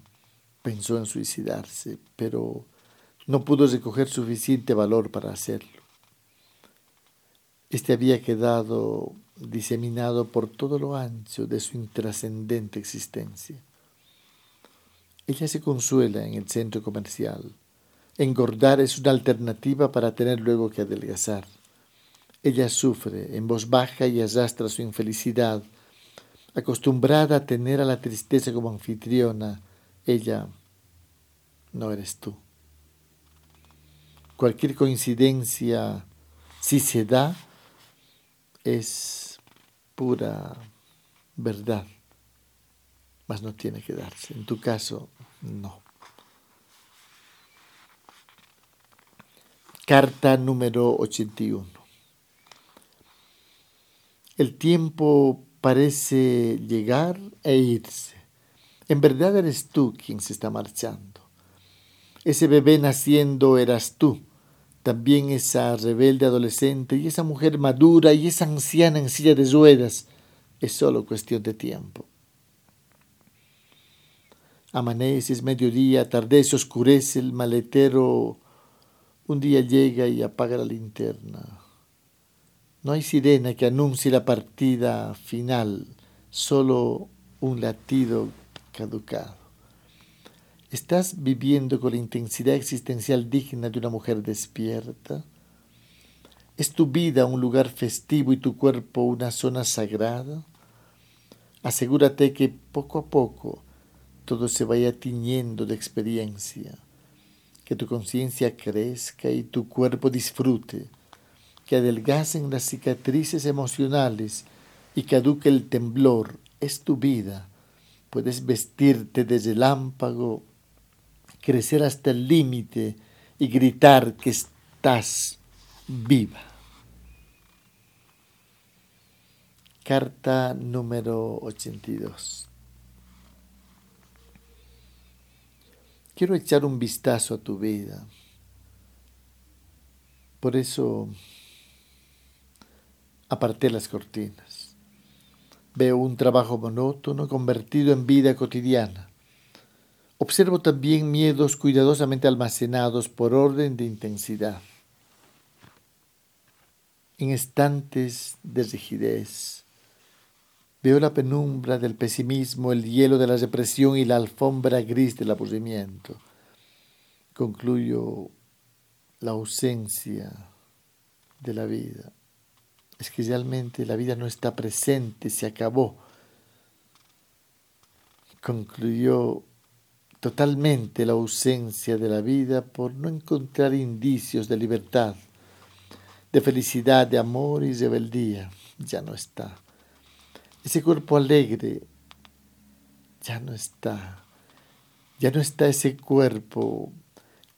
pensó en suicidarse, pero no pudo recoger suficiente valor para hacerlo. Este había quedado diseminado por todo lo ancho de su intrascendente existencia. Ella se consuela en el centro comercial, Engordar es una alternativa para tener luego que adelgazar. Ella sufre en voz baja y arrastra su infelicidad. Acostumbrada a tener a la tristeza como anfitriona, ella no eres tú. Cualquier coincidencia, si se da, es pura verdad, mas no tiene que darse. En tu caso, no. Carta número 81. El tiempo parece llegar e irse. En verdad eres tú quien se está marchando. Ese bebé naciendo eras tú. También esa rebelde adolescente y esa mujer madura y esa anciana en silla de ruedas. Es solo cuestión de tiempo. Amanece, es mediodía, se oscurece, el maletero un día llega y apaga la linterna. No hay sirena que anuncie la partida final, solo un latido caducado. ¿Estás viviendo con la intensidad existencial digna de una mujer despierta? ¿Es tu vida un lugar festivo y tu cuerpo una zona sagrada? Asegúrate que poco a poco todo se vaya tiñendo de experiencia que tu conciencia crezca y tu cuerpo disfrute, que adelgacen las cicatrices emocionales y caduque el temblor, es tu vida. Puedes vestirte de relámpago, crecer hasta el límite y gritar que estás viva. Carta número 82. Quiero echar un vistazo a tu vida. Por eso aparté las cortinas. Veo un trabajo monótono convertido en vida cotidiana. Observo también miedos cuidadosamente almacenados por orden de intensidad. En estantes de rigidez, Veo la penumbra del pesimismo, el hielo de la represión y la alfombra gris del aburrimiento. Concluyo la ausencia de la vida. Es que realmente la vida no está presente, se acabó. Concluyó totalmente la ausencia de la vida por no encontrar indicios de libertad, de felicidad, de amor y rebeldía. Ya no está. Ese cuerpo alegre ya no está. Ya no está ese cuerpo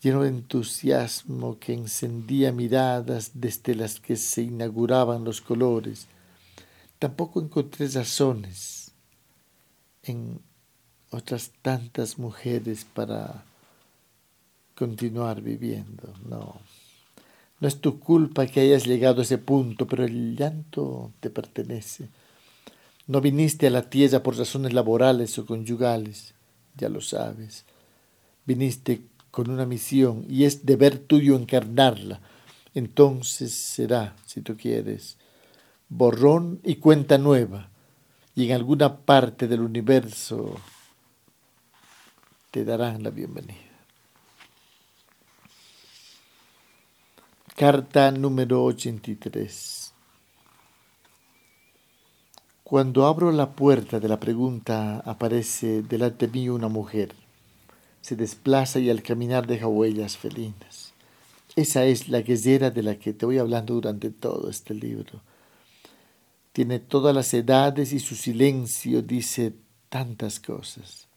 lleno de entusiasmo que encendía miradas desde las que se inauguraban los colores. Tampoco encontré razones en otras tantas mujeres para continuar viviendo. No. No es tu culpa que hayas llegado a ese punto, pero el llanto te pertenece. No viniste a la tierra por razones laborales o conyugales, ya lo sabes. Viniste con una misión y es deber tuyo encarnarla. Entonces será, si tú quieres, borrón y cuenta nueva. Y en alguna parte del universo te darán la bienvenida. Carta número 83. Cuando abro la puerta de la pregunta aparece delante mío una mujer. Se desplaza y al caminar deja huellas felinas. Esa es la guerrera de la que te voy hablando durante todo este libro. Tiene todas las edades y su silencio dice tantas cosas.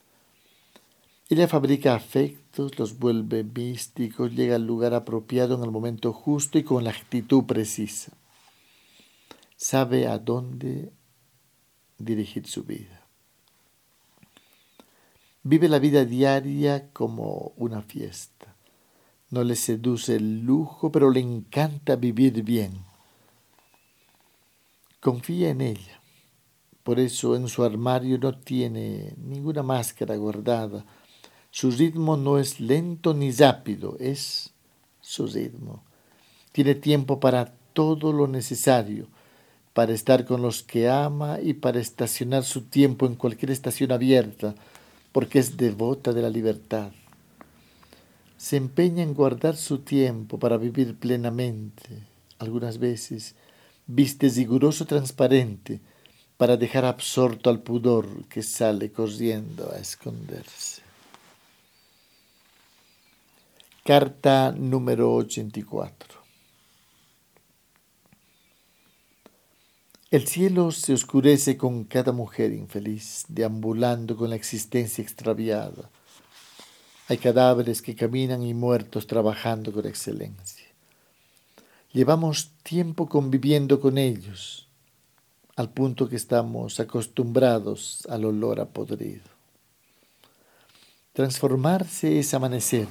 Ella fabrica afectos, los vuelve místicos, llega al lugar apropiado en el momento justo y con la actitud precisa. Sabe a dónde dirigir su vida. Vive la vida diaria como una fiesta. No le seduce el lujo, pero le encanta vivir bien. Confía en ella. Por eso en su armario no tiene ninguna máscara guardada. Su ritmo no es lento ni rápido, es su ritmo. Tiene tiempo para todo lo necesario, para estar con los que ama y para estacionar su tiempo en cualquier estación abierta, porque es devota de la libertad. Se empeña en guardar su tiempo para vivir plenamente. Algunas veces viste riguroso transparente para dejar absorto al pudor que sale corriendo a esconderse. Carta número 84. El cielo se oscurece con cada mujer infeliz, deambulando con la existencia extraviada. Hay cadáveres que caminan y muertos trabajando con excelencia. Llevamos tiempo conviviendo con ellos, al punto que estamos acostumbrados al olor a podrido. Transformarse es amanecer,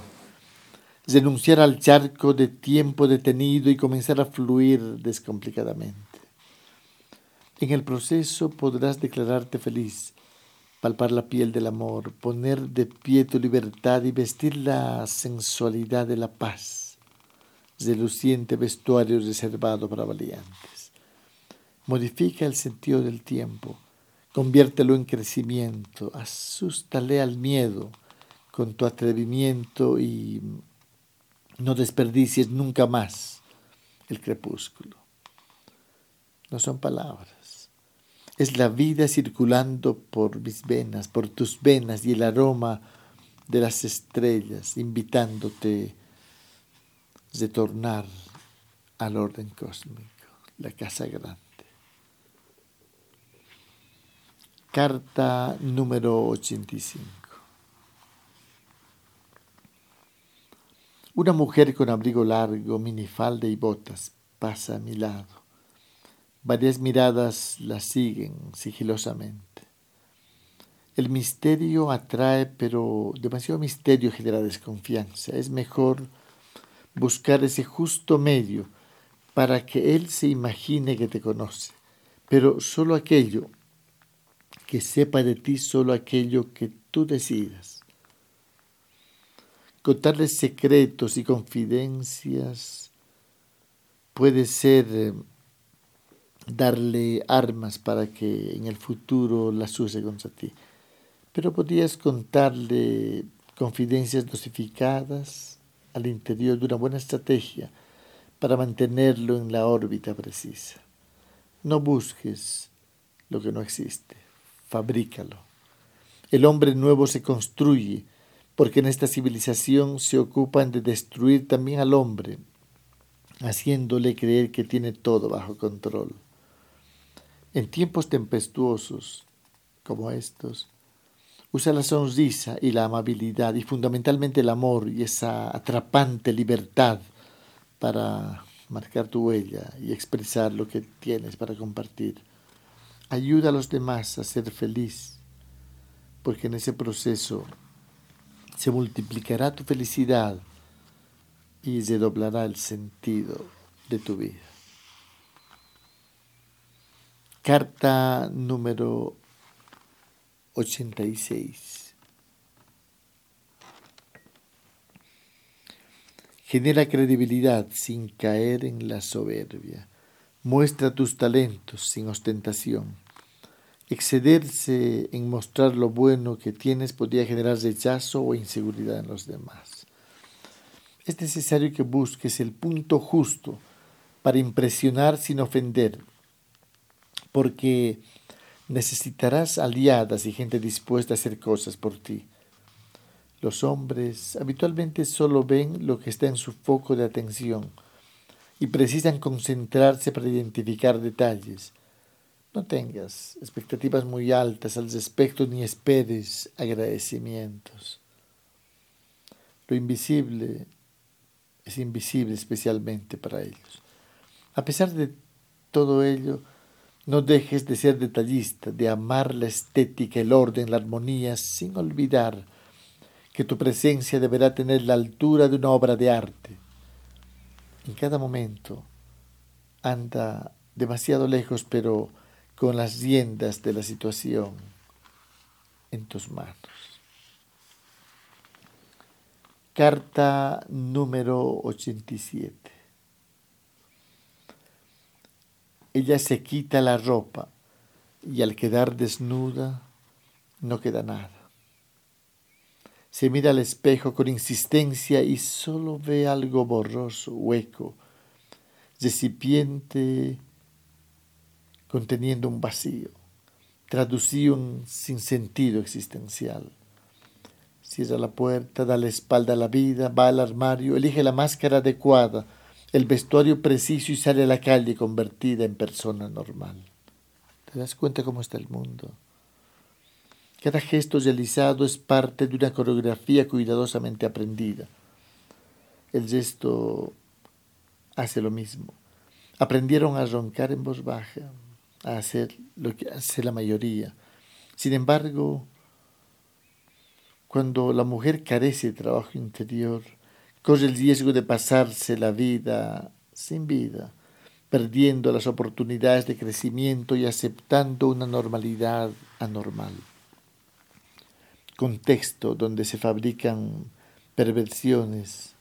renunciar al charco de tiempo detenido y comenzar a fluir descomplicadamente. En el proceso podrás declararte feliz, palpar la piel del amor, poner de pie tu libertad y vestir la sensualidad de la paz, reluciente vestuario reservado para valientes. Modifica el sentido del tiempo, conviértelo en crecimiento, asústale al miedo con tu atrevimiento y no desperdicies nunca más el crepúsculo. No son palabras es la vida circulando por mis venas, por tus venas y el aroma de las estrellas, invitándote a retornar al orden cósmico, la casa grande. Carta número 85. Una mujer con abrigo largo, minifalda y botas pasa a mi lado. Varias miradas la siguen sigilosamente. El misterio atrae, pero demasiado misterio genera desconfianza. Es mejor buscar ese justo medio para que él se imagine que te conoce, pero solo aquello que sepa de ti, solo aquello que tú decidas. Contarles secretos y confidencias puede ser eh, darle armas para que en el futuro las use contra ti. Pero podrías contarle confidencias dosificadas al interior de una buena estrategia para mantenerlo en la órbita precisa. No busques lo que no existe, fabrícalo. El hombre nuevo se construye porque en esta civilización se ocupan de destruir también al hombre, haciéndole creer que tiene todo bajo control. En tiempos tempestuosos como estos, usa la sonrisa y la amabilidad y fundamentalmente el amor y esa atrapante libertad para marcar tu huella y expresar lo que tienes para compartir. Ayuda a los demás a ser feliz, porque en ese proceso se multiplicará tu felicidad y se doblará el sentido de tu vida. Carta número 86. Genera credibilidad sin caer en la soberbia. Muestra tus talentos sin ostentación. Excederse en mostrar lo bueno que tienes podría generar rechazo o inseguridad en los demás. Es necesario que busques el punto justo para impresionar sin ofender porque necesitarás aliadas y gente dispuesta a hacer cosas por ti. Los hombres habitualmente solo ven lo que está en su foco de atención y precisan concentrarse para identificar detalles. No tengas expectativas muy altas al respecto ni esperes agradecimientos. Lo invisible es invisible especialmente para ellos. A pesar de todo ello, no dejes de ser detallista, de amar la estética, el orden, la armonía, sin olvidar que tu presencia deberá tener la altura de una obra de arte. En cada momento anda demasiado lejos, pero con las riendas de la situación en tus manos. Carta número 87. Ella se quita la ropa y al quedar desnuda no queda nada. Se mira al espejo con insistencia y solo ve algo borroso, hueco, recipiente conteniendo un vacío, traducido un sinsentido existencial. Cierra la puerta, da la espalda a la vida, va al armario, elige la máscara adecuada, el vestuario preciso y sale a la calle convertida en persona normal. ¿Te das cuenta cómo está el mundo? Cada gesto realizado es parte de una coreografía cuidadosamente aprendida. El gesto hace lo mismo. Aprendieron a roncar en voz baja, a hacer lo que hace la mayoría. Sin embargo, cuando la mujer carece de trabajo interior, corre el riesgo de pasarse la vida sin vida, perdiendo las oportunidades de crecimiento y aceptando una normalidad anormal. Contexto donde se fabrican perversiones,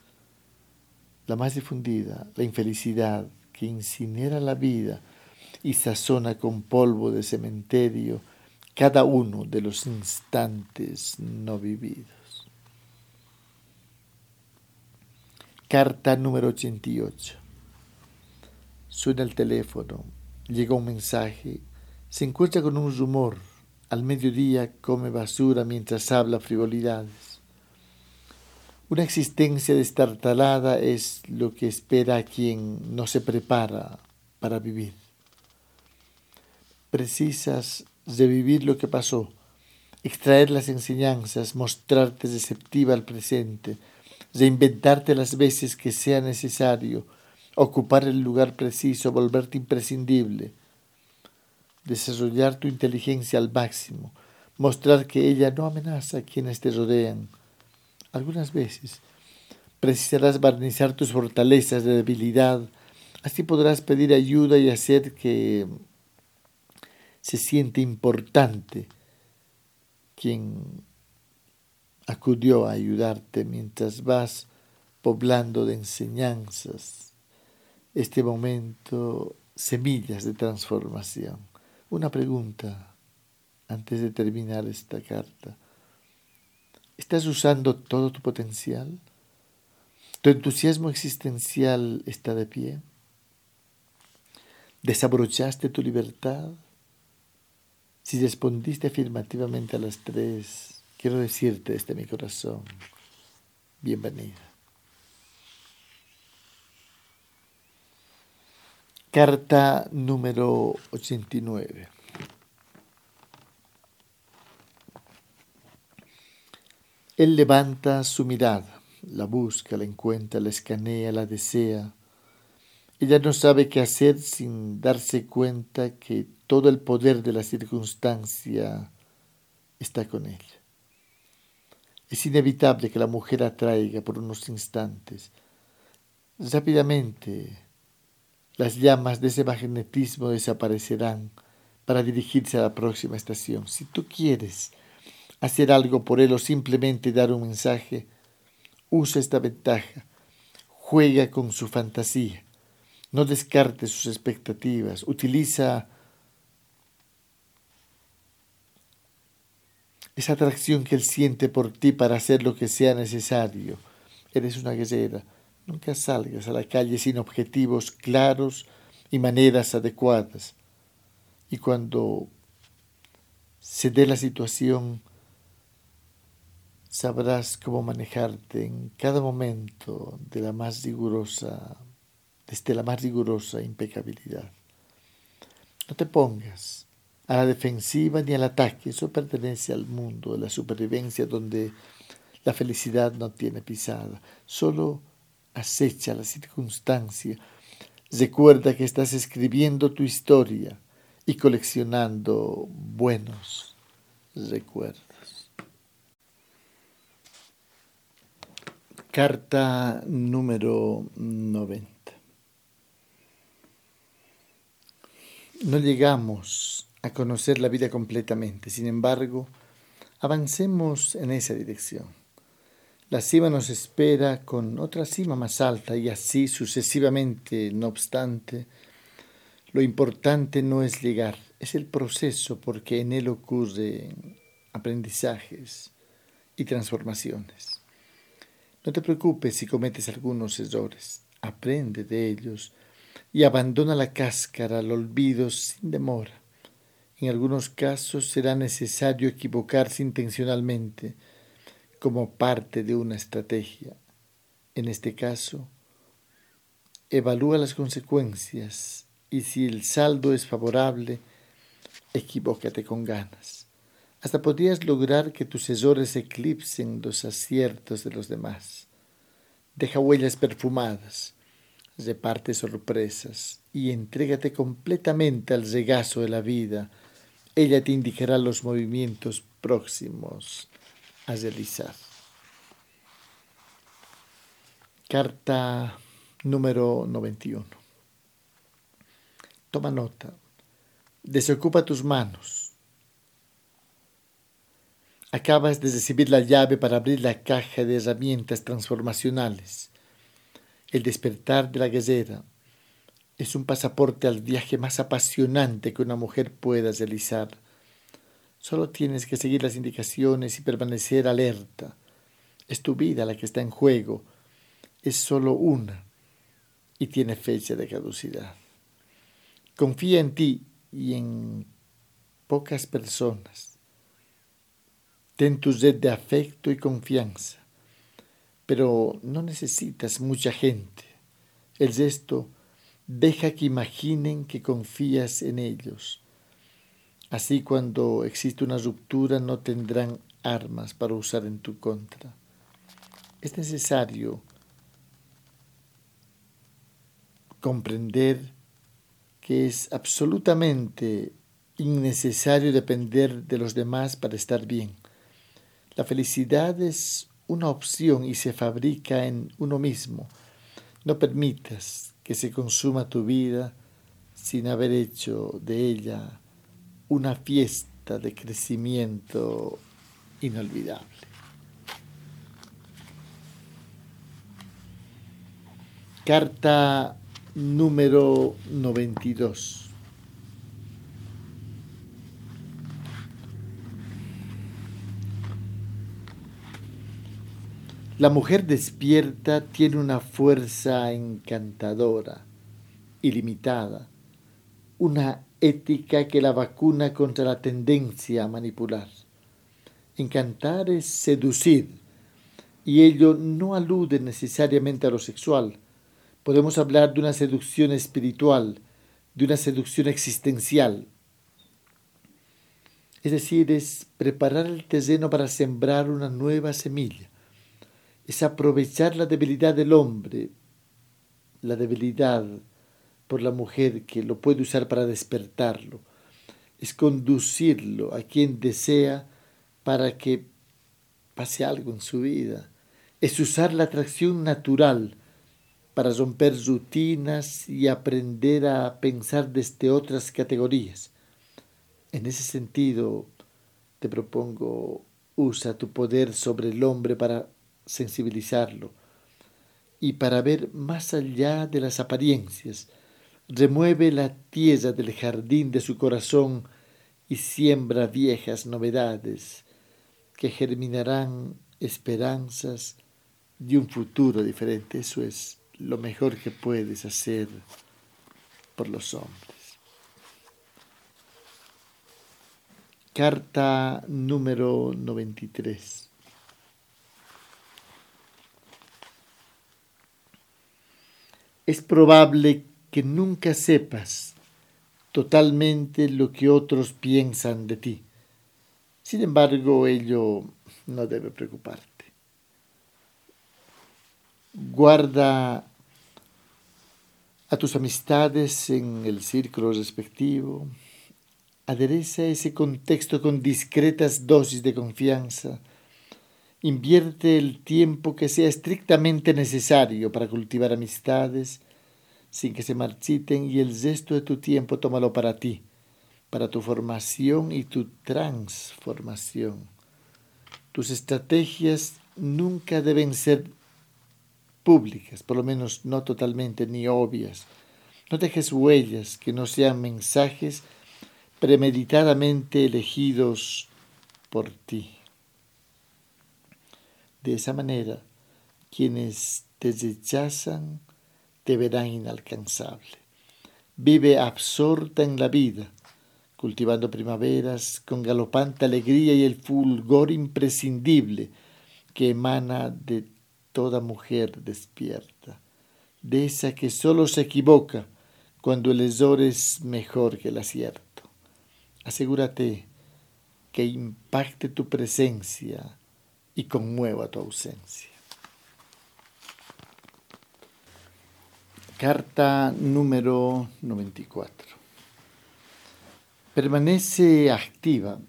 la más difundida, la infelicidad que incinera la vida y sazona con polvo de cementerio cada uno de los instantes no vividos. Carta número 88. Suena el teléfono, llega un mensaje, se encuentra con un rumor, al mediodía come basura mientras habla frivolidades. Una existencia destartalada es lo que espera a quien no se prepara para vivir. Precisas revivir lo que pasó, extraer las enseñanzas, mostrarte receptiva al presente, reinventarte las veces que sea necesario, ocupar el lugar preciso, volverte imprescindible, desarrollar tu inteligencia al máximo, mostrar que ella no amenaza a quienes te rodean. Algunas veces precisarás barnizar tus fortalezas de debilidad, así podrás pedir ayuda y hacer que se siente importante quien acudió a ayudarte mientras vas poblando de enseñanzas este momento, semillas de transformación. Una pregunta antes de terminar esta carta. ¿Estás usando todo tu potencial? ¿Tu entusiasmo existencial está de pie? ¿Desabrochaste tu libertad? Si respondiste afirmativamente a las tres, quiero decirte desde mi corazón, bienvenida. Carta número 89. Él levanta su mirada, la busca, la encuentra, la escanea, la desea. Ella no sabe qué hacer sin darse cuenta que todo el poder de la circunstancia está con ella. Es inevitable que la mujer atraiga por unos instantes. Rápidamente las llamas de ese magnetismo desaparecerán para dirigirse a la próxima estación. Si tú quieres hacer algo por él o simplemente dar un mensaje, usa esta ventaja, juega con su fantasía, no descarte sus expectativas, utiliza esa atracción que Él siente por ti para hacer lo que sea necesario. Eres una guerrera. Nunca salgas a la calle sin objetivos claros y maneras adecuadas. Y cuando se dé la situación, sabrás cómo manejarte en cada momento de la más rigurosa, desde la más rigurosa impecabilidad. No te pongas a la defensiva ni al ataque, eso pertenece al mundo de la supervivencia donde la felicidad no tiene pisada, solo acecha la circunstancia. Recuerda que estás escribiendo tu historia y coleccionando buenos recuerdos. Carta número 90. No llegamos a conocer la vida completamente, sin embargo, avancemos en esa dirección. La cima nos espera con otra cima más alta y así sucesivamente, no obstante, lo importante no es llegar, es el proceso porque en él ocurren aprendizajes y transformaciones. No te preocupes si cometes algunos errores, aprende de ellos y abandona la cáscara al olvido sin demora. En algunos casos será necesario equivocarse intencionalmente como parte de una estrategia. En este caso, evalúa las consecuencias y si el saldo es favorable, equivócate con ganas. Hasta podrías lograr que tus errores eclipsen los aciertos de los demás. Deja huellas perfumadas, reparte sorpresas y entrégate completamente al regazo de la vida. Ella te indicará los movimientos próximos a realizar. Carta número 91. Toma nota. Desocupa tus manos. Acabas de recibir la llave para abrir la caja de herramientas transformacionales. El despertar de la guerrera es un pasaporte al viaje más apasionante que una mujer pueda realizar. Solo tienes que seguir las indicaciones y permanecer alerta. Es tu vida la que está en juego. Es solo una y tiene fecha de caducidad. Confía en ti y en pocas personas. Ten tu red de afecto y confianza, pero no necesitas mucha gente. El resto deja que imaginen que confías en ellos. Así cuando existe una ruptura no tendrán armas para usar en tu contra. Es necesario comprender que es absolutamente innecesario depender de los demás para estar bien. La felicidad es una opción y se fabrica en uno mismo. No permitas que se consuma tu vida sin haber hecho de ella una fiesta de crecimiento inolvidable. Carta número 92. La mujer despierta tiene una fuerza encantadora, ilimitada, una ética que la vacuna contra la tendencia a manipular. Encantar es seducir, y ello no alude necesariamente a lo sexual, podemos hablar de una seducción espiritual, de una seducción existencial. Es decir, es preparar el terreno para sembrar una nueva semilla. Es aprovechar la debilidad del hombre, la debilidad por la mujer que lo puede usar para despertarlo. Es conducirlo a quien desea para que pase algo en su vida. Es usar la atracción natural para romper rutinas y aprender a pensar desde otras categorías. En ese sentido, te propongo, usa tu poder sobre el hombre para sensibilizarlo y para ver más allá de las apariencias. Remueve la tierra del jardín de su corazón y siembra viejas novedades que germinarán esperanzas de un futuro diferente. Eso es lo mejor que puedes hacer por los hombres. Carta número 93. Es probable que nunca sepas totalmente lo que otros piensan de ti. Sin embargo, ello no debe preocuparte. Guarda a tus amistades en el círculo respectivo. Adereza ese contexto con discretas dosis de confianza. Invierte el tiempo que sea estrictamente necesario para cultivar amistades sin que se marchiten y el resto de tu tiempo tómalo para ti, para tu formación y tu transformación. Tus estrategias nunca deben ser públicas, por lo menos no totalmente ni obvias. No dejes huellas que no sean mensajes premeditadamente elegidos por ti. De esa manera, quienes te rechazan te verán inalcanzable. Vive absorta en la vida, cultivando primaveras con galopante alegría y el fulgor imprescindible que emana de toda mujer despierta, de esa que sólo se equivoca cuando el error es mejor que el acierto. Asegúrate que impacte tu presencia y conmueva tu ausencia. Carta número 94. Permanece activa,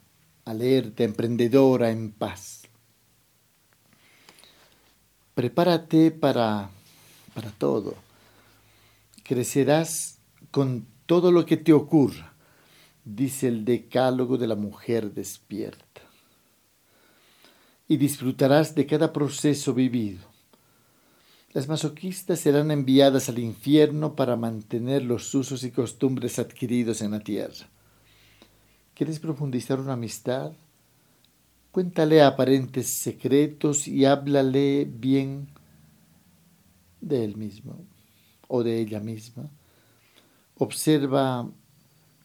alerta, emprendedora, en paz prepárate para, para todo. Crecerás con todo lo que te ocurra, dice el decálogo de la mujer despierta. Y disfrutarás de cada proceso vivido. Las masoquistas serán enviadas al infierno para mantener los usos y costumbres adquiridos en la tierra. ¿Quieres profundizar una amistad? Cuéntale aparentes secretos y háblale bien de él mismo o de ella misma. Observa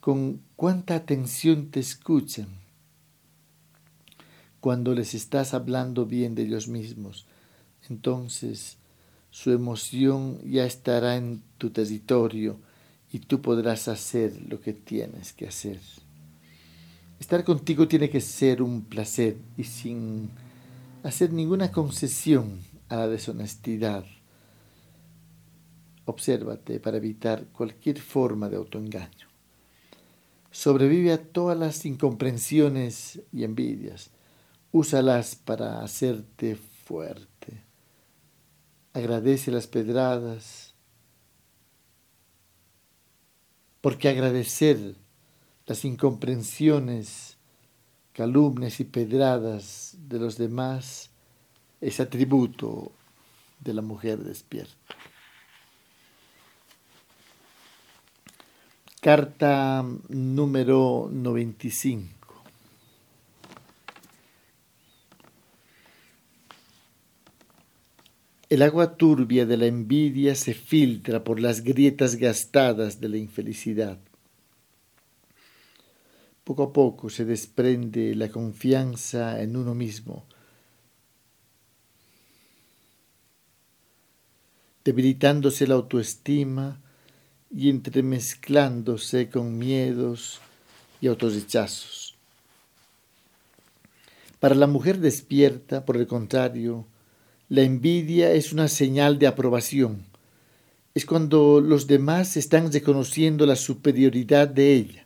con cuánta atención te escuchan cuando les estás hablando bien de ellos mismos. Entonces su emoción ya estará en tu territorio y tú podrás hacer lo que tienes que hacer. Estar contigo tiene que ser un placer y sin hacer ninguna concesión a la deshonestidad. Obsérvate para evitar cualquier forma de autoengaño. Sobrevive a todas las incomprensiones y envidias. Úsalas para hacerte fuerte. Agradece las pedradas, porque agradecer las incomprensiones, calumnias y pedradas de los demás es atributo de la mujer despierta. Carta número 95. El agua turbia de la envidia se filtra por las grietas gastadas de la infelicidad. Poco a poco se desprende la confianza en uno mismo, debilitándose la autoestima y entremezclándose con miedos y autorrechazos. Para la mujer despierta, por el contrario, la envidia es una señal de aprobación. Es cuando los demás están reconociendo la superioridad de ella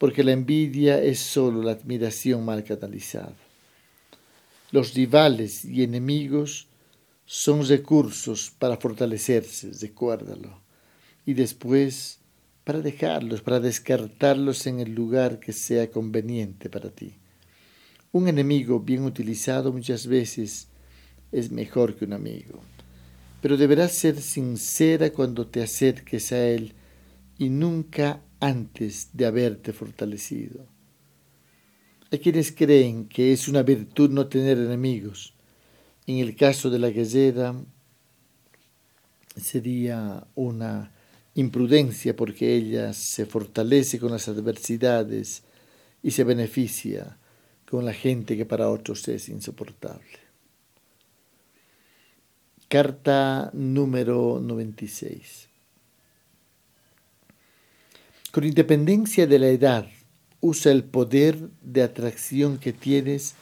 porque la envidia es sólo la admiración mal catalizada. Los rivales y enemigos son recursos para fortalecerse, recuérdalo, y después para dejarlos, para descartarlos en el lugar que sea conveniente para ti. Un enemigo bien utilizado muchas veces es mejor que un amigo, pero deberás ser sincera cuando te acerques a él y nunca antes de haberte fortalecido. Hay quienes creen que es una virtud no tener enemigos. En el caso de la gallera sería una imprudencia porque ella se fortalece con las adversidades y se beneficia con la gente que para otros es insoportable. Carta número 96. Con independencia de la edad, usa el poder de atracción que tienes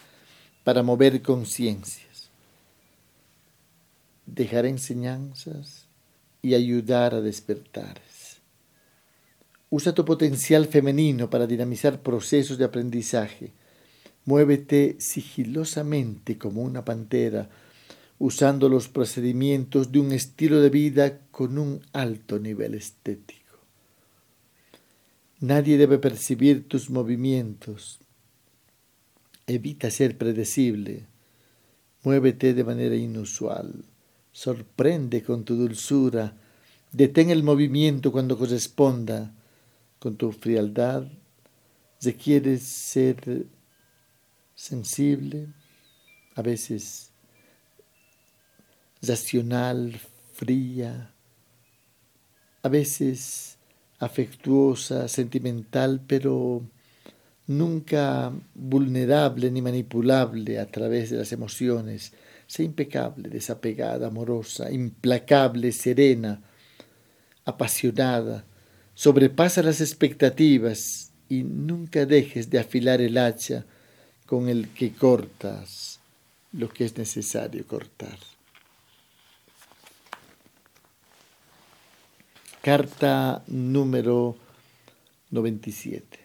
para mover conciencias, dejar enseñanzas y ayudar a despertar. Usa tu potencial femenino para dinamizar procesos de aprendizaje. Muévete sigilosamente como una pantera, usando los procedimientos de un estilo de vida con un alto nivel estético. Nadie debe percibir tus movimientos. Evita ser predecible. Muévete de manera inusual. Sorprende con tu dulzura. Detén el movimiento cuando corresponda con tu frialdad, requieres ser sensible, a veces racional, fría, a veces afectuosa, sentimental, pero nunca vulnerable ni manipulable a través de las emociones. Sé impecable, desapegada, amorosa, implacable, serena, apasionada, sobrepasa las expectativas y nunca dejes de afilar el hacha con el que cortas lo que es necesario cortar. Carta número 97.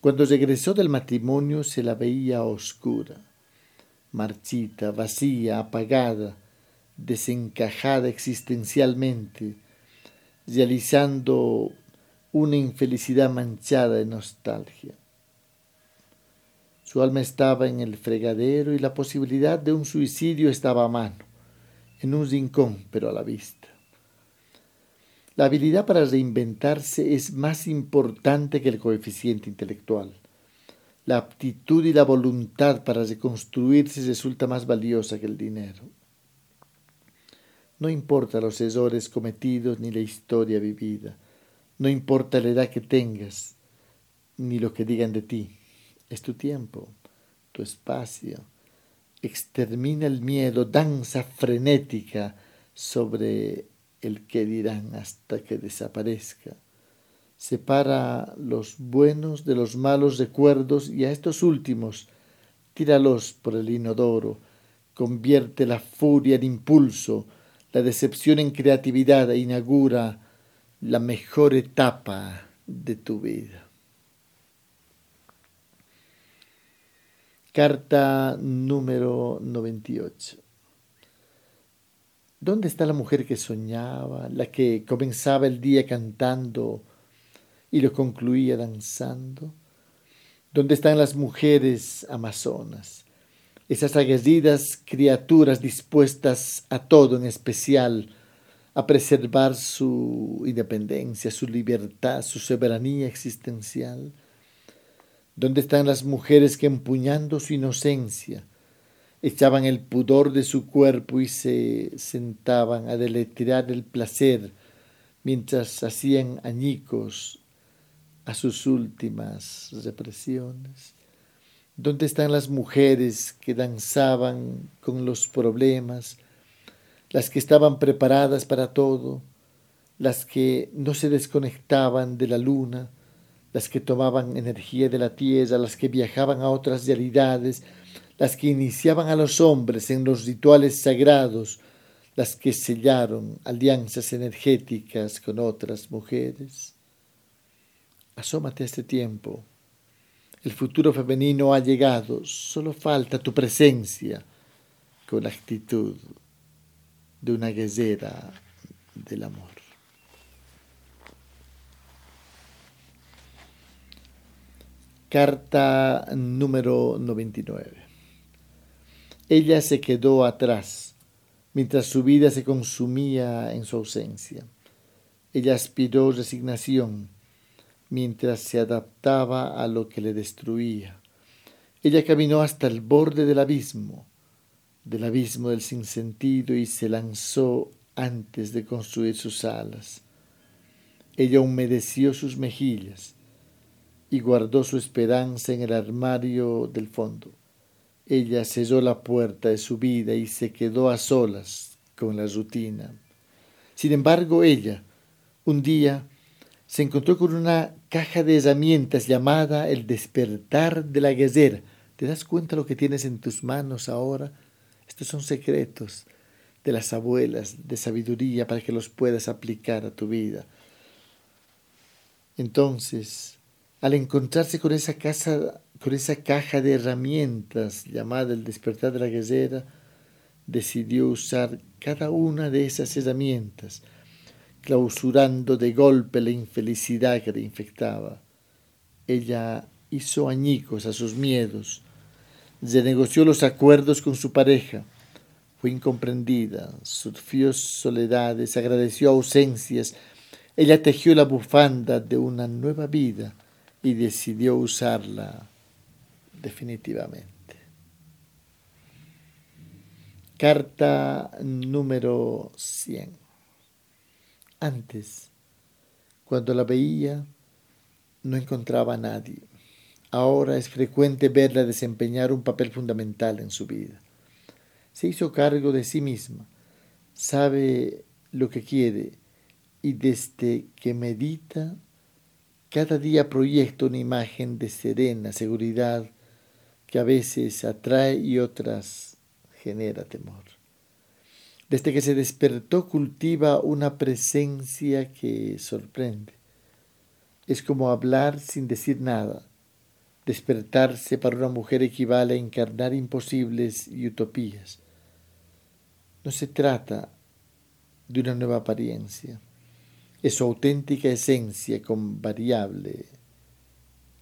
Cuando regresó del matrimonio se la veía oscura, marchita, vacía, apagada, desencajada existencialmente, realizando una infelicidad manchada de nostalgia. Su alma estaba en el fregadero y la posibilidad de un suicidio estaba a mano, en un rincón, pero a la vista. La habilidad para reinventarse es más importante que el coeficiente intelectual. La aptitud y la voluntad para reconstruirse resulta más valiosa que el dinero. No importa los errores cometidos ni la historia vivida. No importa la edad que tengas ni lo que digan de ti. Es tu tiempo, tu espacio. Extermina el miedo, danza frenética sobre el que dirán hasta que desaparezca. Separa los buenos de los malos recuerdos y a estos últimos tíralos por el inodoro. Convierte la furia en impulso, la decepción en creatividad inaugura la mejor etapa de tu vida. Carta número 98. ¿Dónde está la mujer que soñaba, la que comenzaba el día cantando y lo concluía danzando? ¿Dónde están las mujeres amazonas? esas aguerridas criaturas dispuestas a todo, en especial a preservar su independencia, su libertad, su soberanía existencial? ¿Dónde están las mujeres que empuñando su inocencia echaban el pudor de su cuerpo y se sentaban a deletrear el placer mientras hacían añicos a sus últimas represiones? ¿Dónde están las mujeres que danzaban con los problemas, las que estaban preparadas para todo, las que no se desconectaban de la luna, las que tomaban energía de la tierra, las que viajaban a otras realidades, las que iniciaban a los hombres en los rituales sagrados, las que sellaron alianzas energéticas con otras mujeres? Asómate a este tiempo el futuro femenino ha llegado, solo falta tu presencia con la actitud de una guerrera del amor. Carta número 99. Ella se quedó atrás mientras su vida se consumía en su ausencia. Ella aspiró resignación mientras se adaptaba a lo que le destruía. Ella caminó hasta el borde del abismo, del abismo del sinsentido, y se lanzó antes de construir sus alas. Ella humedeció sus mejillas y guardó su esperanza en el armario del fondo. ella cerró la puerta de su vida y se quedó a solas con la rutina. Sin embargo, ella, un día, se encontró con una caja de herramientas llamada el despertar de la guerrera. ¿Te das cuenta lo que tienes en tus manos ahora? Estos son secretos de las abuelas de sabiduría para que los puedas aplicar a tu vida. Entonces, al encontrarse con esa, casa, con esa caja de herramientas llamada el despertar de la guerrera, decidió usar cada una de esas herramientas, clausurando de golpe la infelicidad que le infectaba. Ella hizo añicos a sus miedos, renegoció los acuerdos con su pareja, fue incomprendida, sufrió soledades, agradeció ausencias, ella tejió la bufanda de una nueva vida y decidió usarla definitivamente. Carta número 100. Antes, cuando la veía, no encontraba a nadie. Ahora es frecuente verla desempeñar un papel fundamental en su vida. Se hizo cargo de sí misma, sabe lo que quiere y desde que medita, cada día proyecta una imagen de serena seguridad que a veces atrae y otras genera temor. Desde que se despertó cultiva una presencia que sorprende. Es como hablar sin decir nada. Despertarse para una mujer equivale a encarnar imposibles y utopías. No se trata de una nueva apariencia es su auténtica esencia con variable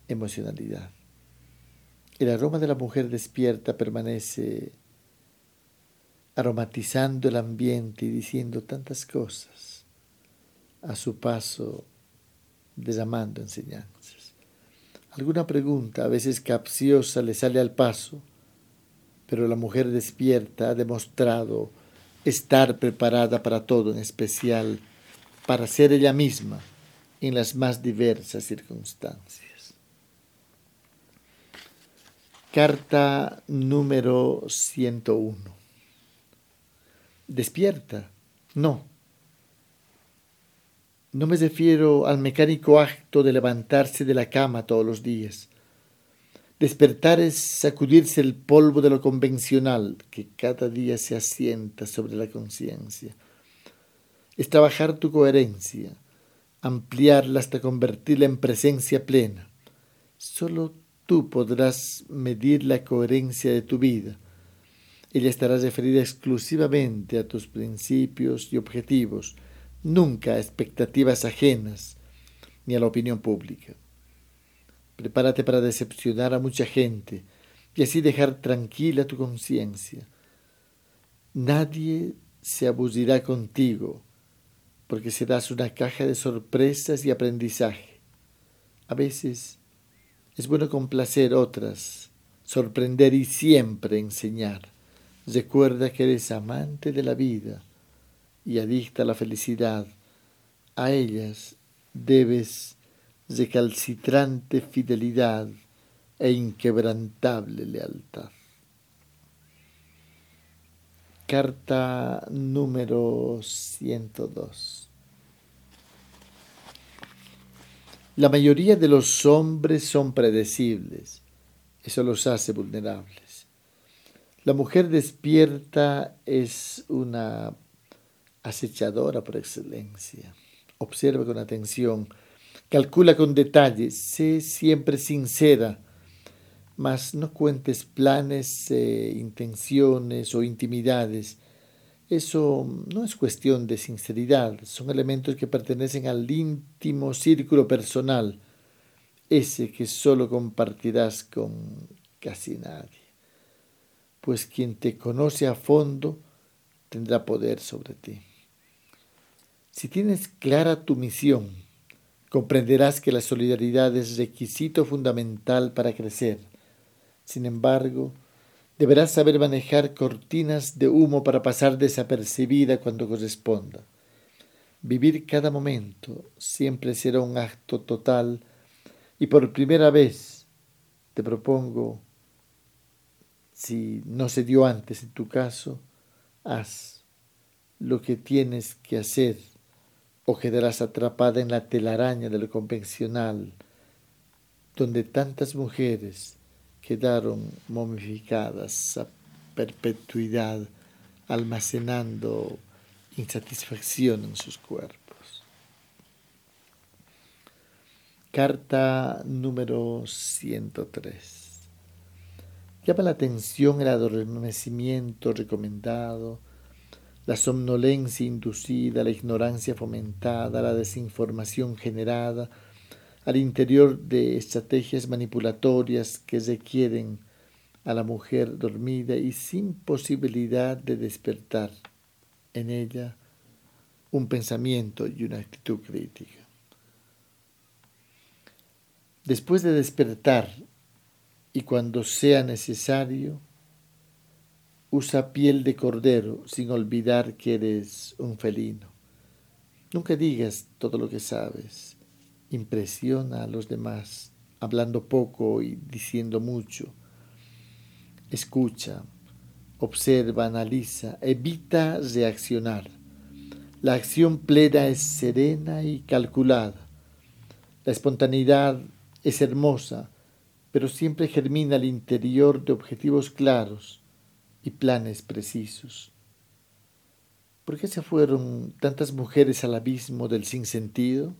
emocionalidad. El aroma de la mujer despierta permanece aromatizando el ambiente y diciendo tantas cosas a su paso derramando enseñanzas. Alguna pregunta, a veces capciosa, le sale al paso, pero la mujer despierta ha demostrado estar preparada para todo, en especial para ser ella misma en las más diversas circunstancias. Carta número 101. Despierta. No. No me refiero al mecánico acto de levantarse de la cama todos los días. Despertar es sacudirse el polvo de lo convencional que cada día se asienta sobre la conciencia es trabajar tu coherencia, ampliarla hasta convertirla en presencia plena. Solo tú podrás medir la coherencia de tu vida. Ella estará referida exclusivamente a tus principios y objetivos, nunca a expectativas ajenas ni a la opinión pública. Prepárate para decepcionar a mucha gente y así dejar tranquila tu conciencia. Nadie se abusirá contigo porque serás una caja de sorpresas y aprendizaje. A veces es bueno complacer otras, sorprender y siempre enseñar. Recuerda que eres amante de la vida y adicta a la felicidad. A ellas debes recalcitrante fidelidad e inquebrantable lealtad. Carta número 102. La mayoría de los hombres son predecibles. Eso los hace vulnerables. La mujer despierta es una acechadora por excelencia. Observa con atención, calcula con detalle, sé siempre sincera mas no cuentes planes, eh, intenciones o intimidades. Eso no es cuestión de sinceridad, son elementos que pertenecen al íntimo círculo personal, ese que solo compartirás con casi nadie. Pues quien te conoce a fondo tendrá poder sobre ti. Si tienes clara tu misión, comprenderás que la solidaridad es requisito fundamental para crecer sin embargo, deberás saber manejar cortinas de humo para pasar desapercibida cuando corresponda. Vivir cada momento siempre será un acto total y por primera vez te propongo Si no se dio antes en tu caso, haz lo que tienes que hacer o quedarás atrapada en la telaraña de lo convencional, donde tantas mujeres quedaron momificadas a perpetuidad, almacenando insatisfacción en sus cuerpos. Carta número 103. Llama la atención el adormecimiento recomendado, la somnolencia inducida, la ignorancia fomentada, la desinformación generada al interior de estrategias manipulatorias que requieren a la mujer dormida y sin posibilidad de despertar en ella un pensamiento y una actitud crítica. Después de despertar y cuando sea necesario, usa piel de cordero sin olvidar que eres un felino. Nunca digas todo lo que sabes. Impresiona a los demás, hablando poco y diciendo mucho. Escucha, observa, analiza, evita reaccionar. La acción plena es serena y calculada. La espontaneidad es hermosa, pero siempre germina al interior de objetivos claros y planes precisos. ¿Por qué se fueron tantas mujeres al abismo del sinsentido?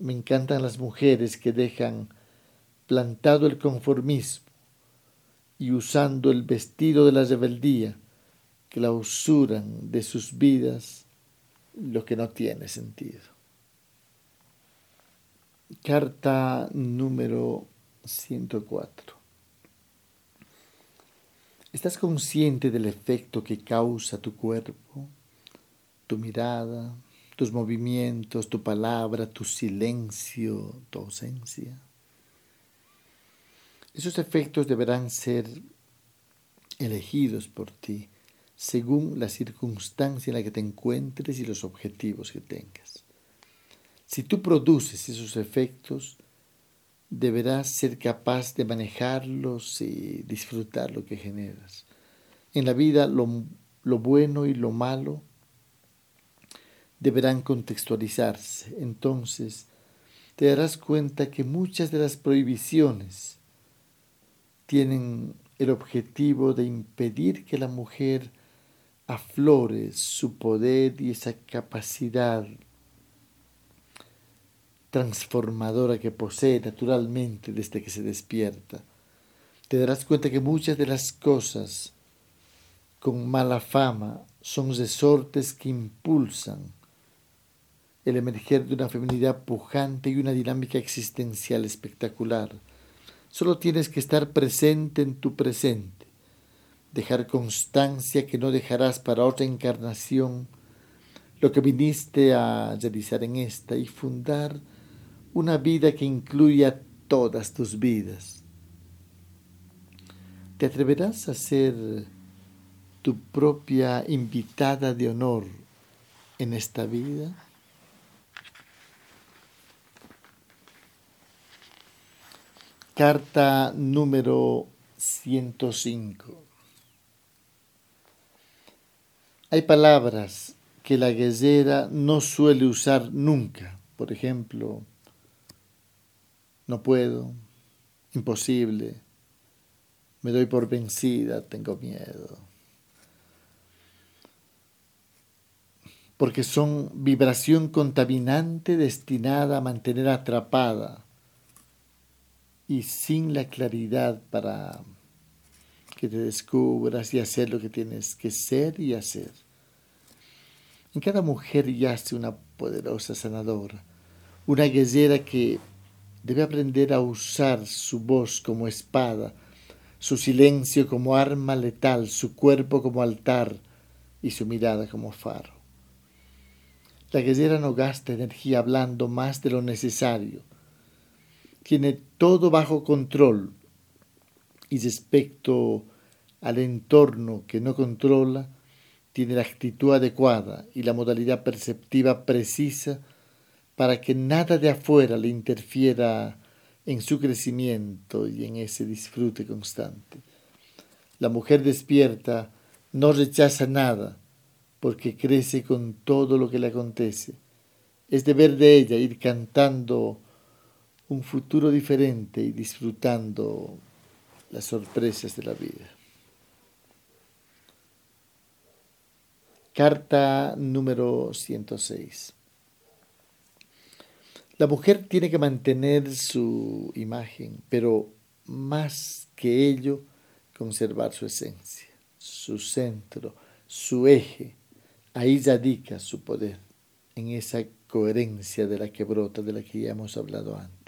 Me encantan las mujeres que dejan plantado el conformismo y usando el vestido de la rebeldía, que la usuran de sus vidas lo que no tiene sentido. Carta número 104. ¿Estás consciente del efecto que causa tu cuerpo, tu mirada, tus movimientos, tu palabra, tu silencio, tu ausencia? Esos efectos deberán ser elegidos por ti según la circunstancia en la que te encuentres y los objetivos que tengas. Si tú produces esos efectos, deberás ser capaz de manejarlos y disfrutar lo que generas. En la vida lo, lo bueno y lo malo deberán contextualizarse. Entonces te darás cuenta que muchas de las prohibiciones tienen el objetivo de impedir que la mujer aflore su poder y esa capacidad transformadora que posee naturalmente desde que se despierta, te darás cuenta que muchas de las cosas con mala fama son resortes que impulsan el emerger de una feminidad pujante y una dinámica existencial espectacular. Solo tienes que estar presente en tu presente, dejar constancia que no dejarás para otra encarnación lo que viniste a realizar en esta y fundar una vida que incluya todas tus vidas. ¿Te atreverás a ser tu propia invitada de honor en esta vida? Carta número 105. Hay palabras que la guerrera no suele usar nunca. Por ejemplo, no puedo, imposible, me doy por vencida, tengo miedo. Porque son vibración contaminante destinada a mantener atrapada y sin la claridad para que te descubras y hacer lo que tienes que ser y hacer. En cada mujer yace una poderosa sanadora, una guerrera que Debe aprender a usar su voz como espada, su silencio como arma letal, su cuerpo como altar y su mirada como faro. La guerrera no gasta energía hablando más de lo necesario. Tiene todo bajo control y respecto al entorno que no controla, tiene la actitud adecuada y la modalidad perceptiva precisa para que nada de afuera le interfiera en su crecimiento y en ese disfrute constante. La mujer despierta no rechaza nada porque crece con todo lo que le acontece. Es deber de ella ir cantando un futuro diferente y disfrutando las sorpresas de la vida. Carta número 106. La mujer tiene que mantener su imagen, pero más que ello, conservar su esencia, su centro, su eje. Ahí radica su poder, en esa coherencia de la que brota, de la que ya hemos hablado antes.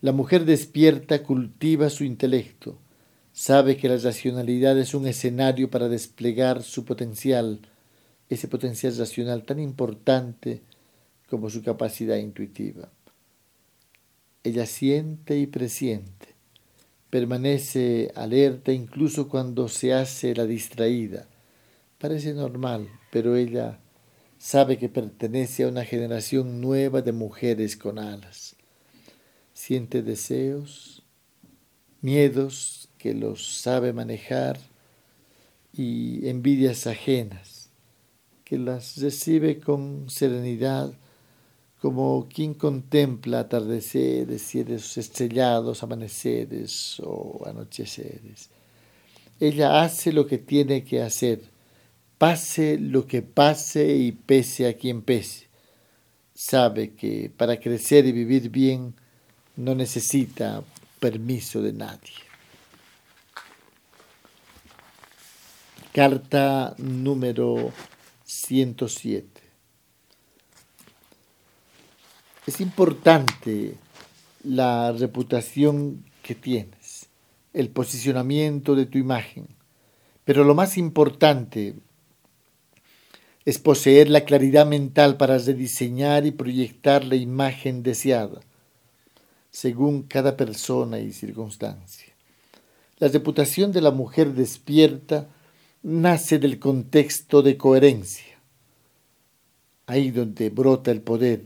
La mujer despierta cultiva su intelecto, sabe que la racionalidad es un escenario para desplegar su potencial, ese potencial racional tan importante como su capacidad intuitiva. Ella siente y presiente, permanece alerta incluso cuando se hace la distraída. Parece normal, pero ella sabe que pertenece a una generación nueva de mujeres con alas. Siente deseos, miedos que los sabe manejar y envidias ajenas, que las recibe con serenidad como quien contempla atardeceres, cielos estrellados, amaneceres o anocheceres. Ella hace lo que tiene que hacer, pase lo que pase y pese a quien pese. Sabe que para crecer y vivir bien no necesita permiso de nadie. Carta número 107. Es importante la reputación que tienes, el posicionamiento de tu imagen, pero lo más importante es poseer la claridad mental para rediseñar y proyectar la imagen deseada, según cada persona y circunstancia. La reputación de la mujer despierta nace del contexto de coherencia, ahí donde brota el poder,